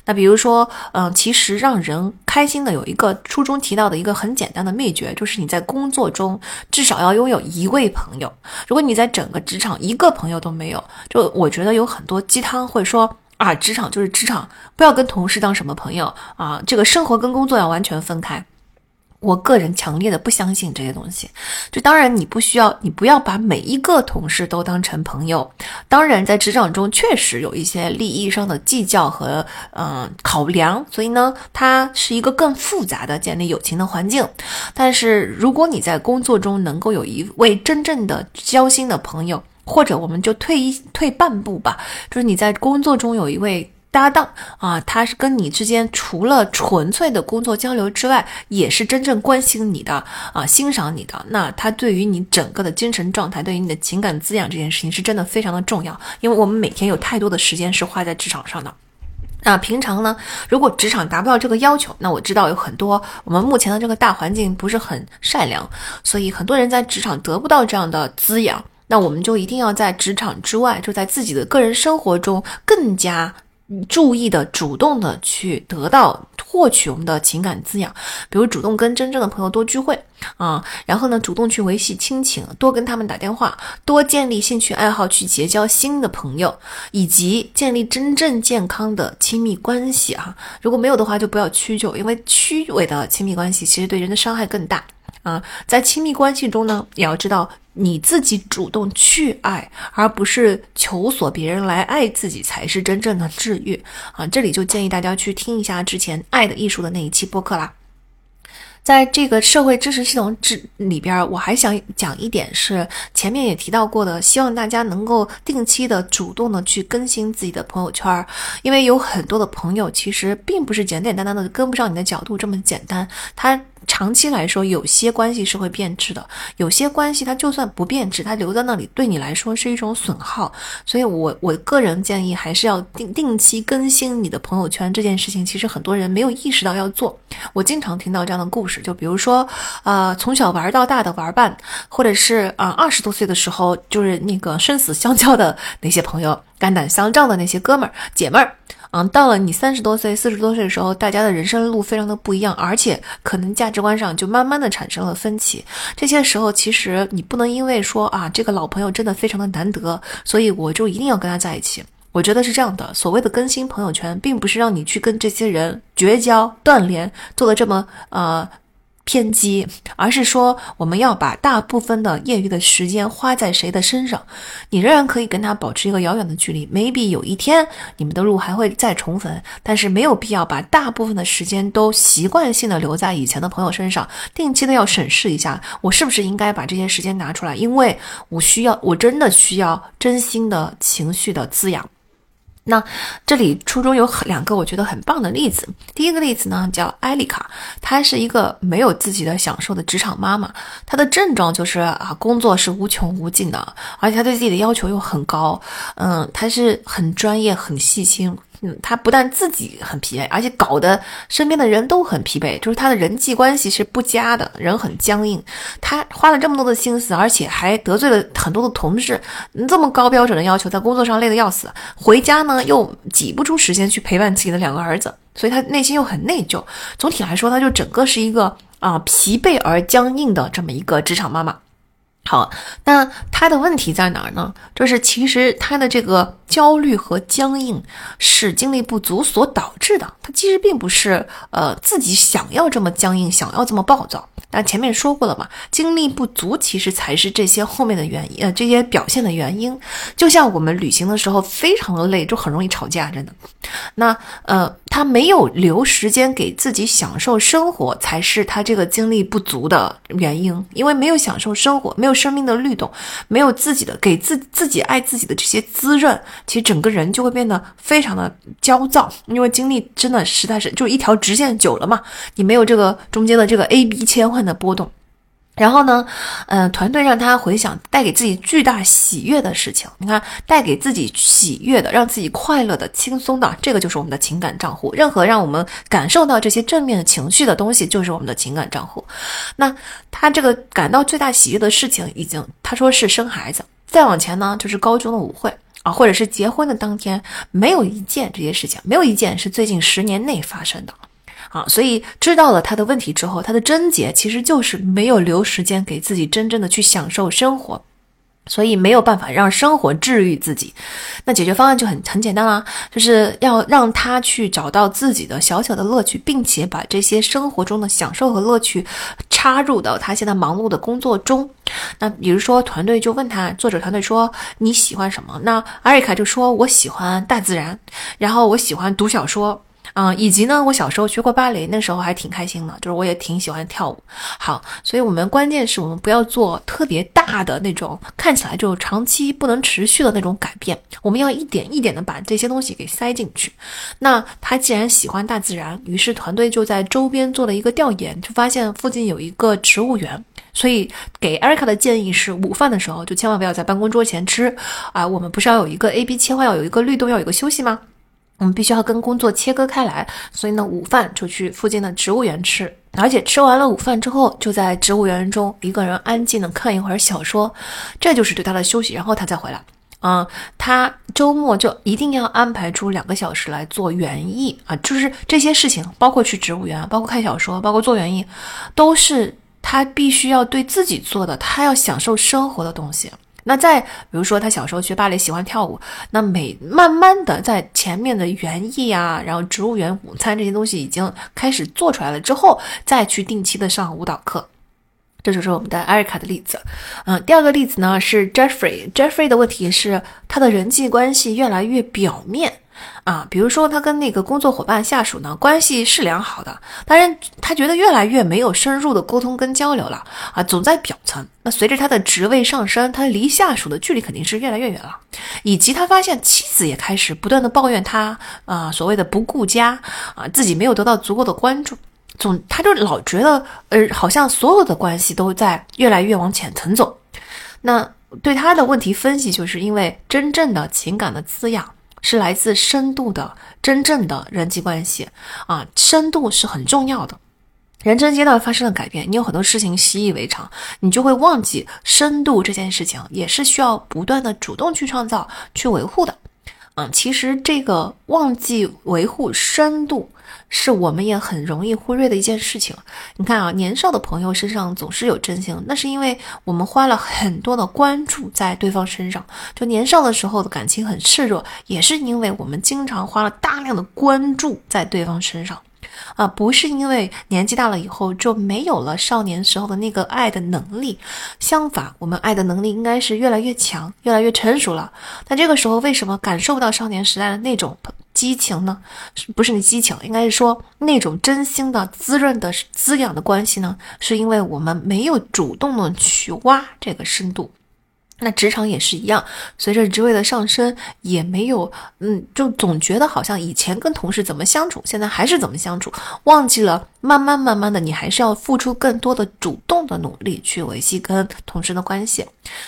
那比如说，嗯，其实让人开心的有一个书中提到的一个很简单的秘诀，就是你在工作中至少要拥有一位朋友。如果你在整个职场一个朋友都没有，就我觉得有很多鸡汤会说。啊，职场就是职场，不要跟同事当什么朋友啊！这个生活跟工作要完全分开。我个人强烈的不相信这些东西。就当然，你不需要，你不要把每一个同事都当成朋友。当然，在职场中确实有一些利益上的计较和嗯考量，所以呢，它是一个更复杂的建立友情的环境。但是，如果你在工作中能够有一位真正的交心的朋友，或者我们就退一退半步吧，就是你在工作中有一位搭档啊，他是跟你之间除了纯粹的工作交流之外，也是真正关心你的啊，欣赏你的。那他对于你整个的精神状态，对于你的情感滋养这件事情，是真的非常的重要。因为我们每天有太多的时间是花在职场上的。那平常呢，如果职场达不到这个要求，那我知道有很多我们目前的这个大环境不是很善良，所以很多人在职场得不到这样的滋养。那我们就一定要在职场之外，就在自己的个人生活中更加注意的、主动的去得到、获取我们的情感滋养。比如主动跟真正的朋友多聚会啊，然后呢，主动去维系亲情，多跟他们打电话，多建立兴趣爱好，去结交新的朋友，以及建立真正健康的亲密关系啊。如果没有的话，就不要屈就，因为虚伪的亲密关系其实对人的伤害更大。啊，在亲密关系中呢，也要知道你自己主动去爱，而不是求索别人来爱自己，才是真正的治愈啊！这里就建议大家去听一下之前《爱的艺术》的那一期播客啦。在这个社会支持系统之里边，我还想讲一点是前面也提到过的，希望大家能够定期的、主动的去更新自己的朋友圈，因为有很多的朋友其实并不是简简单单的跟不上你的角度这么简单，他。长期来说，有些关系是会变质的，有些关系它就算不变质，它留在那里对你来说是一种损耗。所以，我我个人建议还是要定定期更新你的朋友圈。这件事情其实很多人没有意识到要做。我经常听到这样的故事，就比如说，呃，从小玩到大的玩伴，或者是啊二十多岁的时候就是那个生死相交的那些朋友，肝胆相照的那些哥们儿姐们儿。嗯，到了你三十多岁、四十多岁的时候，大家的人生路非常的不一样，而且可能价值观上就慢慢的产生了分歧。这些时候，其实你不能因为说啊，这个老朋友真的非常的难得，所以我就一定要跟他在一起。我觉得是这样的，所谓的更新朋友圈，并不是让你去跟这些人绝交、断联，做的这么呃。偏激，而是说我们要把大部分的业余的时间花在谁的身上，你仍然可以跟他保持一个遥远的距离。maybe 有一天你们的路还会再重逢，但是没有必要把大部分的时间都习惯性的留在以前的朋友身上。定期的要审视一下，我是不是应该把这些时间拿出来，因为我需要，我真的需要真心的情绪的滋养。那这里初中有两个我觉得很棒的例子。第一个例子呢叫艾丽卡，她是一个没有自己的享受的职场妈妈。她的症状就是啊，工作是无穷无尽的，而且她对自己的要求又很高。嗯，她是很专业、很细心，嗯，他不但自己很疲惫，而且搞得身边的人都很疲惫，就是他的人际关系是不佳的，人很僵硬。他花了这么多的心思，而且还得罪了很多的同事，这么高标准的要求，在工作上累得要死，回家呢又挤不出时间去陪伴自己的两个儿子，所以他内心又很内疚。总体来说，他就整个是一个啊疲惫而僵硬的这么一个职场妈妈。好，那他的问题在哪儿呢？就是其实他的这个焦虑和僵硬是精力不足所导致的。他其实并不是呃自己想要这么僵硬，想要这么暴躁。但前面说过了嘛，精力不足其实才是这些后面的原因，呃，这些表现的原因。就像我们旅行的时候非常的累，就很容易吵架，真的。那呃，他没有留时间给自己享受生活，才是他这个精力不足的原因。因为没有享受生活，没有生命的律动，没有自己的给自自己爱自己的这些滋润，其实整个人就会变得非常的焦躁。因为精力真的实在是就一条直线久了嘛，你没有这个中间的这个 A B 切换。的波动，然后呢，嗯，团队让他回想带给自己巨大喜悦的事情。你看，带给自己喜悦的、让自己快乐的、轻松的，这个就是我们的情感账户。任何让我们感受到这些正面的情绪的东西，就是我们的情感账户。那他这个感到最大喜悦的事情，已经他说是生孩子。再往前呢，就是高中的舞会啊，或者是结婚的当天，没有一件这些事情，没有一件是最近十年内发生的。啊，所以知道了他的问题之后，他的症结其实就是没有留时间给自己真正的去享受生活，所以没有办法让生活治愈自己。那解决方案就很很简单啦，就是要让他去找到自己的小小的乐趣，并且把这些生活中的享受和乐趣插入到他现在忙碌的工作中。那比如说，团队就问他，作者团队说你喜欢什么？那阿瑞卡就说我喜欢大自然，然后我喜欢读小说。嗯，以及呢，我小时候学过芭蕾，那时候还挺开心的，就是我也挺喜欢跳舞。好，所以我们关键是我们不要做特别大的那种，看起来就长期不能持续的那种改变，我们要一点一点的把这些东西给塞进去。那他既然喜欢大自然，于是团队就在周边做了一个调研，就发现附近有一个植物园，所以给艾瑞卡的建议是，午饭的时候就千万不要在办公桌前吃啊，我们不是要有一个 A B 切换，要有一个律动，要有一个休息吗？我们必须要跟工作切割开来，所以呢，午饭就去附近的植物园吃，而且吃完了午饭之后，就在植物园中一个人安静的看一会儿小说，这就是对他的休息，然后他再回来。嗯，他周末就一定要安排出两个小时来做园艺啊，就是这些事情，包括去植物园，包括看小说，包括做园艺，都是他必须要对自己做的，他要享受生活的东西。那在比如说，他小时候学芭蕾，喜欢跳舞。那每慢慢的在前面的园艺啊，然后植物园午餐这些东西已经开始做出来了之后，再去定期的上舞蹈课。这就是我们的艾瑞卡的例子。嗯，第二个例子呢是 Jeffrey。Jeffrey 的问题是他的人际关系越来越表面。啊，比如说他跟那个工作伙伴、下属呢关系是良好的，当然他觉得越来越没有深入的沟通跟交流了啊，总在表层。那随着他的职位上升，他离下属的距离肯定是越来越远了，以及他发现妻子也开始不断的抱怨他啊，所谓的不顾家啊，自己没有得到足够的关注，总他就老觉得呃，好像所有的关系都在越来越往浅层走。那对他的问题分析，就是因为真正的情感的滋养。是来自深度的真正的人际关系啊，深度是很重要的。人生阶段发生了改变，你有很多事情习以为常，你就会忘记深度这件事情也是需要不断的主动去创造、去维护的。嗯，其实这个忘记维护深度。是我们也很容易忽略的一件事情。你看啊，年少的朋友身上总是有真心，那是因为我们花了很多的关注在对方身上。就年少的时候的感情很炽热，也是因为我们经常花了大量的关注在对方身上。啊，不是因为年纪大了以后就没有了少年时候的那个爱的能力，相反，我们爱的能力应该是越来越强，越来越成熟了。那这个时候为什么感受不到少年时代的那种激情呢？不是那激情，应该是说那种真心的滋润的滋养的关系呢？是因为我们没有主动的去挖这个深度。那职场也是一样，随着职位的上升，也没有，嗯，就总觉得好像以前跟同事怎么相处，现在还是怎么相处，忘记了慢慢慢慢的，你还是要付出更多的主动的努力去维系跟同事的关系。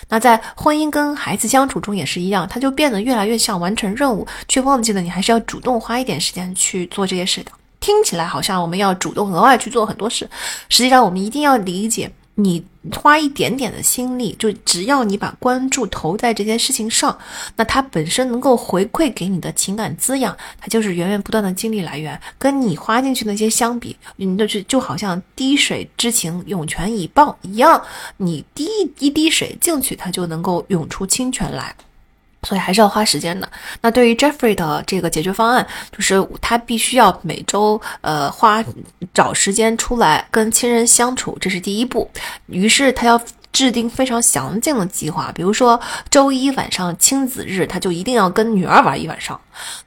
那在婚姻跟孩子相处中也是一样，他就变得越来越像完成任务，却忘记了你还是要主动花一点时间去做这些事的。听起来好像我们要主动额外去做很多事，实际上我们一定要理解。你花一点点的心力，就只要你把关注投在这件事情上，那它本身能够回馈给你的情感滋养，它就是源源不断的精力来源。跟你花进去那些相比，你就是就好像滴水之情涌泉以报一样，你滴一滴水进去，它就能够涌出清泉来。所以还是要花时间的。那对于 Jeffrey 的这个解决方案，就是他必须要每周呃花找时间出来跟亲人相处，这是第一步。于是他要。制定非常详尽的计划，比如说周一晚上亲子日，他就一定要跟女儿玩一晚上。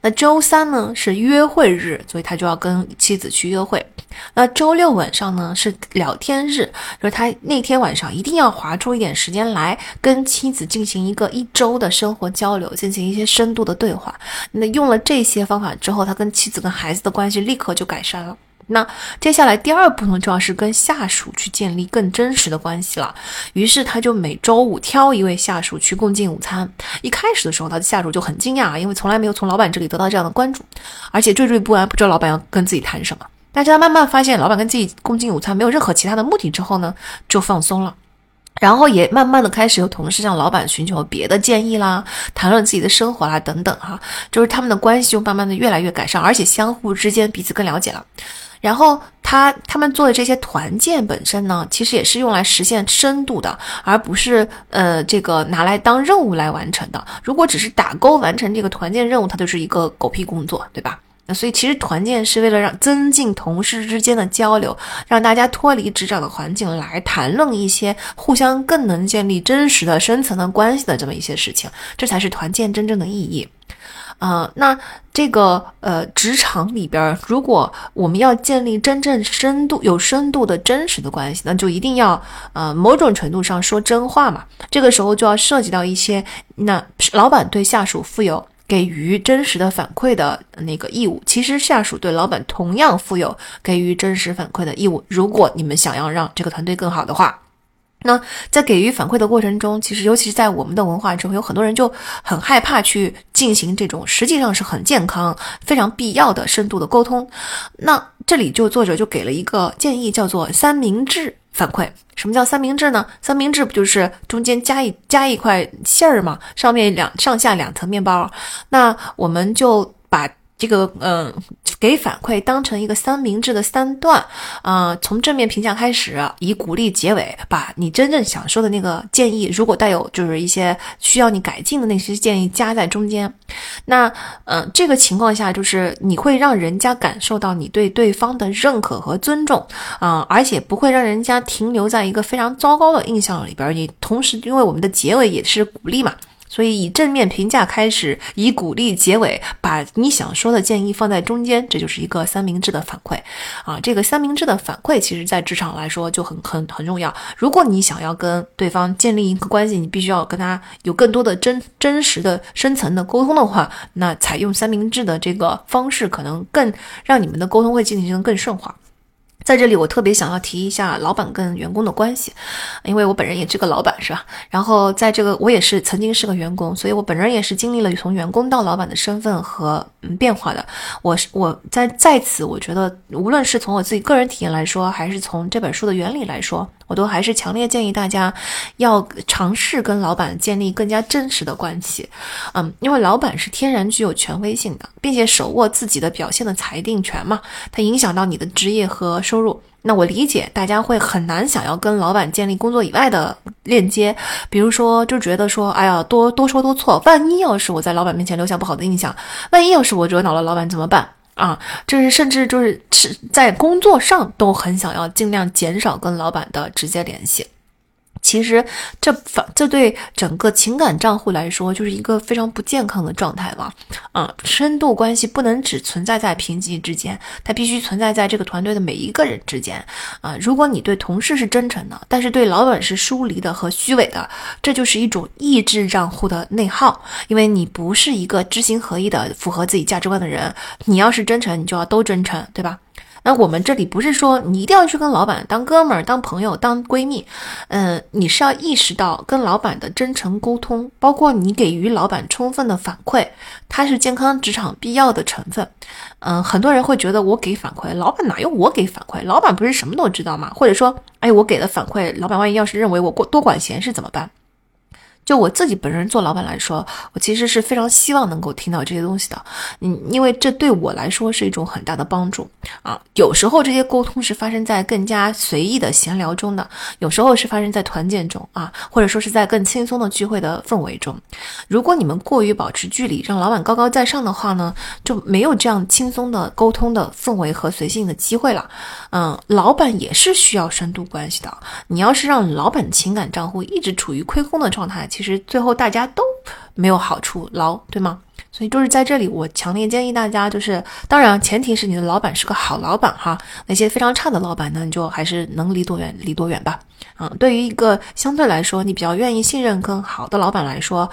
那周三呢是约会日，所以他就要跟妻子去约会。那周六晚上呢是聊天日，就是他那天晚上一定要划出一点时间来跟妻子进行一个一周的生活交流，进行一些深度的对话。那用了这些方法之后，他跟妻子跟孩子的关系立刻就改善了。那接下来第二步呢，就要是跟下属去建立更真实的关系了。于是他就每周五挑一位下属去共进午餐。一开始的时候，他的下属就很惊讶，因为从来没有从老板这里得到这样的关注，而且惴惴不安，不知道老板要跟自己谈什么。但是他慢慢发现，老板跟自己共进午餐没有任何其他的目的之后呢，就放松了。然后也慢慢的开始有同事向老板寻求别的建议啦，谈论自己的生活啦等等哈，就是他们的关系就慢慢的越来越改善，而且相互之间彼此更了解了。然后他他们做的这些团建本身呢，其实也是用来实现深度的，而不是呃这个拿来当任务来完成的。如果只是打勾完成这个团建任务，它就是一个狗屁工作，对吧？那所以其实团建是为了让增进同事之间的交流，让大家脱离职场的环境来谈论一些互相更能建立真实的深层的关系的这么一些事情，这才是团建真正的意义。啊，那这个呃，职场里边，如果我们要建立真正深度、有深度的真实的关系，那就一定要呃，某种程度上说真话嘛。这个时候就要涉及到一些，那老板对下属负有给予真实的反馈的那个义务，其实下属对老板同样负有给予真实反馈的义务。如果你们想要让这个团队更好的话。那在给予反馈的过程中，其实尤其是在我们的文化中，有很多人就很害怕去进行这种实际上是很健康、非常必要的深度的沟通。那这里就作者就给了一个建议，叫做三明治反馈。什么叫三明治呢？三明治不就是中间加一加一块馅儿嘛，上面两上下两层面包。那我们就把。这个嗯，给反馈当成一个三明治的三段啊，从正面评价开始，以鼓励结尾，把你真正想说的那个建议，如果带有就是一些需要你改进的那些建议加在中间。那嗯，这个情况下就是你会让人家感受到你对对方的认可和尊重啊，而且不会让人家停留在一个非常糟糕的印象里边。你同时，因为我们的结尾也是鼓励嘛。所以以正面评价开始，以鼓励结尾，把你想说的建议放在中间，这就是一个三明治的反馈啊。这个三明治的反馈，其实在职场来说就很很很重要。如果你想要跟对方建立一个关系，你必须要跟他有更多的真真实的深层的沟通的话，那采用三明治的这个方式，可能更让你们的沟通会进行更顺滑。在这里，我特别想要提一下老板跟员工的关系，因为我本人也是个老板，是吧？然后在这个，我也是曾经是个员工，所以我本人也是经历了从员工到老板的身份和嗯变化的。我是我在在此，我觉得无论是从我自己个人体验来说，还是从这本书的原理来说。我都还是强烈建议大家要尝试跟老板建立更加真实的关系，嗯，因为老板是天然具有权威性的，并且手握自己的表现的裁定权嘛，它影响到你的职业和收入。那我理解大家会很难想要跟老板建立工作以外的链接，比如说就觉得说，哎呀，多多说多错，万一要是我在老板面前留下不好的印象，万一要是我惹恼了老板怎么办？啊，就是甚至就是是在工作上都很想要尽量减少跟老板的直接联系。其实这反这对整个情感账户来说就是一个非常不健康的状态了。啊，深度关系不能只存在在平级之间，它必须存在在这个团队的每一个人之间。啊，如果你对同事是真诚的，但是对老板是疏离的和虚伪的，这就是一种意志账户的内耗，因为你不是一个知行合一的、符合自己价值观的人。你要是真诚，你就要都真诚，对吧？那我们这里不是说你一定要去跟老板当哥们儿、当朋友、当闺蜜，嗯，你是要意识到跟老板的真诚沟通，包括你给予老板充分的反馈，它是健康职场必要的成分。嗯，很多人会觉得我给反馈，老板哪用我给反馈？老板不是什么都知道吗？或者说，哎，我给了反馈，老板万一要是认为我过多管闲事怎么办？就我自己本人做老板来说，我其实是非常希望能够听到这些东西的，嗯，因为这对我来说是一种很大的帮助啊。有时候这些沟通是发生在更加随意的闲聊中的，有时候是发生在团建中啊，或者说是在更轻松的聚会的氛围中。如果你们过于保持距离，让老板高高在上的话呢，就没有这样轻松的沟通的氛围和随性的机会了。嗯，老板也是需要深度关系的。你要是让老板情感账户一直处于亏空的状态，其实最后大家都没有好处捞，对吗？所以就是在这里，我强烈建议大家，就是当然前提是你的老板是个好老板哈。那些非常差的老板呢，你就还是能离多远离多远吧。嗯，对于一个相对来说你比较愿意信任更好的老板来说，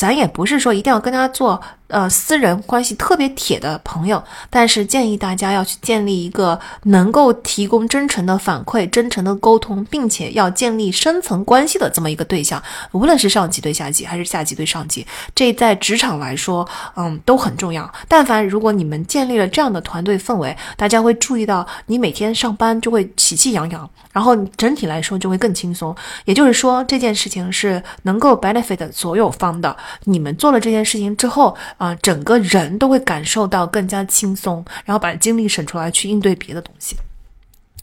咱也不是说一定要跟他做。呃，私人关系特别铁的朋友，但是建议大家要去建立一个能够提供真诚的反馈、真诚的沟通，并且要建立深层关系的这么一个对象，无论是上级对下级，还是下级对上级，这在职场来说，嗯，都很重要。但凡如果你们建立了这样的团队氛围，大家会注意到你每天上班就会喜气洋洋，然后整体来说就会更轻松。也就是说，这件事情是能够 benefit 所有方的。你们做了这件事情之后。啊，整个人都会感受到更加轻松，然后把精力省出来去应对别的东西。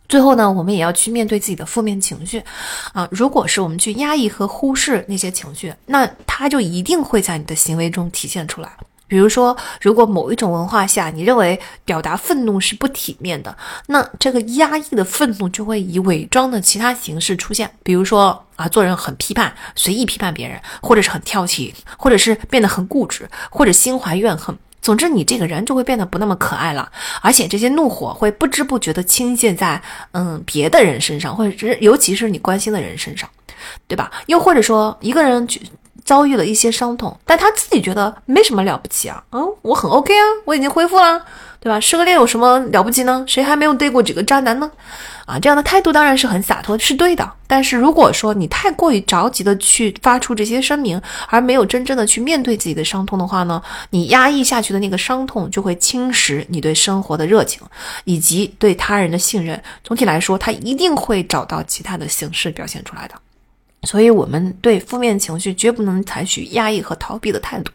最后呢，我们也要去面对自己的负面情绪。啊，如果是我们去压抑和忽视那些情绪，那它就一定会在你的行为中体现出来。比如说，如果某一种文化下，你认为表达愤怒是不体面的，那这个压抑的愤怒就会以伪装的其他形式出现。比如说啊，做人很批判，随意批判别人，或者是很挑剔，或者是变得很固执，或者心怀怨恨。总之，你这个人就会变得不那么可爱了，而且这些怒火会不知不觉地倾泻在嗯别的人身上，或者是尤其是你关心的人身上，对吧？又或者说一个人遭遇了一些伤痛，但他自己觉得没什么了不起啊，嗯，我很 OK 啊，我已经恢复了，对吧？失个恋有什么了不起呢？谁还没有对过几个渣男呢？啊，这样的态度当然是很洒脱，是对的。但是如果说你太过于着急的去发出这些声明，而没有真正的去面对自己的伤痛的话呢，你压抑下去的那个伤痛就会侵蚀你对生活的热情，以及对他人的信任。总体来说，他一定会找到其他的形式表现出来的。所以，我们对负面情绪绝不能采取压抑和逃避的态度，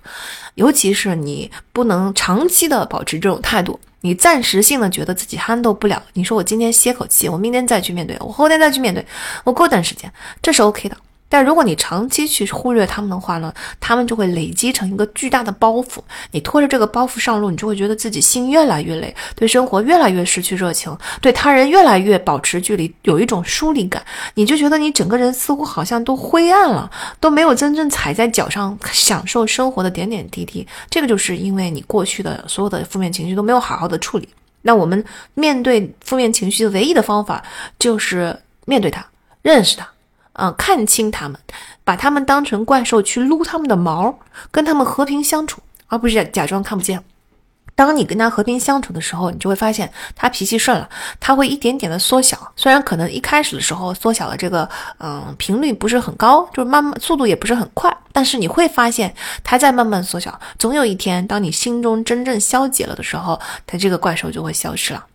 尤其是你不能长期的保持这种态度。你暂时性的觉得自己憨斗不了，你说我今天歇口气，我明天再去面对，我后天再去面对，我过段时间，这是 OK 的。但如果你长期去忽略他们的话呢，他们就会累积成一个巨大的包袱。你拖着这个包袱上路，你就会觉得自己心越来越累，对生活越来越失去热情，对他人越来越保持距离，有一种疏离感。你就觉得你整个人似乎好像都灰暗了，都没有真正踩在脚上享受生活的点点滴滴。这个就是因为你过去的所有的负面情绪都没有好好的处理。那我们面对负面情绪的唯一的方法就是面对它，认识它。啊，看清他们，把他们当成怪兽去撸他们的毛，跟他们和平相处，而不是假装看不见。当你跟他和平相处的时候，你就会发现他脾气顺了，他会一点点的缩小。虽然可能一开始的时候缩小的这个嗯频率不是很高，就是慢慢速度也不是很快，但是你会发现他在慢慢缩小。总有一天，当你心中真正消解了的时候，他这个怪兽就会消失了。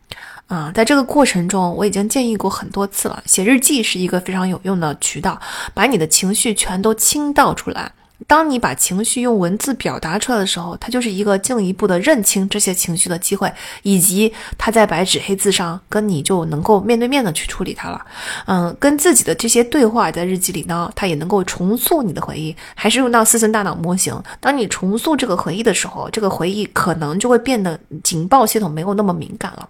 啊，在这个过程中，我已经建议过很多次了。写日记是一个非常有用的渠道，把你的情绪全都倾倒出来。当你把情绪用文字表达出来的时候，它就是一个进一步的认清这些情绪的机会，以及它在白纸黑字上跟你就能够面对面的去处理它了。嗯，跟自己的这些对话在日记里呢，它也能够重塑你的回忆，还是用到四层大脑模型。当你重塑这个回忆的时候，这个回忆可能就会变得警报系统没有那么敏感了。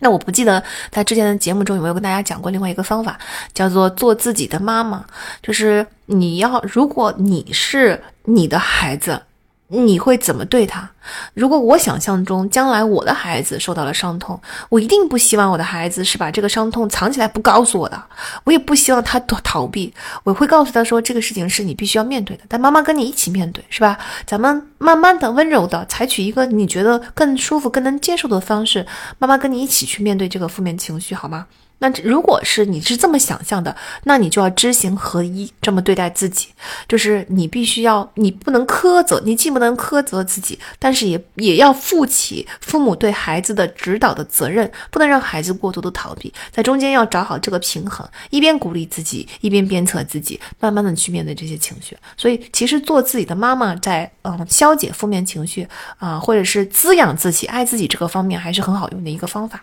那我不记得在之前的节目中有没有跟大家讲过另外一个方法，叫做做自己的妈妈，就是你要，如果你是你的孩子。你会怎么对他？如果我想象中将来我的孩子受到了伤痛，我一定不希望我的孩子是把这个伤痛藏起来不告诉我的。我也不希望他躲逃避，我会告诉他说这个事情是你必须要面对的。但妈妈跟你一起面对，是吧？咱们慢慢的、温柔的采取一个你觉得更舒服、更能接受的方式，妈妈跟你一起去面对这个负面情绪，好吗？那如果是你是这么想象的，那你就要知行合一，这么对待自己，就是你必须要，你不能苛责，你既不能苛责自己，但是也也要负起父母对孩子的指导的责任，不能让孩子过多的逃避，在中间要找好这个平衡，一边鼓励自己，一边鞭策自己，慢慢的去面对这些情绪。所以，其实做自己的妈妈，在嗯消解负面情绪啊，或者是滋养自己、爱自己这个方面，还是很好用的一个方法。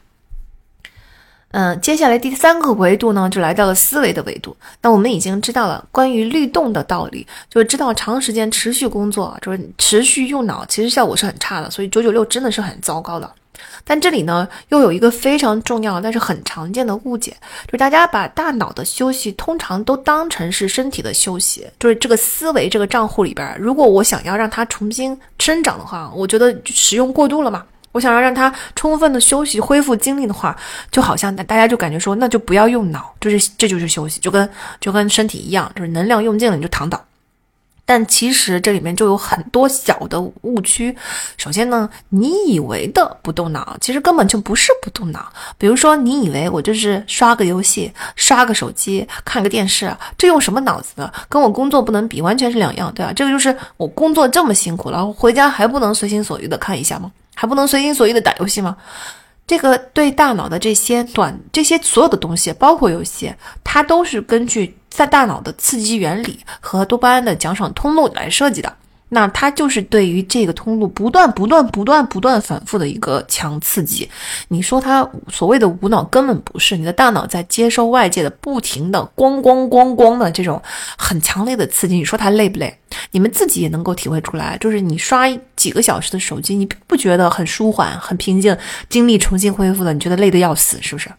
嗯，接下来第三个维度呢，就来到了思维的维度。那我们已经知道了关于律动的道理，就是知道长时间持续工作，就是持续用脑，其实效果是很差的。所以九九六真的是很糟糕的。但这里呢，又有一个非常重要但是很常见的误解，就是大家把大脑的休息通常都当成是身体的休息，就是这个思维这个账户里边，如果我想要让它重新生长的话，我觉得使用过度了嘛。我想要让他充分的休息、恢复精力的话，就好像大家就感觉说，那就不要用脑，就是这就是休息，就跟就跟身体一样，就是能量用尽了你就躺倒。但其实这里面就有很多小的误区。首先呢，你以为的不动脑，其实根本就不是不动脑。比如说，你以为我就是刷个游戏、刷个手机、看个电视，这用什么脑子的？跟我工作不能比，完全是两样，对吧？这个就是我工作这么辛苦了，回家还不能随心所欲的看一下吗？还不能随心所欲的打游戏吗？这个对大脑的这些短这些所有的东西，包括游戏，它都是根据在大脑的刺激原理和多巴胺的奖赏通路来设计的。那它就是对于这个通路不断、不断、不断、不断反复的一个强刺激。你说它所谓的无脑根本不是，你的大脑在接收外界的不停的咣咣咣咣的这种很强烈的刺激。你说它累不累？你们自己也能够体会出来，就是你刷几个小时的手机，你不觉得很舒缓、很平静，精力重新恢复了？你觉得累得要死，是不是？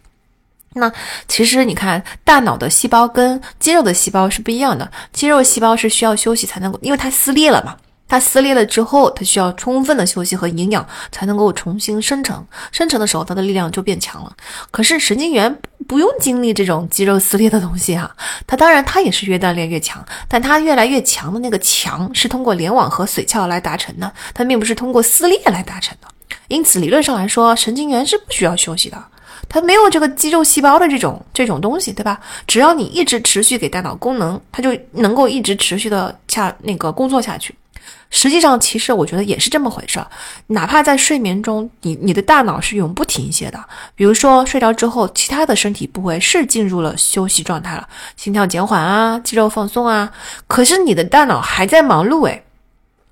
那其实你看，大脑的细胞跟肌肉的细胞是不一样的。肌肉细胞是需要休息才能够，因为它撕裂了嘛。它撕裂了之后，它需要充分的休息和营养才能够重新生成。生成的时候，它的力量就变强了。可是神经元不用经历这种肌肉撕裂的东西哈，它当然它也是越锻炼越强，但它越来越强的那个强是通过联网和髓鞘来达成的，它并不是通过撕裂来达成的。因此，理论上来说，神经元是不需要休息的。它没有这个肌肉细胞的这种这种东西，对吧？只要你一直持续给大脑功能，它就能够一直持续的下那个工作下去。实际上，其实我觉得也是这么回事儿。哪怕在睡眠中，你你的大脑是永不停歇的。比如说睡着之后，其他的身体部位是进入了休息状态了，心跳减缓啊，肌肉放松啊，可是你的大脑还在忙碌诶。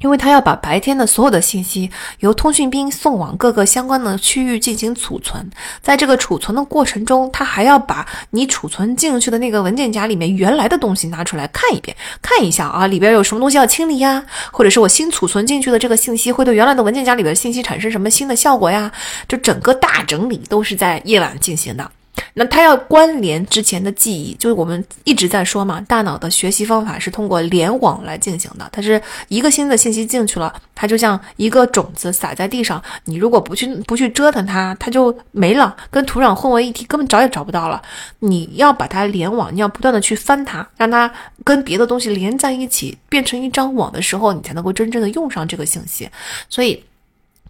因为他要把白天的所有的信息由通讯兵送往各个相关的区域进行储存，在这个储存的过程中，他还要把你储存进去的那个文件夹里面原来的东西拿出来看一遍，看一下啊，里边有什么东西要清理呀，或者是我新储存进去的这个信息会对原来的文件夹里边的信息产生什么新的效果呀？就整个大整理都是在夜晚进行的。那它要关联之前的记忆，就是我们一直在说嘛，大脑的学习方法是通过联网来进行的。它是一个新的信息进去了，它就像一个种子撒在地上，你如果不去不去折腾它，它就没了，跟土壤混为一体，根本找也找不到了。你要把它联网，你要不断的去翻它，让它跟别的东西连在一起，变成一张网的时候，你才能够真正的用上这个信息。所以。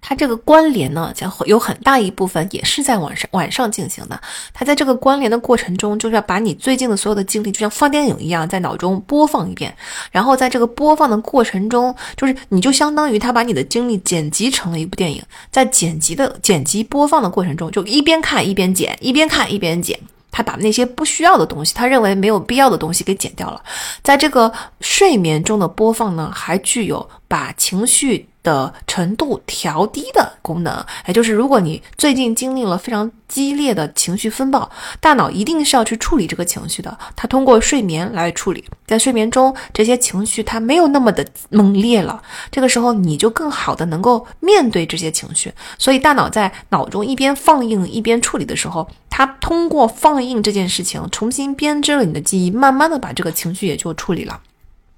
它这个关联呢，将会有很大一部分也是在晚上晚上进行的。它在这个关联的过程中，就是要把你最近的所有的经历，就像放电影一样，在脑中播放一遍。然后在这个播放的过程中，就是你就相当于他把你的经历剪辑成了一部电影。在剪辑的剪辑播放的过程中，就一边看一边剪，一边看一边剪。他把那些不需要的东西，他认为没有必要的东西给剪掉了。在这个睡眠中的播放呢，还具有把情绪。的程度调低的功能，也就是如果你最近经历了非常激烈的情绪风暴，大脑一定是要去处理这个情绪的。它通过睡眠来处理，在睡眠中这些情绪它没有那么的猛烈了，这个时候你就更好的能够面对这些情绪。所以大脑在脑中一边放映一边处理的时候，它通过放映这件事情重新编织了你的记忆，慢慢的把这个情绪也就处理了。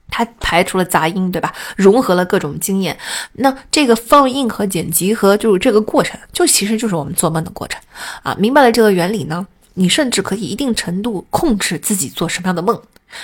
它排除了杂音，对吧？融合了各种经验。那这个放映和剪辑和就是这个过程，就其实就是我们做梦的过程啊。明白了这个原理呢，你甚至可以一定程度控制自己做什么样的梦，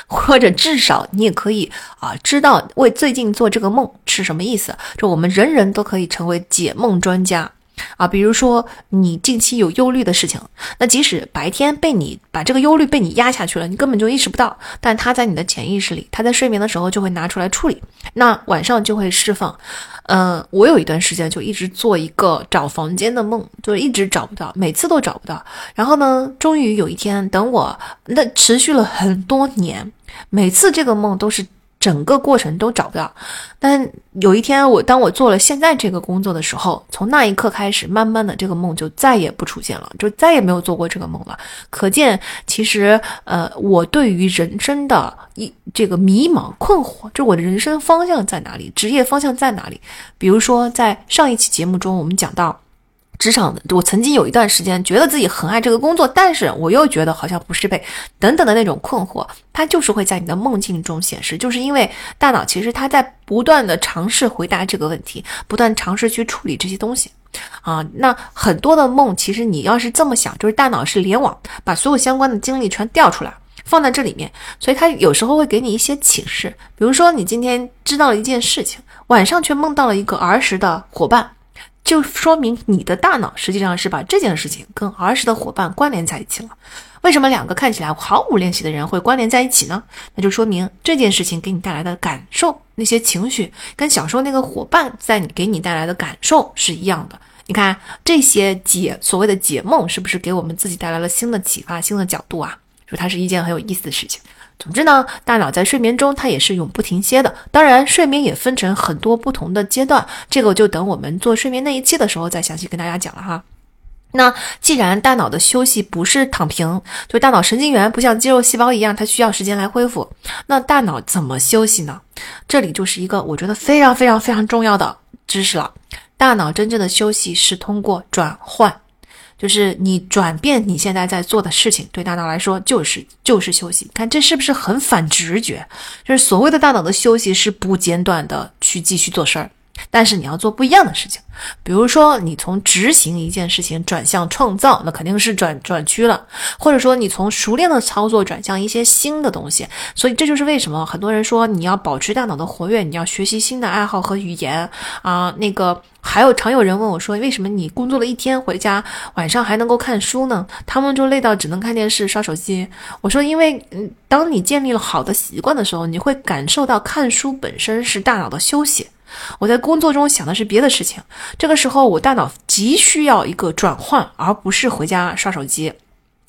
或者至少你也可以啊知道为最近做这个梦是什么意思。就我们人人都可以成为解梦专家。啊，比如说你近期有忧虑的事情，那即使白天被你把这个忧虑被你压下去了，你根本就意识不到，但它在你的潜意识里，它在睡眠的时候就会拿出来处理，那晚上就会释放。嗯，我有一段时间就一直做一个找房间的梦，就一直找不到，每次都找不到。然后呢，终于有一天，等我那持续了很多年，每次这个梦都是。整个过程都找不到，但有一天我当我做了现在这个工作的时候，从那一刻开始，慢慢的这个梦就再也不出现了，就再也没有做过这个梦了。可见，其实呃，我对于人生的一这个迷茫困惑，就我的人生方向在哪里，职业方向在哪里？比如说，在上一期节目中，我们讲到。职场，我曾经有一段时间觉得自己很爱这个工作，但是我又觉得好像不适配，等等的那种困惑，它就是会在你的梦境中显示，就是因为大脑其实它在不断的尝试回答这个问题，不断尝试去处理这些东西，啊，那很多的梦其实你要是这么想，就是大脑是联网，把所有相关的经历全调出来放在这里面，所以它有时候会给你一些启示，比如说你今天知道了一件事情，晚上却梦到了一个儿时的伙伴。就说明你的大脑实际上是把这件事情跟儿时的伙伴关联在一起了。为什么两个看起来毫无联系的人会关联在一起呢？那就说明这件事情给你带来的感受、那些情绪，跟小时候那个伙伴在你给你带来的感受是一样的。你看这些解所谓的解梦，是不是给我们自己带来了新的启发、新的角度啊？说它是一件很有意思的事情。总之呢，大脑在睡眠中它也是永不停歇的。当然，睡眠也分成很多不同的阶段，这个就等我们做睡眠那一期的时候再详细跟大家讲了哈。那既然大脑的休息不是躺平，就大脑神经元不像肌肉细胞一样，它需要时间来恢复。那大脑怎么休息呢？这里就是一个我觉得非常非常非常重要的知识了。大脑真正的休息是通过转换。就是你转变你现在在做的事情，对大脑来说就是就是休息。看这是不是很反直觉？就是所谓的大脑的休息是不间断的去继续做事儿。但是你要做不一样的事情，比如说你从执行一件事情转向创造，那肯定是转转区了；或者说你从熟练的操作转向一些新的东西。所以这就是为什么很多人说你要保持大脑的活跃，你要学习新的爱好和语言啊。那个还有常有人问我说，为什么你工作了一天回家晚上还能够看书呢？他们就累到只能看电视刷手机。我说，因为嗯，当你建立了好的习惯的时候，你会感受到看书本身是大脑的休息。我在工作中想的是别的事情，这个时候我大脑急需要一个转换，而不是回家刷手机。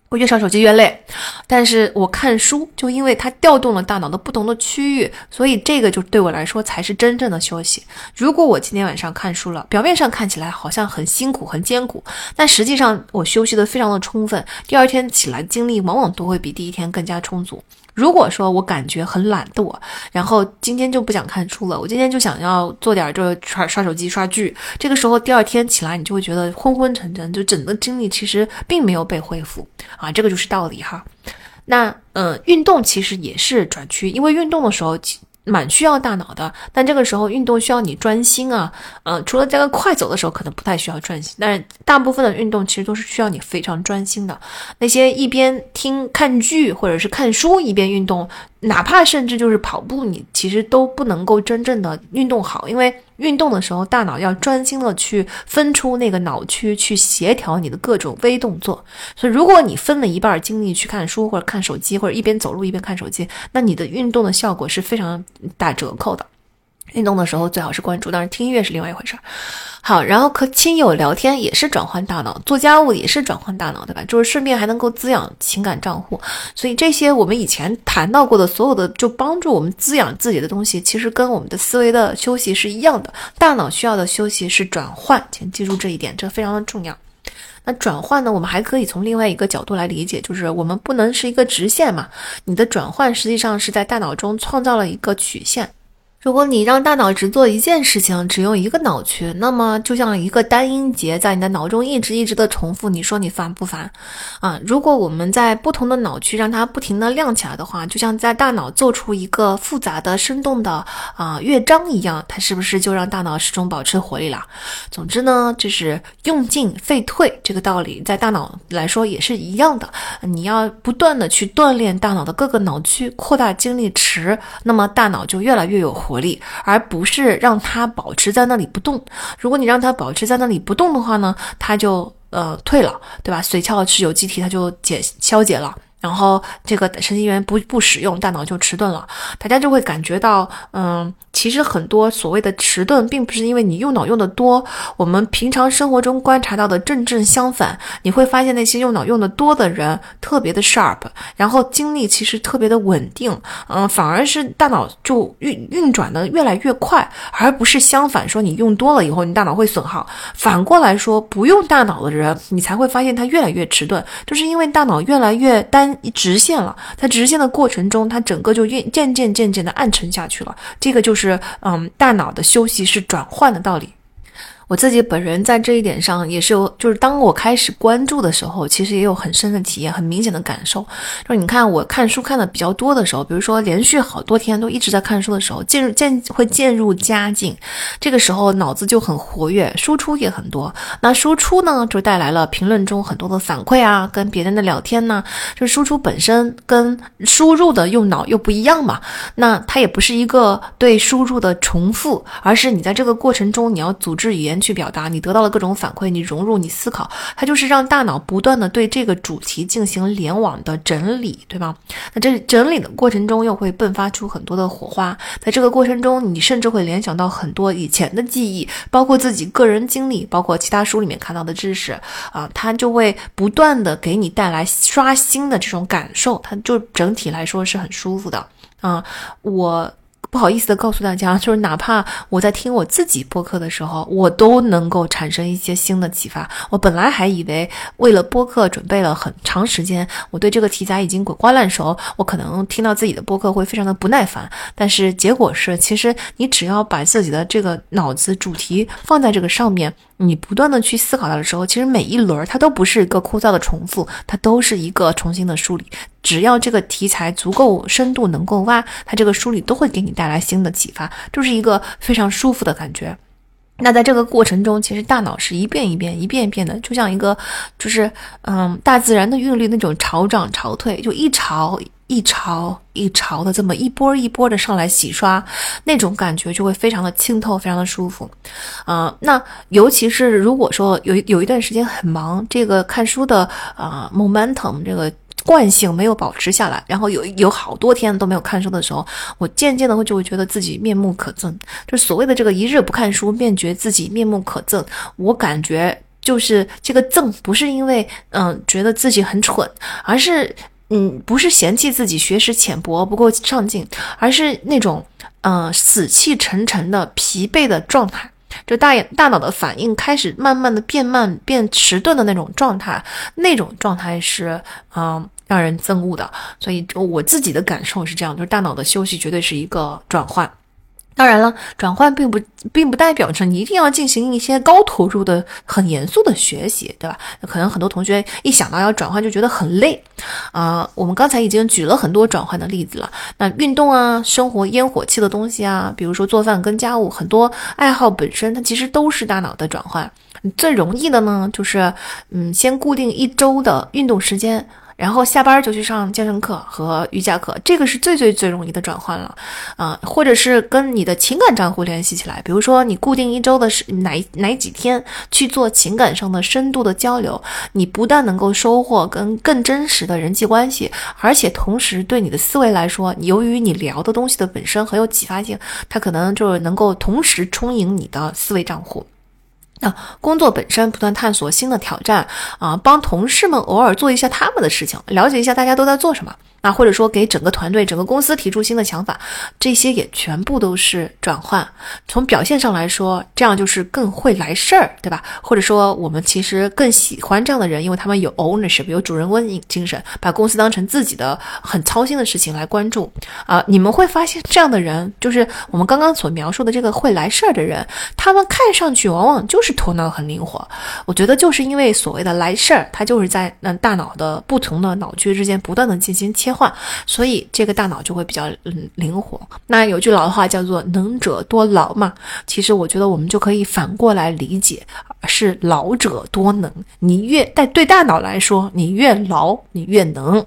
我越刷手机越累，但是我看书就因为它调动了大脑的不同的区域，所以这个就对我来说才是真正的休息。如果我今天晚上看书了，表面上看起来好像很辛苦、很艰苦，但实际上我休息的非常的充分，第二天起来精力往往都会比第一天更加充足。如果说我感觉很懒惰，然后今天就不想看书了，我今天就想要做点这刷刷手机、刷剧，这个时候第二天起来你就会觉得昏昏沉沉，就整个精力其实并没有被恢复啊，这个就是道理哈。那嗯，运动其实也是转区，因为运动的时候。蛮需要大脑的，但这个时候运动需要你专心啊，呃，除了这个快走的时候可能不太需要专心，但是大部分的运动其实都是需要你非常专心的。那些一边听看剧或者是看书一边运动。哪怕甚至就是跑步，你其实都不能够真正的运动好，因为运动的时候大脑要专心的去分出那个脑区去协调你的各种微动作。所以，如果你分了一半精力去看书或者看手机，或者一边走路一边看手机，那你的运动的效果是非常打折扣的。运动的时候最好是关注，但是听音乐是另外一回事儿。好，然后和亲友聊天也是转换大脑，做家务也是转换大脑，对吧？就是顺便还能够滋养情感账户。所以这些我们以前谈到过的所有的就帮助我们滋养自己的东西，其实跟我们的思维的休息是一样的。大脑需要的休息是转换，请记住这一点，这非常的重要。那转换呢？我们还可以从另外一个角度来理解，就是我们不能是一个直线嘛，你的转换实际上是在大脑中创造了一个曲线。如果你让大脑只做一件事情，只用一个脑区，那么就像一个单音节在你的脑中一直一直的重复。你说你烦不烦？啊，如果我们在不同的脑区让它不停的亮起来的话，就像在大脑做出一个复杂的、生动的啊乐章一样，它是不是就让大脑始终保持活力了？总之呢，就是用进废退这个道理，在大脑来说也是一样的。你要不断的去锻炼大脑的各个脑区，扩大精力池，那么大脑就越来越有活。活力，而不是让它保持在那里不动。如果你让它保持在那里不动的话呢，它就呃退了，对吧？髓鞘是有机体，它就解消解了。然后这个神经元不不使用，大脑就迟钝了。大家就会感觉到，嗯，其实很多所谓的迟钝，并不是因为你用脑用的多。我们平常生活中观察到的正正相反，你会发现那些用脑用的多的人特别的 sharp，然后精力其实特别的稳定，嗯，反而是大脑就运运转的越来越快，而不是相反，说你用多了以后你大脑会损耗。反过来说，不用大脑的人，你才会发现他越来越迟钝，就是因为大脑越来越单。直线了，在直线的过程中，它整个就越渐渐渐渐的暗沉下去了。这个就是，嗯，大脑的休息是转换的道理。我自己本人在这一点上也是有，就是当我开始关注的时候，其实也有很深的体验，很明显的感受。就是你看我看书看的比较多的时候，比如说连续好多天都一直在看书的时候，渐入渐会渐入佳境，这个时候脑子就很活跃，输出也很多。那输出呢，就带来了评论中很多的反馈啊，跟别人的聊天呢，就是输出本身跟输入的用脑又不一样嘛。那它也不是一个对输入的重复，而是你在这个过程中你要组织语言。去表达，你得到了各种反馈，你融入，你思考，它就是让大脑不断的对这个主题进行联网的整理，对吗？那这整理的过程中又会迸发出很多的火花，在这个过程中，你甚至会联想到很多以前的记忆，包括自己个人经历，包括其他书里面看到的知识啊，它就会不断的给你带来刷新的这种感受，它就整体来说是很舒服的啊，我。不好意思的告诉大家，[laughs] 就是哪怕我在听我自己播客的时候，我都能够产生一些新的启发。我本来还以为为了播客准备了很长时间，我对这个题材已经滚瓜烂熟，我可能听到自己的播客会非常的不耐烦。但是结果是，其实你只要把自己的这个脑子主题放在这个上面。你不断的去思考它的时候，其实每一轮它都不是一个枯燥的重复，它都是一个重新的梳理。只要这个题材足够深度，能够挖，它这个书里都会给你带来新的启发，就是一个非常舒服的感觉。那在这个过程中，其实大脑是一遍一遍、一遍一遍的，就像一个，就是嗯，大自然的韵律那种潮涨潮退，就一潮一潮一潮的这么一波一波的上来洗刷，那种感觉就会非常的清透，非常的舒服。啊，那尤其是如果说有有一段时间很忙，这个看书的啊 momentum 这个。惯性没有保持下来，然后有有好多天都没有看书的时候，我渐渐的会就会觉得自己面目可憎，就是所谓的这个一日不看书便觉自己面目可憎。我感觉就是这个憎不是因为嗯觉得自己很蠢，而是嗯不是嫌弃自己学识浅薄不够上进，而是那种嗯死气沉沉的疲惫的状态。就大眼大脑的反应开始慢慢的变慢、变迟钝的那种状态，那种状态是嗯让人憎恶的。所以我自己的感受是这样，就是大脑的休息绝对是一个转换。当然了，转换并不并不代表着你一定要进行一些高投入的、很严肃的学习，对吧？可能很多同学一想到要转换就觉得很累，啊，我们刚才已经举了很多转换的例子了。那运动啊，生活烟火气的东西啊，比如说做饭跟家务，很多爱好本身它其实都是大脑的转换。最容易的呢，就是嗯，先固定一周的运动时间。然后下班就去上健身课和瑜伽课，这个是最最最容易的转换了啊，或者是跟你的情感账户联系起来，比如说你固定一周的是哪哪几天去做情感上的深度的交流，你不但能够收获跟更真实的人际关系，而且同时对你的思维来说，由于你聊的东西的本身很有启发性，它可能就是能够同时充盈你的思维账户。那，工作本身不断探索新的挑战啊，帮同事们偶尔做一下他们的事情，了解一下大家都在做什么。啊，或者说给整个团队、整个公司提出新的想法，这些也全部都是转换。从表现上来说，这样就是更会来事儿，对吧？或者说，我们其实更喜欢这样的人，因为他们有 ownership，有主人翁精神，把公司当成自己的很操心的事情来关注。啊，你们会发现，这样的人就是我们刚刚所描述的这个会来事儿的人，他们看上去往往就是头脑很灵活。我觉得就是因为所谓的来事儿，他就是在那大脑的不同的脑区之间不断的进行切。换，所以这个大脑就会比较嗯灵活。那有句老话叫做“能者多劳”嘛，其实我觉得我们就可以反过来理解，是劳者多能。你越但对大脑来说，你越劳，你越能。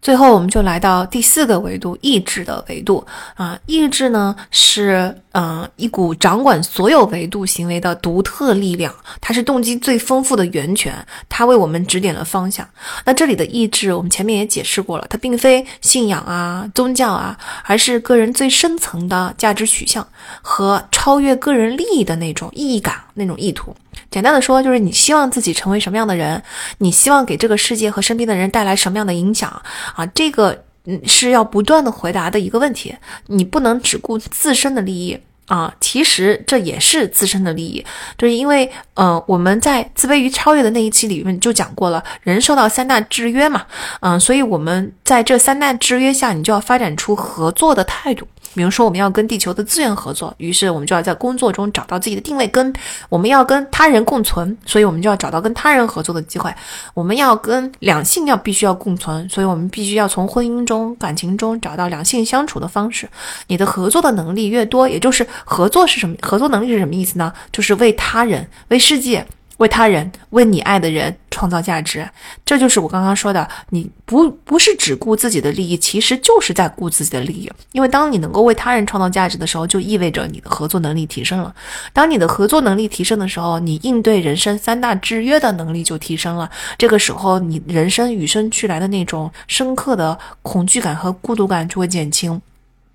最后，我们就来到第四个维度——意志的维度啊。意志呢，是嗯一股掌管所有维度行为的独特力量，它是动机最丰富的源泉，它为我们指点了方向。那这里的意志，我们前面也解释过了，它并非信仰啊、宗教啊，而是个人最深层的价值取向和超越个人利益的那种意义感、那种意图。简单的说，就是你希望自己成为什么样的人，你希望给这个世界和身边的人带来什么样的影响啊？这个嗯是要不断的回答的一个问题。你不能只顾自身的利益啊，其实这也是自身的利益，就是因为呃我们在自卑与超越的那一期里面就讲过了，人受到三大制约嘛，嗯，所以我们在这三大制约下，你就要发展出合作的态度。比如说，我们要跟地球的资源合作，于是我们就要在工作中找到自己的定位；跟我们要跟他人共存，所以我们就要找到跟他人合作的机会；我们要跟两性要必须要共存，所以我们必须要从婚姻中、感情中找到两性相处的方式。你的合作的能力越多，也就是合作是什么？合作能力是什么意思呢？就是为他人、为世界。为他人，为你爱的人创造价值，这就是我刚刚说的。你不不是只顾自己的利益，其实就是在顾自己的利益。因为当你能够为他人创造价值的时候，就意味着你的合作能力提升了。当你的合作能力提升的时候，你应对人生三大制约的能力就提升了。这个时候，你人生与生俱来的那种深刻的恐惧感和孤独感就会减轻。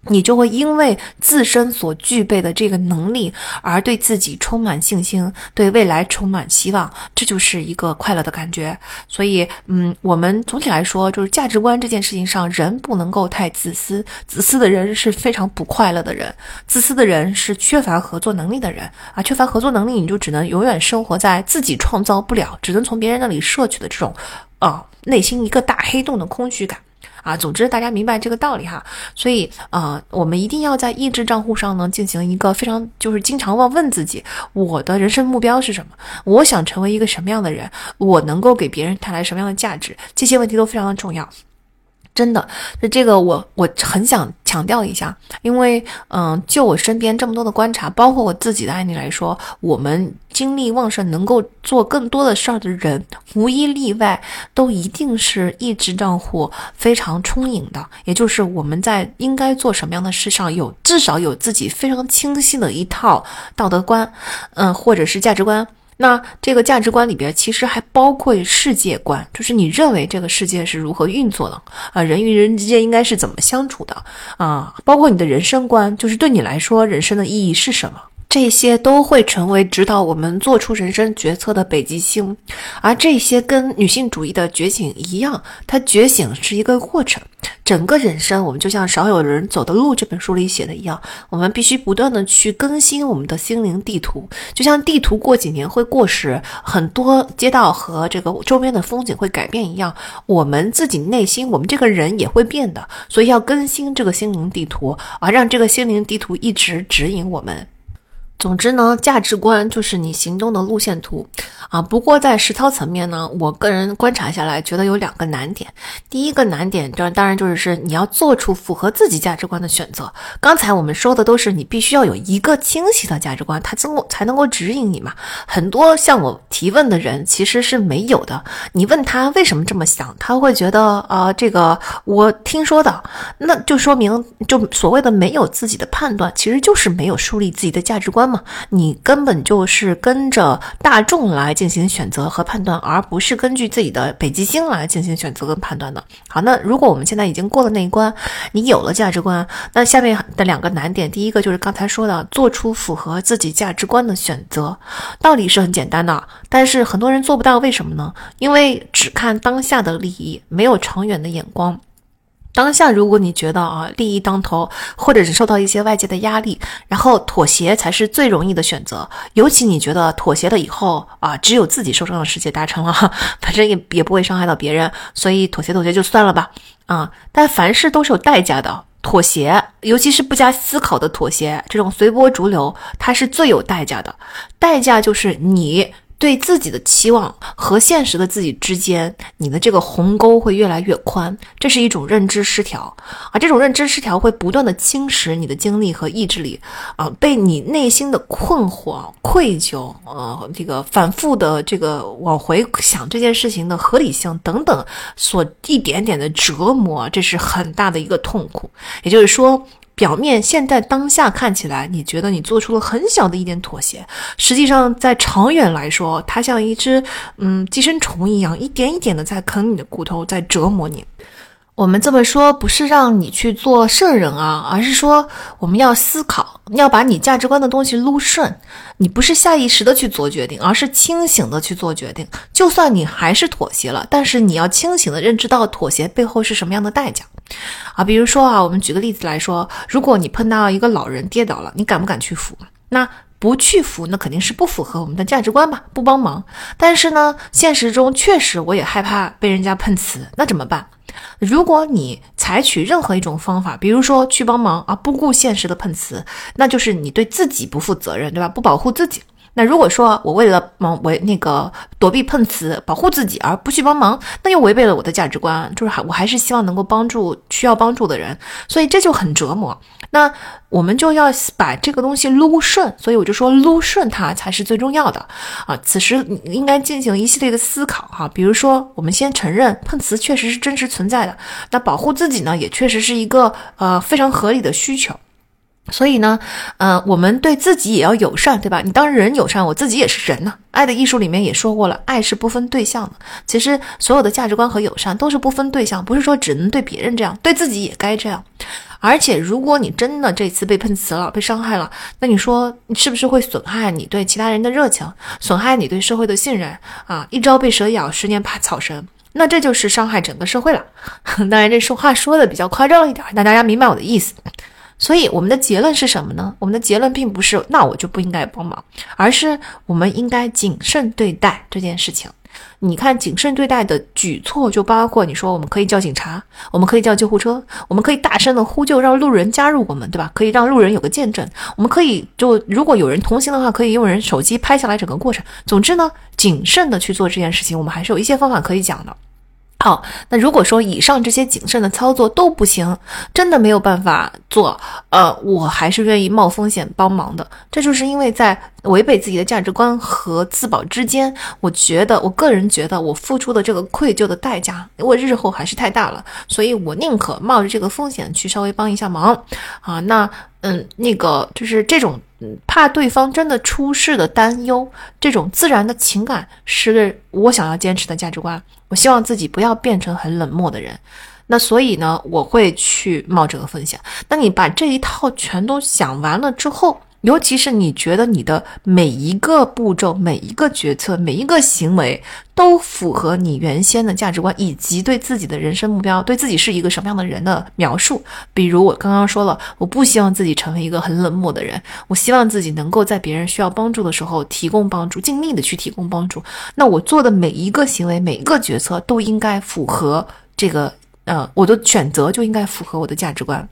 你就会因为自身所具备的这个能力而对自己充满信心，对未来充满希望，这就是一个快乐的感觉。所以，嗯，我们总体来说，就是价值观这件事情上，人不能够太自私。自私的人是非常不快乐的人，自私的人是缺乏合作能力的人啊。缺乏合作能力，你就只能永远生活在自己创造不了，只能从别人那里摄取的这种，啊，内心一个大黑洞的空虚感。啊，总之大家明白这个道理哈，所以啊，我们一定要在意志账户上呢进行一个非常就是经常问问自己，我的人生目标是什么？我想成为一个什么样的人？我能够给别人带来什么样的价值？这些问题都非常的重要。真的，那这个我我很想强调一下，因为嗯，就我身边这么多的观察，包括我自己的案例来说，我们精力旺盛、能够做更多的事儿的人，无一例外都一定是意志账户非常充盈的，也就是我们在应该做什么样的事上有至少有自己非常清晰的一套道德观，嗯，或者是价值观。那这个价值观里边其实还包括世界观，就是你认为这个世界是如何运作的啊？人与人之间应该是怎么相处的啊？包括你的人生观，就是对你来说人生的意义是什么？这些都会成为指导我们做出人生决策的北极星，而这些跟女性主义的觉醒一样，它觉醒是一个过程。整个人生，我们就像《少有人走的路》这本书里写的一样，我们必须不断的去更新我们的心灵地图，就像地图过几年会过时，很多街道和这个周边的风景会改变一样，我们自己内心，我们这个人也会变的，所以要更新这个心灵地图，而让这个心灵地图一直指引我们。总之呢，价值观就是你行动的路线图啊。不过在实操层面呢，我个人观察下来，觉得有两个难点。第一个难点，当当然就是是你要做出符合自己价值观的选择。刚才我们说的都是你必须要有一个清晰的价值观，它能够才能够指引你嘛。很多向我提问的人其实是没有的。你问他为什么这么想，他会觉得啊，这个我听说的，那就说明就所谓的没有自己的判断，其实就是没有树立自己的价值观。你根本就是跟着大众来进行选择和判断，而不是根据自己的北极星来进行选择跟判断的。好，那如果我们现在已经过了那一关，你有了价值观，那下面的两个难点，第一个就是刚才说的，做出符合自己价值观的选择，道理是很简单的，但是很多人做不到，为什么呢？因为只看当下的利益，没有长远的眼光。当下，如果你觉得啊利益当头，或者是受到一些外界的压力，然后妥协才是最容易的选择。尤其你觉得妥协了以后啊，只有自己受伤的世界达成了，[laughs] 反正也也不会伤害到别人，所以妥协妥协就算了吧。啊，但凡事都是有代价的，妥协，尤其是不加思考的妥协，这种随波逐流，它是最有代价的。代价就是你。对自己的期望和现实的自己之间，你的这个鸿沟会越来越宽，这是一种认知失调啊！这种认知失调会不断的侵蚀你的精力和意志力啊！被你内心的困惑、愧疚，呃，这个反复的这个往回想这件事情的合理性等等，所一点点的折磨，这是很大的一个痛苦。也就是说。表面现在当下看起来，你觉得你做出了很小的一点妥协，实际上在长远来说，它像一只嗯寄生虫一样，一点一点的在啃你的骨头，在折磨你。我们这么说不是让你去做圣人啊，而是说我们要思考，要把你价值观的东西撸顺。你不是下意识的去做决定，而是清醒的去做决定。就算你还是妥协了，但是你要清醒的认知到妥协背后是什么样的代价啊。比如说啊，我们举个例子来说，如果你碰到一个老人跌倒了，你敢不敢去扶？那不去扶，那肯定是不符合我们的价值观吧，不帮忙。但是呢，现实中确实我也害怕被人家碰瓷，那怎么办？如果你采取任何一种方法，比如说去帮忙啊，不顾现实的碰瓷，那就是你对自己不负责任，对吧？不保护自己。那如果说我为了忙为那个躲避碰瓷，保护自己而不去帮忙，那又违背了我的价值观，就是还我还是希望能够帮助需要帮助的人，所以这就很折磨。那我们就要把这个东西撸顺，所以我就说撸顺它才是最重要的啊。此时应该进行一系列的思考哈，比如说我们先承认碰瓷确实是真实存在的，那保护自己呢也确实是一个呃非常合理的需求。所以呢，呃，我们对自己也要友善，对吧？你当人友善，我自己也是人呢。爱的艺术里面也说过了，爱是不分对象的。其实所有的价值观和友善都是不分对象，不是说只能对别人这样，对自己也该这样。而且，如果你真的这次被碰瓷了，被伤害了，那你说你是不是会损害你对其他人的热情，损害你对社会的信任啊？一朝被蛇咬，十年怕草绳，那这就是伤害整个社会了。[laughs] 当然，这说话说的比较夸张一点，但大家明白我的意思。所以我们的结论是什么呢？我们的结论并不是那我就不应该帮忙，而是我们应该谨慎对待这件事情。你看，谨慎对待的举措就包括你说我们可以叫警察，我们可以叫救护车，我们可以大声的呼救，让路人加入我们，对吧？可以让路人有个见证。我们可以就如果有人同行的话，可以用人手机拍下来整个过程。总之呢，谨慎的去做这件事情，我们还是有一些方法可以讲的。好，那如果说以上这些谨慎的操作都不行，真的没有办法做，呃，我还是愿意冒风险帮忙的。这就是因为在违背自己的价值观和自保之间，我觉得，我个人觉得我付出的这个愧疚的代价，我日后还是太大了，所以我宁可冒着这个风险去稍微帮一下忙。啊，那。嗯，那个就是这种怕对方真的出事的担忧，这种自然的情感是我想要坚持的价值观。我希望自己不要变成很冷漠的人，那所以呢，我会去冒这个风险。那你把这一套全都想完了之后。尤其是你觉得你的每一个步骤、每一个决策、每一个行为都符合你原先的价值观，以及对自己的人生目标、对自己是一个什么样的人的描述。比如我刚刚说了，我不希望自己成为一个很冷漠的人，我希望自己能够在别人需要帮助的时候提供帮助，尽力的去提供帮助。那我做的每一个行为、每一个决策都应该符合这个，呃，我的选择就应该符合我的价值观。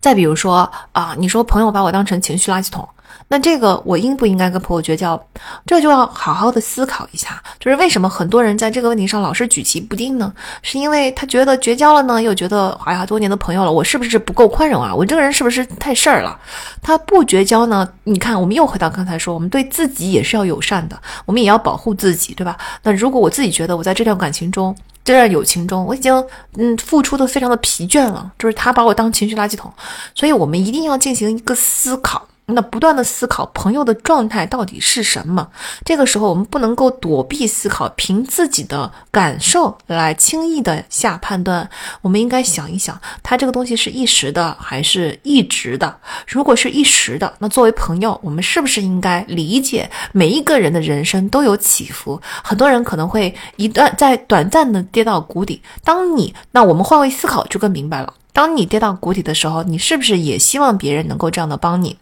再比如说啊，你说朋友把我当成情绪垃圾桶那这个我应不应该跟朋友绝交？这就要好好的思考一下。就是为什么很多人在这个问题上老是举棋不定呢？是因为他觉得绝交了呢，又觉得哎呀，多年的朋友了，我是不是不够宽容啊？我这个人是不是太事儿了？他不绝交呢？你看，我们又回到刚才说，我们对自己也是要友善的，我们也要保护自己，对吧？那如果我自己觉得我在这段感情中，这段友情中，我已经嗯付出的非常的疲倦了，就是他把我当情绪垃圾桶，所以我们一定要进行一个思考。那不断的思考朋友的状态到底是什么？这个时候我们不能够躲避思考，凭自己的感受来轻易的下判断。我们应该想一想，他这个东西是一时的还是一直的？如果是一时的，那作为朋友，我们是不是应该理解每一个人的人生都有起伏？很多人可能会一段在短暂的跌到谷底。当你那我们换位思考就更明白了。当你跌到谷底的时候，你是不是也希望别人能够这样的帮你？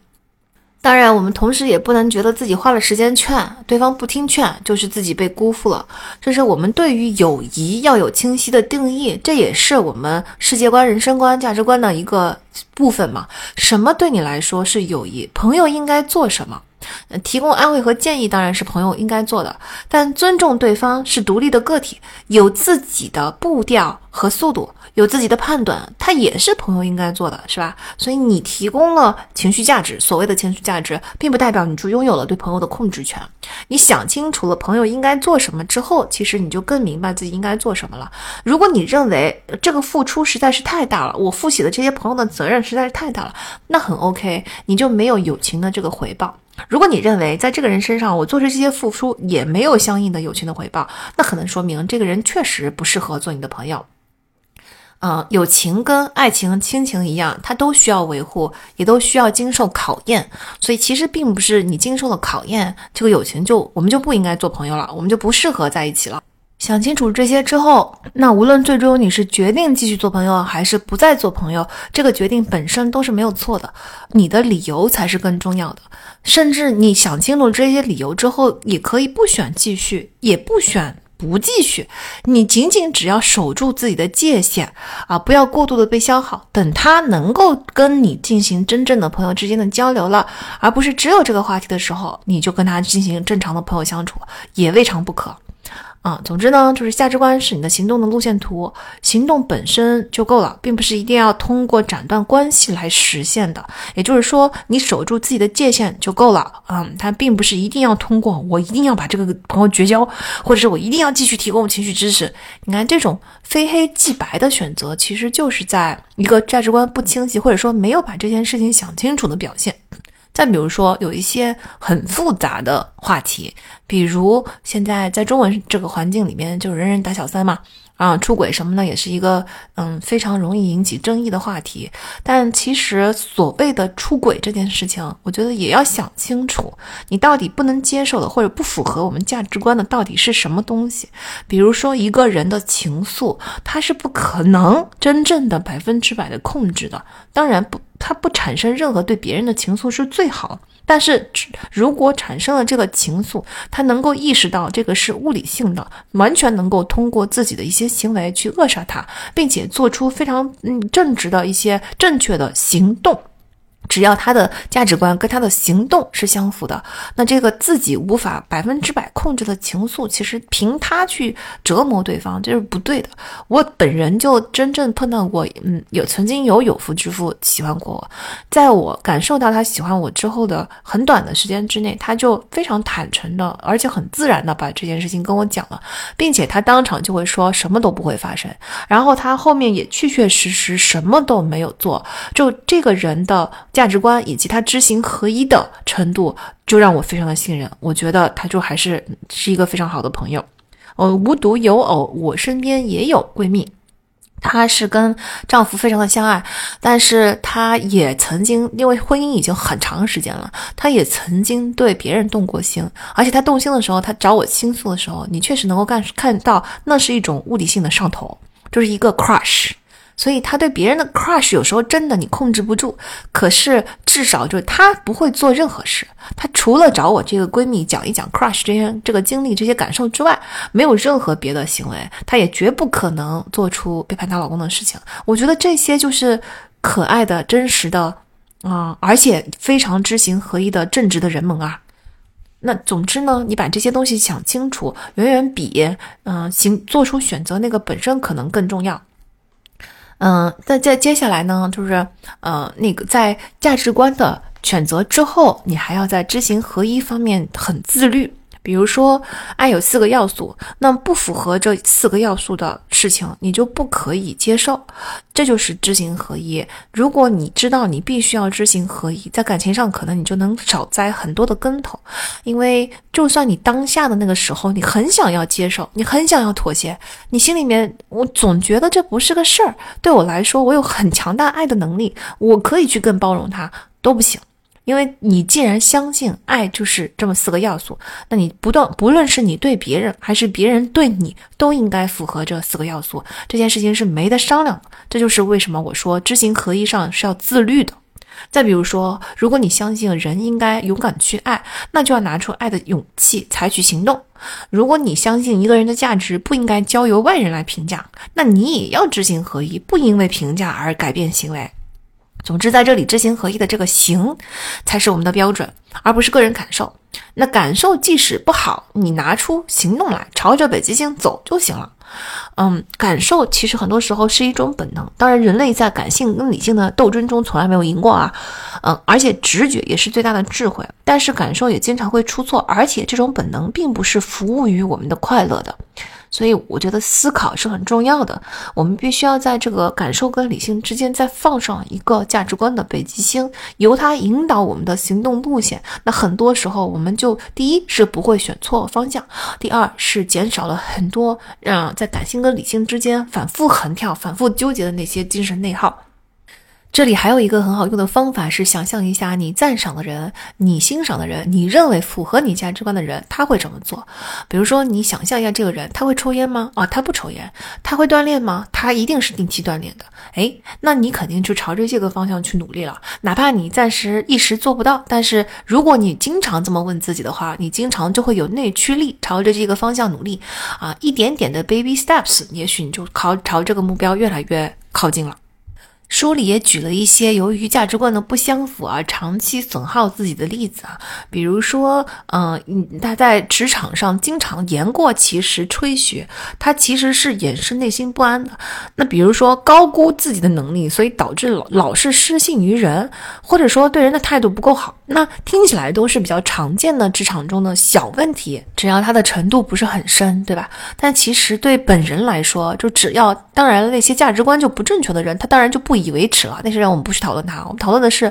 当然，我们同时也不能觉得自己花了时间劝对方不听劝，就是自己被辜负了。这是我们对于友谊要有清晰的定义，这也是我们世界观、人生观、价值观的一个部分嘛。什么对你来说是友谊？朋友应该做什么？提供安慰和建议当然是朋友应该做的，但尊重对方是独立的个体，有自己的步调和速度，有自己的判断，他也是朋友应该做的，是吧？所以你提供了情绪价值，所谓的情绪价值，并不代表你就拥有了对朋友的控制权。你想清楚了朋友应该做什么之后，其实你就更明白自己应该做什么了。如果你认为这个付出实在是太大了，我负起的这些朋友的责任实在是太大了，那很 OK，你就没有友情的这个回报。如果你认为在这个人身上我做出这些付出也没有相应的友情的回报，那可能说明这个人确实不适合做你的朋友。嗯，友情跟爱情、亲情一样，它都需要维护，也都需要经受考验。所以其实并不是你经受了考验，这个友情就我们就不应该做朋友了，我们就不适合在一起了。想清楚这些之后，那无论最终你是决定继续做朋友，还是不再做朋友，这个决定本身都是没有错的，你的理由才是更重要的。甚至你想清楚这些理由之后，也可以不选继续，也不选不继续。你仅仅只要守住自己的界限啊，不要过度的被消耗。等他能够跟你进行真正的朋友之间的交流了，而不是只有这个话题的时候，你就跟他进行正常的朋友相处，也未尝不可。啊，总之呢，就是价值观是你的行动的路线图，行动本身就够了，并不是一定要通过斩断关系来实现的。也就是说，你守住自己的界限就够了。嗯，它并不是一定要通过我一定要把这个朋友绝交，或者是我一定要继续提供情绪支持。你看，这种非黑即白的选择，其实就是在一个价值观不清晰，或者说没有把这件事情想清楚的表现。再比如说，有一些很复杂的话题，比如现在在中文这个环境里面，就人人打小三嘛。啊，出轨什么呢，也是一个嗯非常容易引起争议的话题。但其实所谓的出轨这件事情，我觉得也要想清楚，你到底不能接受的或者不符合我们价值观的到底是什么东西。比如说一个人的情愫，他是不可能真正的百分之百的控制的。当然不，他不产生任何对别人的情愫是最好。但是，如果产生了这个情愫，他能够意识到这个是物理性的，完全能够通过自己的一些行为去扼杀它，并且做出非常嗯正直的一些正确的行动。只要他的价值观跟他的行动是相符的，那这个自己无法百分之百控制的情愫，其实凭他去折磨对方，这是不对的。我本人就真正碰到过，嗯，有曾经有有夫之妇喜欢过我，在我感受到他喜欢我之后的很短的时间之内，他就非常坦诚的，而且很自然的把这件事情跟我讲了，并且他当场就会说什么都不会发生，然后他后面也确确实实什么都没有做，就这个人的。价值观以及他知行合一的程度，就让我非常的信任。我觉得他就还是是一个非常好的朋友。呃，无独有偶，我身边也有闺蜜，她是跟丈夫非常的相爱，但是她也曾经因为婚姻已经很长时间了，她也曾经对别人动过心。而且她动心的时候，她找我倾诉的时候，你确实能够看看到，那是一种物理性的上头，就是一个 crush。所以他对别人的 crush 有时候真的你控制不住，可是至少就是他不会做任何事，他除了找我这个闺蜜讲一讲 crush 这些这个经历这些感受之外，没有任何别的行为，他也绝不可能做出背叛她老公的事情。我觉得这些就是可爱的真实的。啊，而且非常知行合一的正直的人们啊。那总之呢，你把这些东西想清楚，远远比嗯行做出选择那个本身可能更重要。嗯，那在接下来呢，就是呃那个在价值观的选择之后，你还要在知行合一方面很自律。比如说，爱有四个要素，那不符合这四个要素的事情，你就不可以接受。这就是知行合一。如果你知道你必须要知行合一，在感情上可能你就能少栽很多的跟头。因为就算你当下的那个时候，你很想要接受，你很想要妥协，你心里面我总觉得这不是个事儿。对我来说，我有很强大爱的能力，我可以去更包容他，都不行。因为你既然相信爱就是这么四个要素，那你不断不论是你对别人还是别人对你，都应该符合这四个要素。这件事情是没得商量的。这就是为什么我说知行合一上是要自律的。再比如说，如果你相信人应该勇敢去爱，那就要拿出爱的勇气，采取行动。如果你相信一个人的价值不应该交由外人来评价，那你也要知行合一，不因为评价而改变行为。总之，在这里知行合一的这个行，才是我们的标准，而不是个人感受。那感受即使不好，你拿出行动来，朝着北极星走就行了。嗯，感受其实很多时候是一种本能。当然，人类在感性跟理性的斗争中从来没有赢过啊。嗯，而且直觉也是最大的智慧，但是感受也经常会出错，而且这种本能并不是服务于我们的快乐的。所以我觉得思考是很重要的，我们必须要在这个感受跟理性之间再放上一个价值观的北极星，由它引导我们的行动路线。那很多时候，我们就第一是不会选错方向，第二是减少了很多让在感性跟理性之间反复横跳、反复纠结的那些精神内耗。这里还有一个很好用的方法是，想象一下你赞赏的人、你欣赏的人、你认为符合你价值观的人，他会怎么做？比如说，你想象一下这个人，他会抽烟吗？啊，他不抽烟。他会锻炼吗？他一定是定期锻炼的。诶，那你肯定就朝着这个方向去努力了。哪怕你暂时一时做不到，但是如果你经常这么问自己的话，你经常就会有内驱力，朝着这个方向努力啊，一点点的 baby steps，也许你就靠朝这个目标越来越靠近了。书里也举了一些由于价值观的不相符而长期损耗自己的例子啊，比如说，嗯，他在职场上经常言过其实吹嘘，他其实是掩饰内心不安的。那比如说高估自己的能力，所以导致老老是失信于人，或者说对人的态度不够好。那听起来都是比较常见的职场中的小问题，只要他的程度不是很深，对吧？但其实对本人来说，就只要当然那些价值观就不正确的人，他当然就不。不以为耻了，那些人我们不去讨论他，我们讨论的是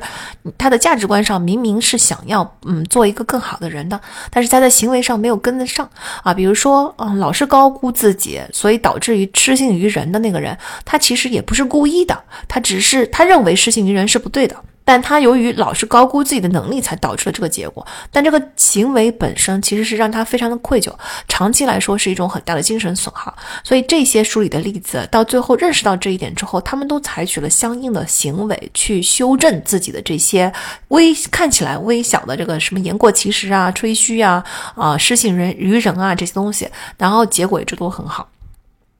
他的价值观上明明是想要嗯做一个更好的人的，但是他在行为上没有跟得上啊。比如说嗯老是高估自己，所以导致于失信于人的那个人，他其实也不是故意的，他只是他认为失信于人是不对的。但他由于老是高估自己的能力，才导致了这个结果。但这个行为本身其实是让他非常的愧疚，长期来说是一种很大的精神损耗。所以这些书里的例子，到最后认识到这一点之后，他们都采取了相应的行为去修正自己的这些微看起来微小的这个什么言过其实啊、吹嘘啊、啊失信人于人啊这些东西，然后结果一直都很好。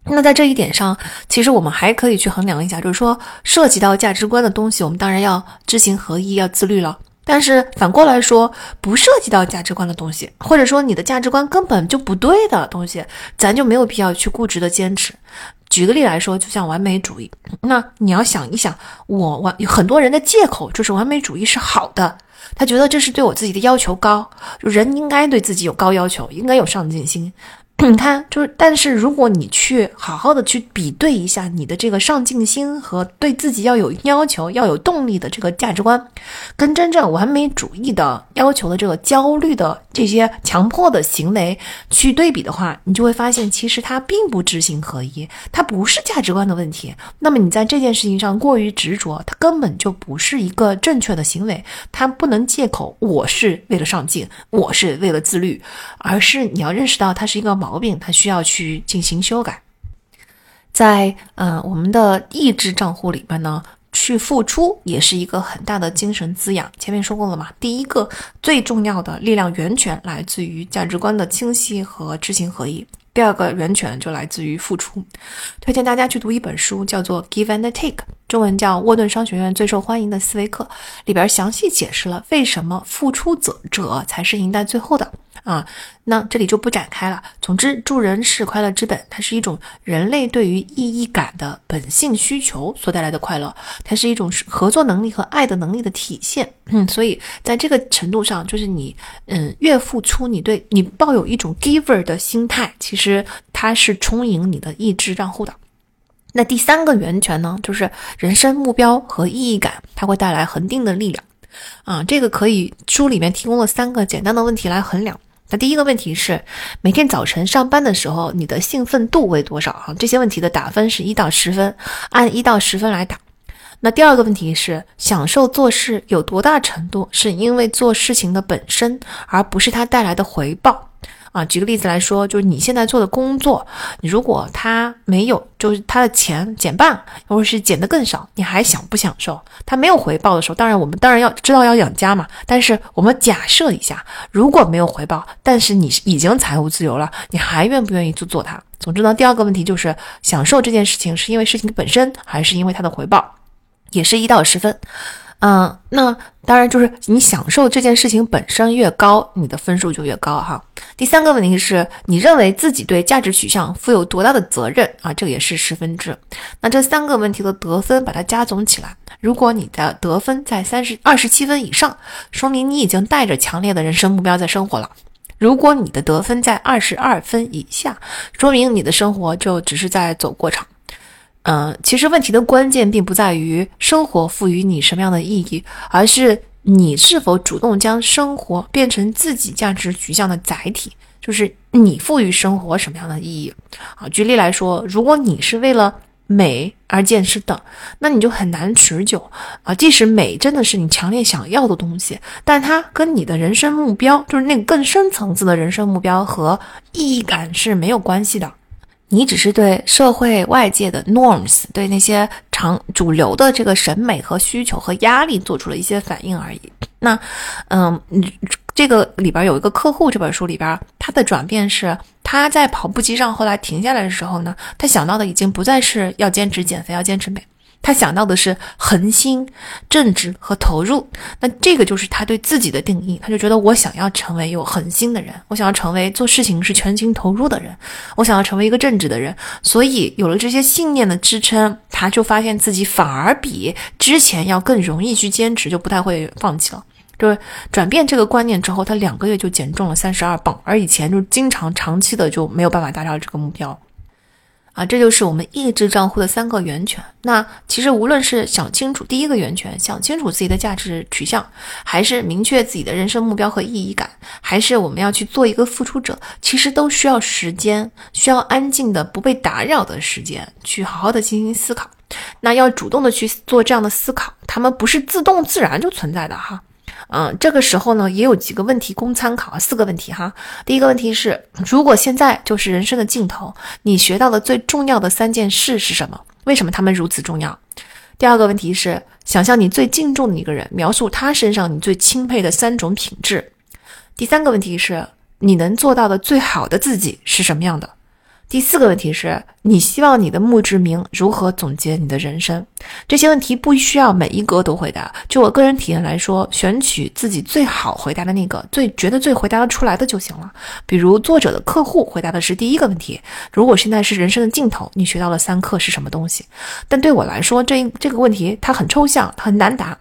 那在这一点上，其实我们还可以去衡量一下，就是说涉及到价值观的东西，我们当然要知行合一，要自律了。但是反过来说，不涉及到价值观的东西，或者说你的价值观根本就不对的东西，咱就没有必要去固执的坚持。举个例来说，就像完美主义，那你要想一想，我完有很多人的借口就是完美主义是好的，他觉得这是对我自己的要求高，人应该对自己有高要求，应该有上进心。[clears throat] 你看，就是，但是如果你去好好的去比对一下你的这个上进心和对自己要有要求、要有动力的这个价值观，跟真正完美主义的要求的这个焦虑的这些强迫的行为去对比的话，你就会发现，其实它并不知行合一，它不是价值观的问题。那么你在这件事情上过于执着，它根本就不是一个正确的行为，它不能借口我是为了上进，我是为了自律，而是你要认识到它是一个。毛病，它需要去进行修改。在呃我们的意志账户里边呢，去付出也是一个很大的精神滋养。前面说过了嘛，第一个最重要的力量源泉来自于价值观的清晰和知行合一。第二个源泉就来自于付出。推荐大家去读一本书，叫做《Give and Take》，中文叫沃顿商学院最受欢迎的思维课，里边详细解释了为什么付出者者才是赢在最后的。啊，那这里就不展开了。总之，助人是快乐之本，它是一种人类对于意义感的本性需求所带来的快乐，它是一种合作能力和爱的能力的体现。嗯，所以在这个程度上，就是你，嗯，越付出，你对你抱有一种 giver 的心态，其实它是充盈你的意志账户的。那第三个源泉呢，就是人生目标和意义感，它会带来恒定的力量。啊，这个可以书里面提供了三个简单的问题来衡量。那第一个问题是，每天早晨上班的时候，你的兴奋度为多少？啊，这些问题的打分是一到十分，按一到十分来打。那第二个问题是，享受做事有多大程度是因为做事情的本身，而不是它带来的回报？啊，举个例子来说，就是你现在做的工作，如果他没有，就是他的钱减半，或者是减得更少，你还享不享受？他没有回报的时候，当然我们当然要知道要养家嘛。但是我们假设一下，如果没有回报，但是你已经财务自由了，你还愿不愿意去做它？总之呢，第二个问题就是享受这件事情是因为事情本身，还是因为它的回报？也是一到十分。嗯，那当然就是你享受这件事情本身越高，你的分数就越高哈。第三个问题是你认为自己对价值取向负有多大的责任啊？这个也是十分制。那这三个问题的得分把它加总起来，如果你的得分在三十二十七分以上，说明你已经带着强烈的人生目标在生活了；如果你的得分在二十二分以下，说明你的生活就只是在走过场。嗯，其实问题的关键并不在于生活赋予你什么样的意义，而是你是否主动将生活变成自己价值取向的载体，就是你赋予生活什么样的意义。啊，举例来说，如果你是为了美而健身的，那你就很难持久啊。即使美真的是你强烈想要的东西，但它跟你的人生目标，就是那个更深层次的人生目标和意义感是没有关系的。你只是对社会外界的 norms，对那些常主流的这个审美和需求和压力做出了一些反应而已。那，嗯，这个里边有一个客户，这本书里边他的转变是，他在跑步机上后来停下来的时候呢，他想到的已经不再是要坚持减肥，要坚持美。他想到的是恒心、正直和投入，那这个就是他对自己的定义。他就觉得我想要成为有恒心的人，我想要成为做事情是全心投入的人，我想要成为一个正直的人。所以有了这些信念的支撑，他就发现自己反而比之前要更容易去坚持，就不太会放弃了。就是转变这个观念之后，他两个月就减重了三十二磅，而以前就经常长期的就没有办法达到这个目标。啊，这就是我们意志账户的三个源泉。那其实无论是想清楚第一个源泉，想清楚自己的价值取向，还是明确自己的人生目标和意义感，还是我们要去做一个付出者，其实都需要时间，需要安静的、不被打扰的时间，去好好的进行思考。那要主动的去做这样的思考，他们不是自动自然就存在的哈。嗯，这个时候呢，也有几个问题供参考，四个问题哈。第一个问题是，如果现在就是人生的尽头，你学到的最重要的三件事是什么？为什么他们如此重要？第二个问题是，想象你最敬重的一个人，描述他身上你最钦佩的三种品质。第三个问题是，你能做到的最好的自己是什么样的？第四个问题是你希望你的墓志铭如何总结你的人生？这些问题不需要每一个都回答。就我个人体验来说，选取自己最好回答的那个，最觉得最回答得出来的就行了。比如作者的客户回答的是第一个问题：如果现在是人生的尽头，你学到了三课是什么东西？但对我来说，这这个问题它很抽象，很难答。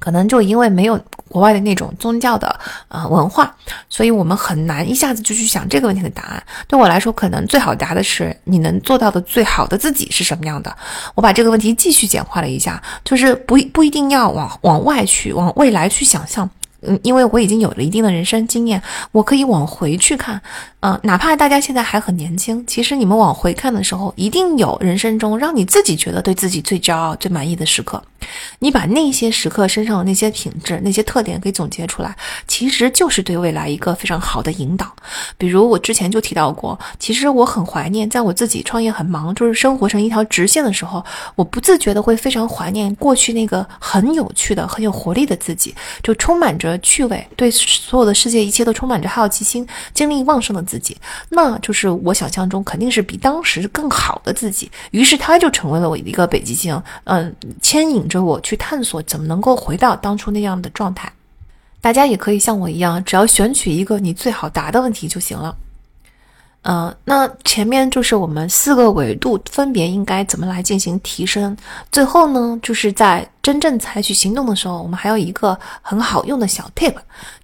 可能就因为没有国外的那种宗教的呃文化，所以我们很难一下子就去想这个问题的答案。对我来说，可能最好答的是你能做到的最好的自己是什么样的。我把这个问题继续简化了一下，就是不不一定要往往外去，往未来去想象。嗯，因为我已经有了一定的人生经验，我可以往回去看。嗯，哪怕大家现在还很年轻，其实你们往回看的时候，一定有人生中让你自己觉得对自己最骄傲、最满意的时刻。你把那些时刻身上的那些品质、那些特点给总结出来，其实就是对未来一个非常好的引导。比如我之前就提到过，其实我很怀念，在我自己创业很忙，就是生活成一条直线的时候，我不自觉的会非常怀念过去那个很有趣的、很有活力的自己，就充满着趣味，对所有的世界一切都充满着好奇心、精力旺盛的自己。那就是我想象中肯定是比当时更好的自己。于是他就成为了我一个北极星，嗯，牵引着我去探索怎么能够回到当初那样的状态。大家也可以像我一样，只要选取一个你最好答的问题就行了。嗯，那前面就是我们四个维度分别应该怎么来进行提升。最后呢，就是在真正采取行动的时候，我们还有一个很好用的小 tip，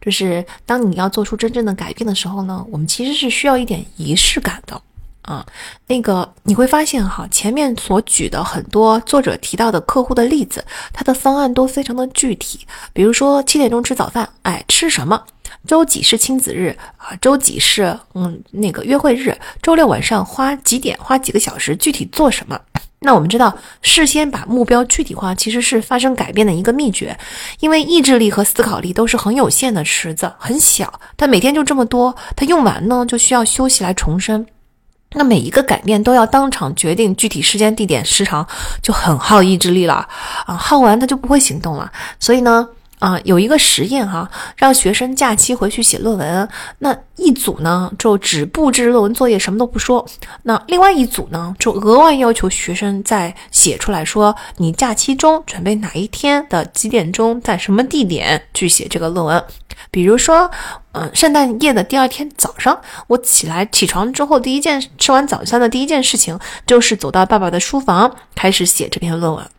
就是当你要做出真正的改变的时候呢，我们其实是需要一点仪式感的。啊，那个你会发现哈，前面所举的很多作者提到的客户的例子，他的方案都非常的具体。比如说七点钟吃早饭，哎，吃什么？周几是亲子日啊？周几是嗯那个约会日？周六晚上花几点？花几个小时？具体做什么？那我们知道，事先把目标具体化，其实是发生改变的一个秘诀。因为意志力和思考力都是很有限的池子，很小，它每天就这么多，它用完呢，就需要休息来重生。那每一个改变都要当场决定具体时间、地点、时长，就很耗意志力了啊！耗完他就不会行动了。所以呢，啊，有一个实验哈，让学生假期回去写论文，那一组呢就只布置论文作业，什么都不说；那另外一组呢就额外要求学生再写出来说，你假期中准备哪一天的几点钟，在什么地点去写这个论文。比如说，嗯，圣诞夜的第二天早上，我起来起床之后，第一件吃完早餐的第一件事情就是走到爸爸的书房，开始写这篇论文。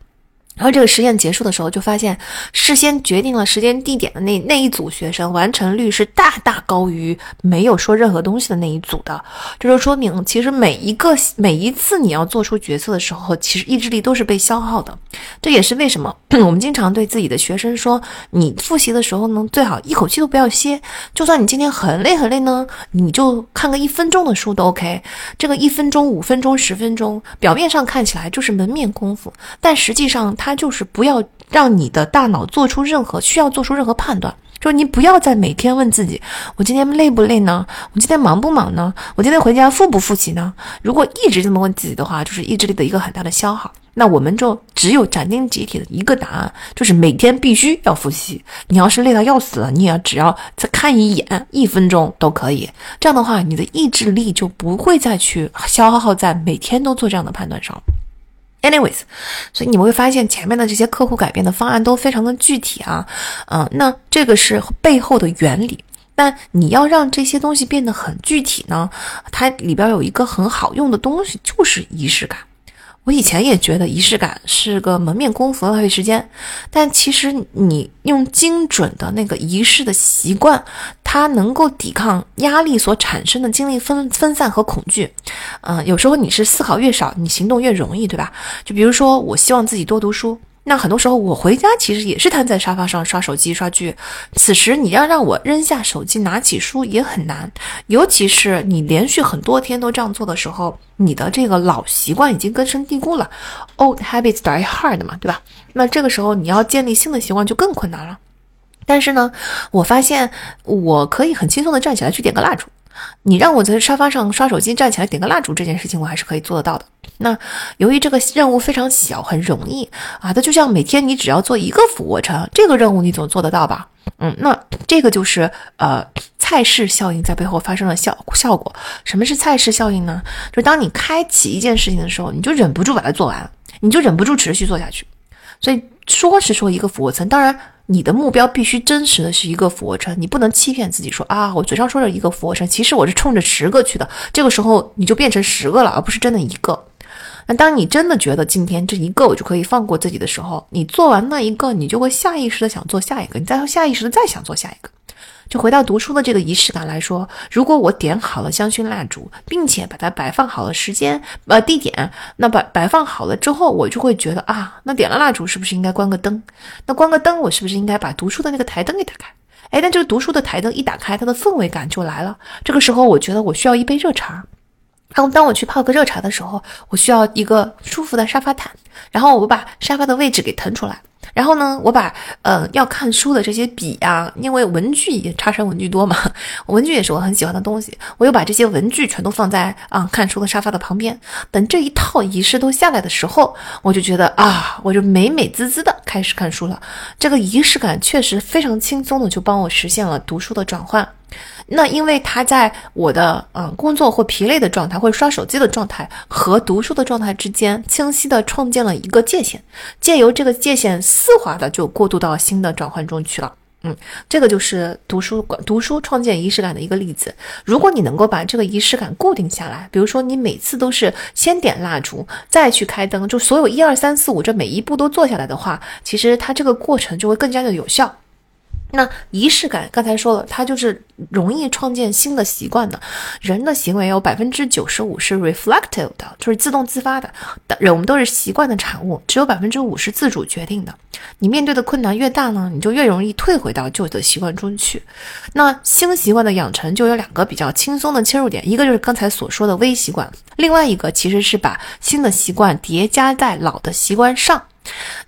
然后这个实验结束的时候，就发现事先决定了时间地点的那那一组学生完成率是大大高于没有说任何东西的那一组的。这就说明，其实每一个每一次你要做出决策的时候，其实意志力都是被消耗的。这也是为什么 [clears throat] 我们经常对自己的学生说，你复习的时候呢，最好一口气都不要歇。就算你今天很累很累呢，你就看个一分钟的书都 OK。这个一分钟、五分钟、十分钟，表面上看起来就是门面功夫，但实际上它。他就是不要让你的大脑做出任何需要做出任何判断，就是你不要再每天问自己：我今天累不累呢？我今天忙不忙呢？我今天回家复不复习呢？如果一直这么问自己的话，就是意志力的一个很大的消耗。那我们就只有斩钉截铁的一个答案，就是每天必须要复习。你要是累到要死了，你也只要再看一眼，一分钟都可以。这样的话，你的意志力就不会再去消耗在每天都做这样的判断上。Anyways，所以你们会发现前面的这些客户改变的方案都非常的具体啊，嗯，那这个是背后的原理。但你要让这些东西变得很具体呢，它里边有一个很好用的东西，就是仪式感。我以前也觉得仪式感是个门面功夫，浪费时间。但其实你用精准的那个仪式的习惯，它能够抵抗压力所产生的精力分分散和恐惧。嗯，有时候你是思考越少，你行动越容易，对吧？就比如说，我希望自己多读书。那很多时候我回家其实也是瘫在沙发上刷手机刷剧，此时你要让我扔下手机拿起书也很难，尤其是你连续很多天都这样做的时候，你的这个老习惯已经根深蒂固了，old habits die hard 嘛，对吧？那这个时候你要建立新的习惯就更困难了。但是呢，我发现我可以很轻松的站起来去点个蜡烛。你让我在沙发上刷手机，站起来点个蜡烛这件事情，我还是可以做得到的。那由于这个任务非常小，很容易啊，它就像每天你只要做一个俯卧撑，这个任务你总做得到吧？嗯，那这个就是呃菜式效应在背后发生了效效果。什么是菜式效应呢？就是当你开启一件事情的时候，你就忍不住把它做完，你就忍不住持续做下去。所以说是说一个俯卧撑，当然。你的目标必须真实的是一个俯卧撑，你不能欺骗自己说啊，我嘴上说着一个俯卧撑，其实我是冲着十个去的。这个时候你就变成十个了，而不是真的一个。那当你真的觉得今天这一个我就可以放过自己的时候，你做完那一个，你就会下意识的想做下一个，你再下意识的再想做下一个。就回到读书的这个仪式感来说，如果我点好了香薰蜡烛，并且把它摆放好了时间呃地点，那摆摆放好了之后，我就会觉得啊，那点了蜡烛是不是应该关个灯？那关个灯，我是不是应该把读书的那个台灯给打开？哎，那这个读书的台灯一打开，它的氛围感就来了。这个时候，我觉得我需要一杯热茶。然后当我去泡个热茶的时候，我需要一个舒服的沙发毯。然后我把沙发的位置给腾出来。然后呢，我把呃要看书的这些笔啊，因为文具也插山文具多嘛，[laughs] 文具也是我很喜欢的东西，我又把这些文具全都放在啊看书的沙发的旁边。等这一套仪式都下来的时候，我就觉得啊，我就美美滋滋的开始看书了。这个仪式感确实非常轻松的就帮我实现了读书的转换。那因为他在我的嗯工作或疲累的状态，或者刷手机的状态和读书的状态之间，清晰的创建了一个界限，借由这个界限丝滑的就过渡到新的转换中去了。嗯，这个就是读书馆读书创建仪式感的一个例子。如果你能够把这个仪式感固定下来，比如说你每次都是先点蜡烛，再去开灯，就所有一二三四五这每一步都做下来的话，其实它这个过程就会更加的有效。那仪式感，刚才说了，它就是容易创建新的习惯的。人的行为有百分之九十五是 reflective 的，就是自动自发的。人我们都是习惯的产物，只有百分之五是自主决定的。你面对的困难越大呢，你就越容易退回到旧的习惯中去。那新习惯的养成就有两个比较轻松的切入点，一个就是刚才所说的微习惯，另外一个其实是把新的习惯叠加在老的习惯上。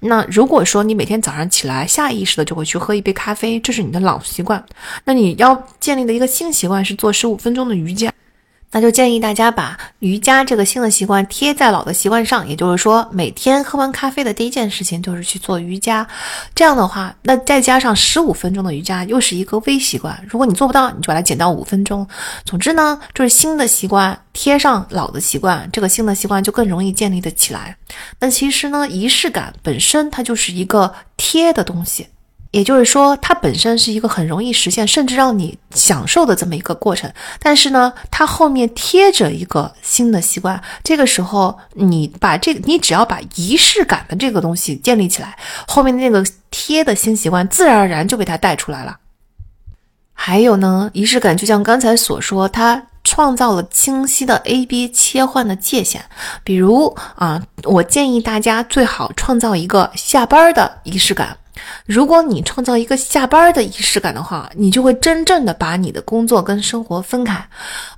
那如果说你每天早上起来下意识的就会去喝一杯咖啡，这是你的老习惯，那你要建立的一个新习惯是做十五分钟的瑜伽。那就建议大家把瑜伽这个新的习惯贴在老的习惯上，也就是说，每天喝完咖啡的第一件事情就是去做瑜伽。这样的话，那再加上十五分钟的瑜伽，又是一个微习惯。如果你做不到，你就把它减到五分钟。总之呢，就是新的习惯贴上老的习惯，这个新的习惯就更容易建立的起来。那其实呢，仪式感本身它就是一个贴的东西。也就是说，它本身是一个很容易实现，甚至让你享受的这么一个过程。但是呢，它后面贴着一个新的习惯，这个时候你把这个，你只要把仪式感的这个东西建立起来，后面的那个贴的新习惯自然而然就被它带出来了。还有呢，仪式感就像刚才所说，它创造了清晰的 A B 切换的界限。比如啊，我建议大家最好创造一个下班的仪式感。如果你创造一个下班的仪式感的话，你就会真正的把你的工作跟生活分开，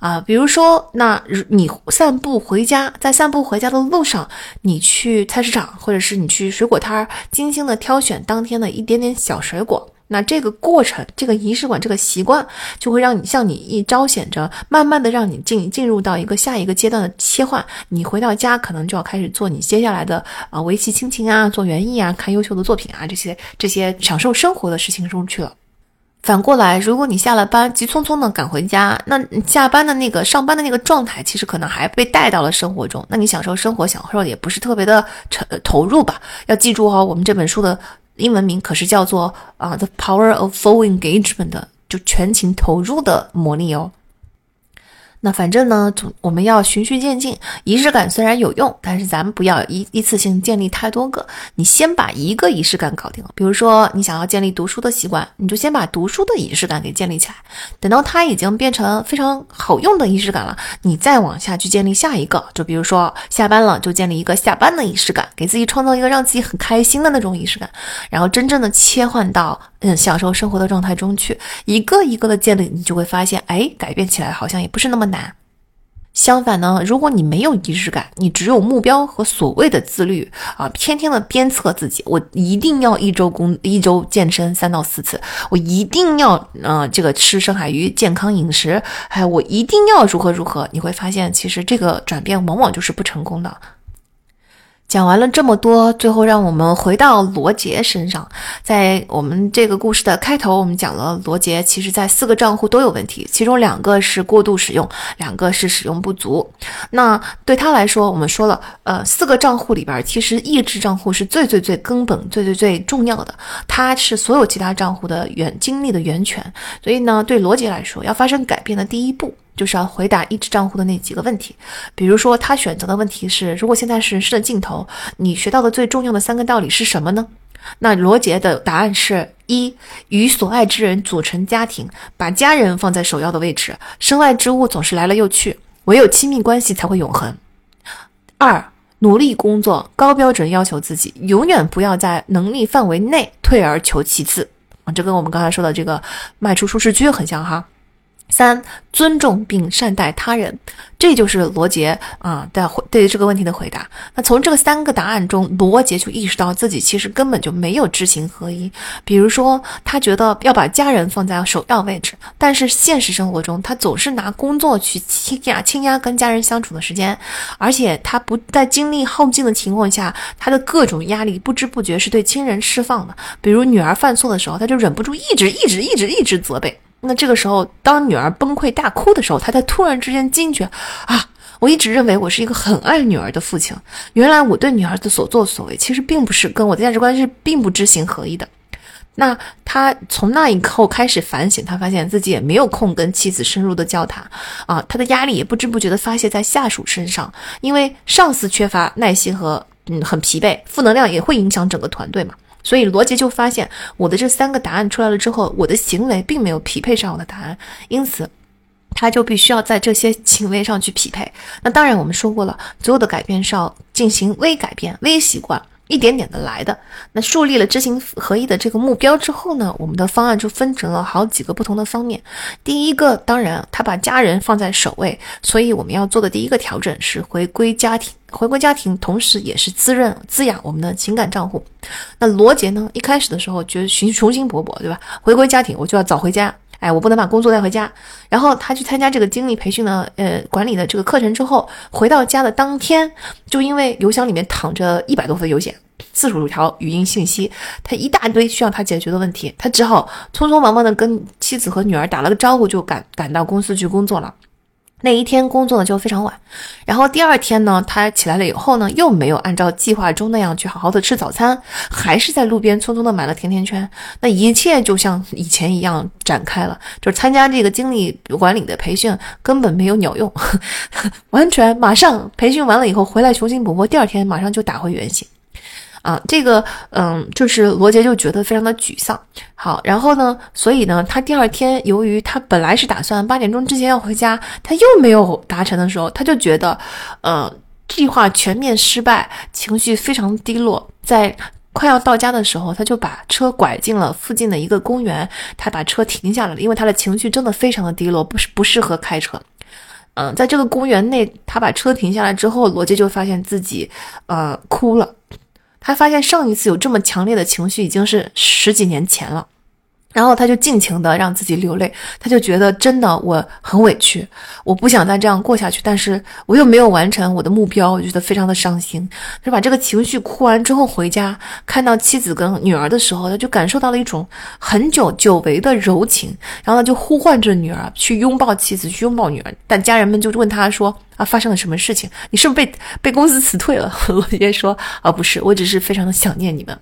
啊，比如说，那你散步回家，在散步回家的路上，你去菜市场，或者是你去水果摊儿，精心的挑选当天的一点点小水果。那这个过程，这个仪式感，这个习惯，就会让你向你一彰显着，慢慢的让你进进入到一个下一个阶段的切换。你回到家，可能就要开始做你接下来的啊围棋、亲情啊，做园艺啊，看优秀的作品啊，这些这些享受生活的事情中去了。反过来，如果你下了班，急匆匆的赶回家，那下班的那个上班的那个状态，其实可能还被带到了生活中。那你享受生活，享受也不是特别的投投入吧？要记住哦，我们这本书的。英文名可是叫做啊，The Power of Full Engagement 的，就全情投入的魔力哦。那反正呢，总我们要循序渐进。仪式感虽然有用，但是咱们不要一一次性建立太多个。你先把一个仪式感搞定了。比如说，你想要建立读书的习惯，你就先把读书的仪式感给建立起来。等到它已经变成非常好用的仪式感了，你再往下去建立下一个。就比如说，下班了就建立一个下班的仪式感，给自己创造一个让自己很开心的那种仪式感，然后真正的切换到嗯享受生活的状态中去，一个一个的建立，你就会发现，哎，改变起来好像也不是那么。难。相反呢，如果你没有仪式感，你只有目标和所谓的自律啊，天天的鞭策自己，我一定要一周工一周健身三到四次，我一定要嗯这个吃深海鱼健康饮食，还我一定要如何如何，你会发现其实这个转变往往就是不成功的。讲完了这么多，最后让我们回到罗杰身上。在我们这个故事的开头，我们讲了罗杰其实在四个账户都有问题，其中两个是过度使用，两个是使用不足。那对他来说，我们说了，呃，四个账户里边，其实意志账户是最最最根本、最最最重要的，它是所有其他账户的源精力的源泉。所以呢，对罗杰来说，要发生改变的第一步。就是要回答一支账户的那几个问题，比如说他选择的问题是：如果现在是人生的尽头，你学到的最重要的三个道理是什么呢？那罗杰的答案是：一，与所爱之人组成家庭，把家人放在首要的位置，身外之物总是来了又去，唯有亲密关系才会永恒。二，努力工作，高标准要求自己，永远不要在能力范围内退而求其次。啊，这跟我们刚才说的这个迈出舒适区很像哈。三、尊重并善待他人，这就是罗杰啊的对于这个问题的回答。那从这个三个答案中，罗杰就意识到自己其实根本就没有知行合一。比如说，他觉得要把家人放在首要位置，但是现实生活中，他总是拿工作去倾压倾压跟家人相处的时间，而且他不在精力耗尽的情况下，他的各种压力不知不觉是对亲人释放的。比如女儿犯错的时候，他就忍不住一直一直一直一直责备。那这个时候，当女儿崩溃大哭的时候，他才突然之间惊觉，啊，我一直认为我是一个很爱女儿的父亲，原来我对女儿的所作所为，其实并不是跟我的价值观是并不知行合一的。那他从那一刻开始反省，他发现自己也没有空跟妻子深入的交谈，啊，他的压力也不知不觉的发泄在下属身上，因为上司缺乏耐心和嗯很疲惫，负能量也会影响整个团队嘛。所以罗杰就发现，我的这三个答案出来了之后，我的行为并没有匹配上我的答案，因此，他就必须要在这些行为上去匹配。那当然，我们说过了，所有的改变是要进行微改变、微习惯。一点点的来的，那树立了知行合一的这个目标之后呢，我们的方案就分成了好几个不同的方面。第一个，当然他把家人放在首位，所以我们要做的第一个调整是回归家庭，回归家庭，同时也是滋润滋养我们的情感账户。那罗杰呢，一开始的时候觉得雄雄心勃勃，对吧？回归家庭，我就要早回家。哎，我不能把工作带回家。然后他去参加这个精力培训的呃管理的这个课程之后，回到家的当天，就因为邮箱里面躺着一百多份邮件，四十五条语音信息，他一大堆需要他解决的问题，他只好匆匆忙忙的跟妻子和女儿打了个招呼，就赶赶到公司去工作了。那一天工作的就非常晚，然后第二天呢，他起来了以后呢，又没有按照计划中那样去好好的吃早餐，还是在路边匆匆的买了甜甜圈。那一切就像以前一样展开了，就是参加这个经理管理的培训根本没有鸟用，[laughs] 完全马上培训完了以后回来雄心勃勃，第二天马上就打回原形。啊，这个，嗯，就是罗杰就觉得非常的沮丧。好，然后呢，所以呢，他第二天由于他本来是打算八点钟之前要回家，他又没有达成的时候，他就觉得，呃，计划全面失败，情绪非常低落。在快要到家的时候，他就把车拐进了附近的一个公园，他把车停下来了，因为他的情绪真的非常的低落，不是不适合开车。嗯，在这个公园内，他把车停下来之后，罗杰就发现自己，呃，哭了。他发现上一次有这么强烈的情绪已经是十几年前了。然后他就尽情的让自己流泪，他就觉得真的我很委屈，我不想再这样过下去，但是我又没有完成我的目标，我觉得非常的伤心。就把这个情绪哭完之后回家，看到妻子跟女儿的时候，他就感受到了一种很久久违的柔情，然后他就呼唤着女儿去拥抱妻子，去拥抱女儿。但家人们就问他说啊，发生了什么事情？你是不是被被公司辞退了？[laughs] 罗杰说啊，不是，我只是非常的想念你们。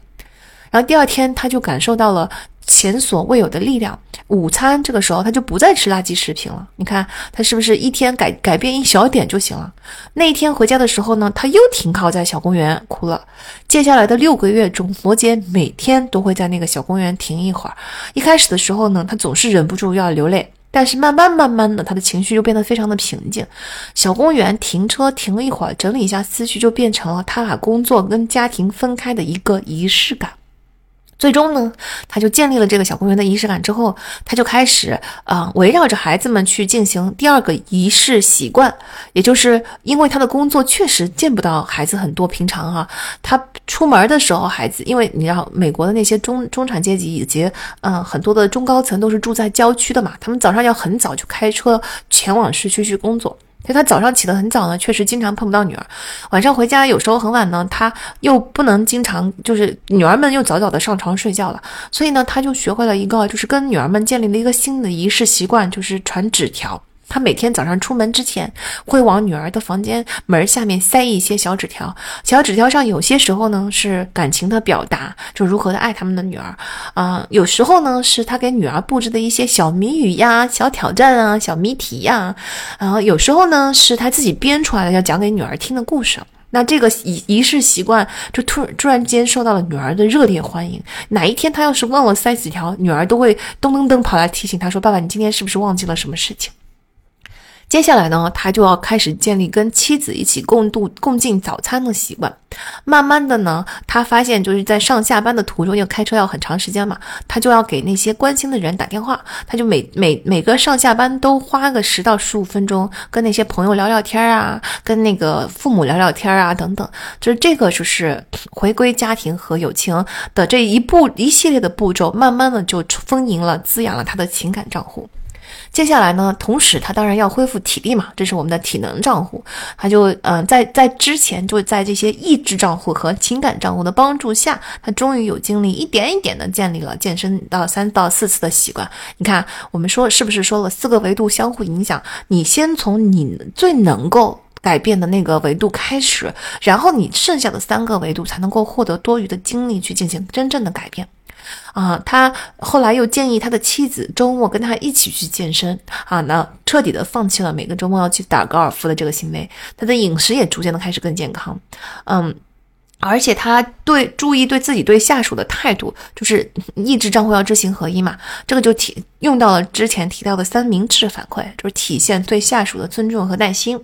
然后第二天他就感受到了。前所未有的力量。午餐这个时候，他就不再吃垃圾食品了。你看，他是不是一天改改变一小点就行了？那一天回家的时候呢，他又停靠在小公园哭了。接下来的六个月中，罗杰每天都会在那个小公园停一会儿。一开始的时候呢，他总是忍不住要流泪，但是慢慢慢慢的，他的情绪就变得非常的平静。小公园停车停了一会儿，整理一下思绪，就变成了他把工作跟家庭分开的一个仪式感。最终呢，他就建立了这个小公园的仪式感之后，他就开始啊围绕着孩子们去进行第二个仪式习惯，也就是因为他的工作确实见不到孩子很多，平常哈，他出门的时候，孩子因为你知道美国的那些中中产阶级以及嗯很多的中高层都是住在郊区的嘛，他们早上要很早就开车前往市区去工作。所以他早上起得很早呢，确实经常碰不到女儿。晚上回家有时候很晚呢，他又不能经常，就是女儿们又早早的上床睡觉了。所以呢，他就学会了一个，就是跟女儿们建立了一个新的仪式习惯，就是传纸条。他每天早上出门之前，会往女儿的房间门下面塞一些小纸条。小纸条上有些时候呢是感情的表达，就如何的爱他们的女儿啊。有时候呢是他给女儿布置的一些小谜语呀、小挑战啊、小谜题呀。然后有时候呢是他自己编出来的要讲给女儿听的故事。那这个仪仪式习惯就突突然间受到了女儿的热烈欢迎。哪一天他要是忘了塞纸条，女儿都会噔噔噔跑来提醒他说：“爸爸，你今天是不是忘记了什么事情？”接下来呢，他就要开始建立跟妻子一起共度共进早餐的习惯。慢慢的呢，他发现就是在上下班的途中，因为开车要很长时间嘛，他就要给那些关心的人打电话。他就每每每个上下班都花个十到十五分钟，跟那些朋友聊聊天啊，跟那个父母聊聊天啊，等等。就是这个就是回归家庭和友情的这一步一系列的步骤，慢慢的就丰盈了，滋养了他的情感账户。接下来呢，同时他当然要恢复体力嘛，这是我们的体能账户。他就嗯，在在之前就在这些意志账户和情感账户的帮助下，他终于有精力一点一点的建立了健身到三到四次的习惯。你看，我们说是不是说了四个维度相互影响？你先从你最能够改变的那个维度开始，然后你剩下的三个维度才能够获得多余的精力去进行真正的改变。啊，他后来又建议他的妻子周末跟他一起去健身啊，那彻底的放弃了每个周末要去打高尔夫的这个行为，他的饮食也逐渐的开始更健康，嗯，而且他对注意对自己对下属的态度，就是 [laughs] 意志账户要知行合一嘛，这个就体用到了之前提到的三明治反馈，就是体现对下属的尊重和耐心。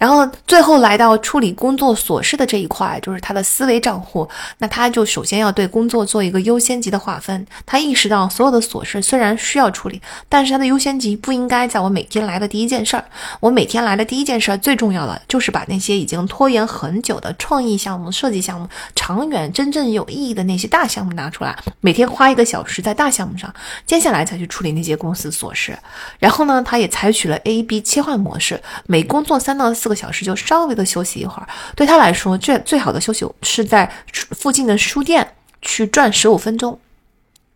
然后最后来到处理工作琐事的这一块，就是他的思维账户。那他就首先要对工作做一个优先级的划分。他意识到所有的琐事虽然需要处理，但是他的优先级不应该在我每天来的第一件事儿。我每天来的第一件事儿最重要的就是把那些已经拖延很久的创意项目、设计项目、长远真正有意义的那些大项目拿出来，每天花一个小时在大项目上，接下来才去处理那些公司琐事。然后呢，他也采取了 A、B 切换模式，每工作三到四。个小时就稍微的休息一会儿，对他来说，最最好的休息是在附近的书店去转十五分钟。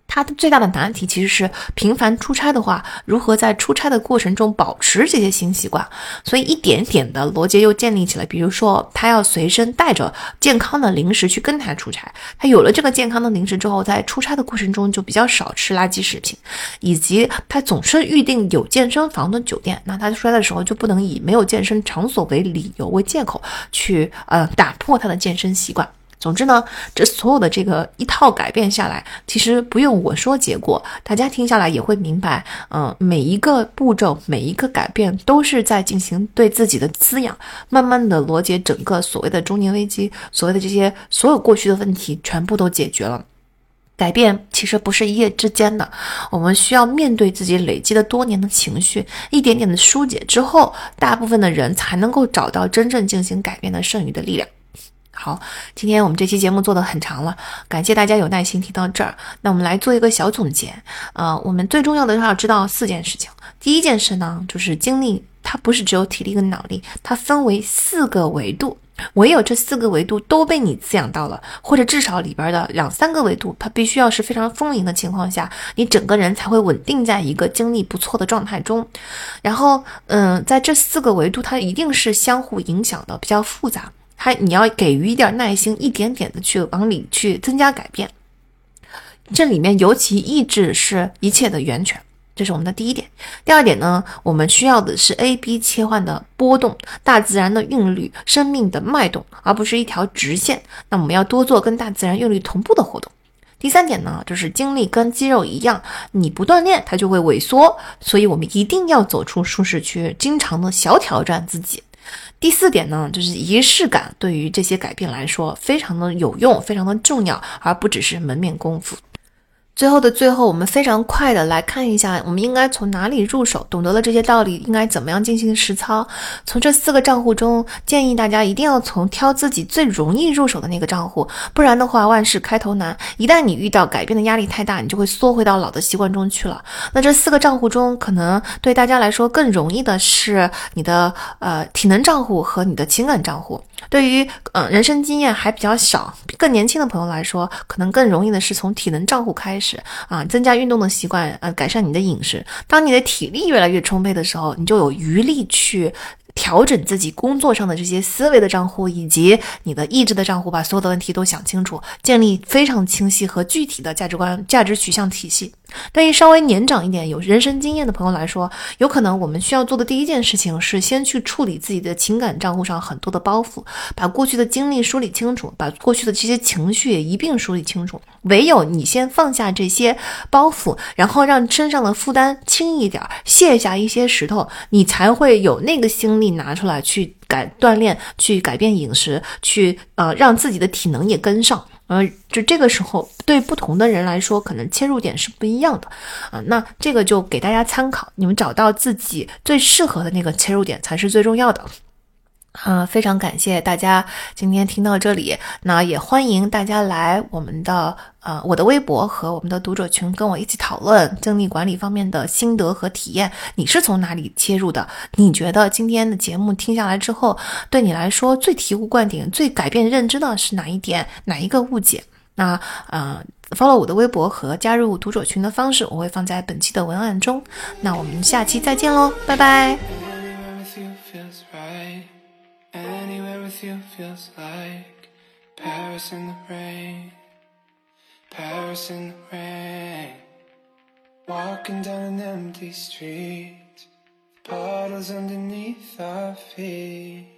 他的最大的难题其实是频繁出差的话，如何在出差的过程中保持这些新习惯？所以一点点的罗杰又建立起来。比如说，他要随身带着健康的零食去跟他出差。他有了这个健康的零食之后，在出差的过程中就比较少吃垃圾食品，以及他总是预定有健身房的酒店。那他出差的时候就不能以没有健身场所为理由为借口去呃打破他的健身习惯。总之呢，这所有的这个一套改变下来，其实不用我说结果，大家听下来也会明白。嗯，每一个步骤，每一个改变，都是在进行对自己的滋养。慢慢的，罗杰整个所谓的中年危机，所谓的这些所有过去的问题，全部都解决了。改变其实不是一夜之间的，我们需要面对自己累积的多年的情绪，一点点的疏解之后，大部分的人才能够找到真正进行改变的剩余的力量。好，今天我们这期节目做的很长了，感谢大家有耐心听到这儿。那我们来做一个小总结。呃，我们最重要的是要知道四件事情。第一件事呢，就是精力它不是只有体力跟脑力，它分为四个维度。唯有这四个维度都被你滋养到了，或者至少里边的两三个维度，它必须要是非常丰盈的情况下，你整个人才会稳定在一个精力不错的状态中。然后，嗯，在这四个维度，它一定是相互影响的，比较复杂。还，你要给予一点耐心，一点点的去往里去增加改变。这里面尤其意志是一切的源泉，这是我们的第一点。第二点呢，我们需要的是 A B 切换的波动，大自然的韵律，生命的脉动，而不是一条直线。那我们要多做跟大自然韵律同步的活动。第三点呢，就是精力跟肌肉一样，你不锻炼它就会萎缩，所以我们一定要走出舒适区，经常的小挑战自己。第四点呢，就是仪式感对于这些改变来说非常的有用，非常的重要，而不只是门面功夫。最后的最后，我们非常快的来看一下，我们应该从哪里入手？懂得了这些道理，应该怎么样进行实操？从这四个账户中，建议大家一定要从挑自己最容易入手的那个账户，不然的话，万事开头难。一旦你遇到改变的压力太大，你就会缩回到老的习惯中去了。那这四个账户中，可能对大家来说更容易的是你的呃体能账户和你的情感账户。对于嗯人生经验还比较少、更年轻的朋友来说，可能更容易的是从体能账户开始。啊，增加运动的习惯，呃，改善你的饮食。当你的体力越来越充沛的时候，你就有余力去调整自己工作上的这些思维的账户，以及你的意志的账户，把所有的问题都想清楚，建立非常清晰和具体的价值观、价值取向体系。对于稍微年长一点、有人生经验的朋友来说，有可能我们需要做的第一件事情是先去处理自己的情感账户上很多的包袱，把过去的经历梳理清楚，把过去的这些情绪也一并梳理清楚。唯有你先放下这些包袱，然后让身上的负担轻一点，卸下一些石头，你才会有那个心力拿出来去改锻炼，去改变饮食，去呃让自己的体能也跟上。呃，就这个时候，对不同的人来说，可能切入点是不一样的啊。那这个就给大家参考，你们找到自己最适合的那个切入点才是最重要的。啊，非常感谢大家今天听到这里，那也欢迎大家来我们的呃我的微博和我们的读者群跟我一起讨论精力管理方面的心得和体验。你是从哪里切入的？你觉得今天的节目听下来之后，对你来说最醍醐灌顶、最改变认知的是哪一点？哪一个误解？那呃，follow 我的微博和加入读者群的方式，我会放在本期的文案中。那我们下期再见喽，拜拜。With you feels like Paris in the rain. Paris in the rain. Walking down an empty street. Puddles underneath our feet.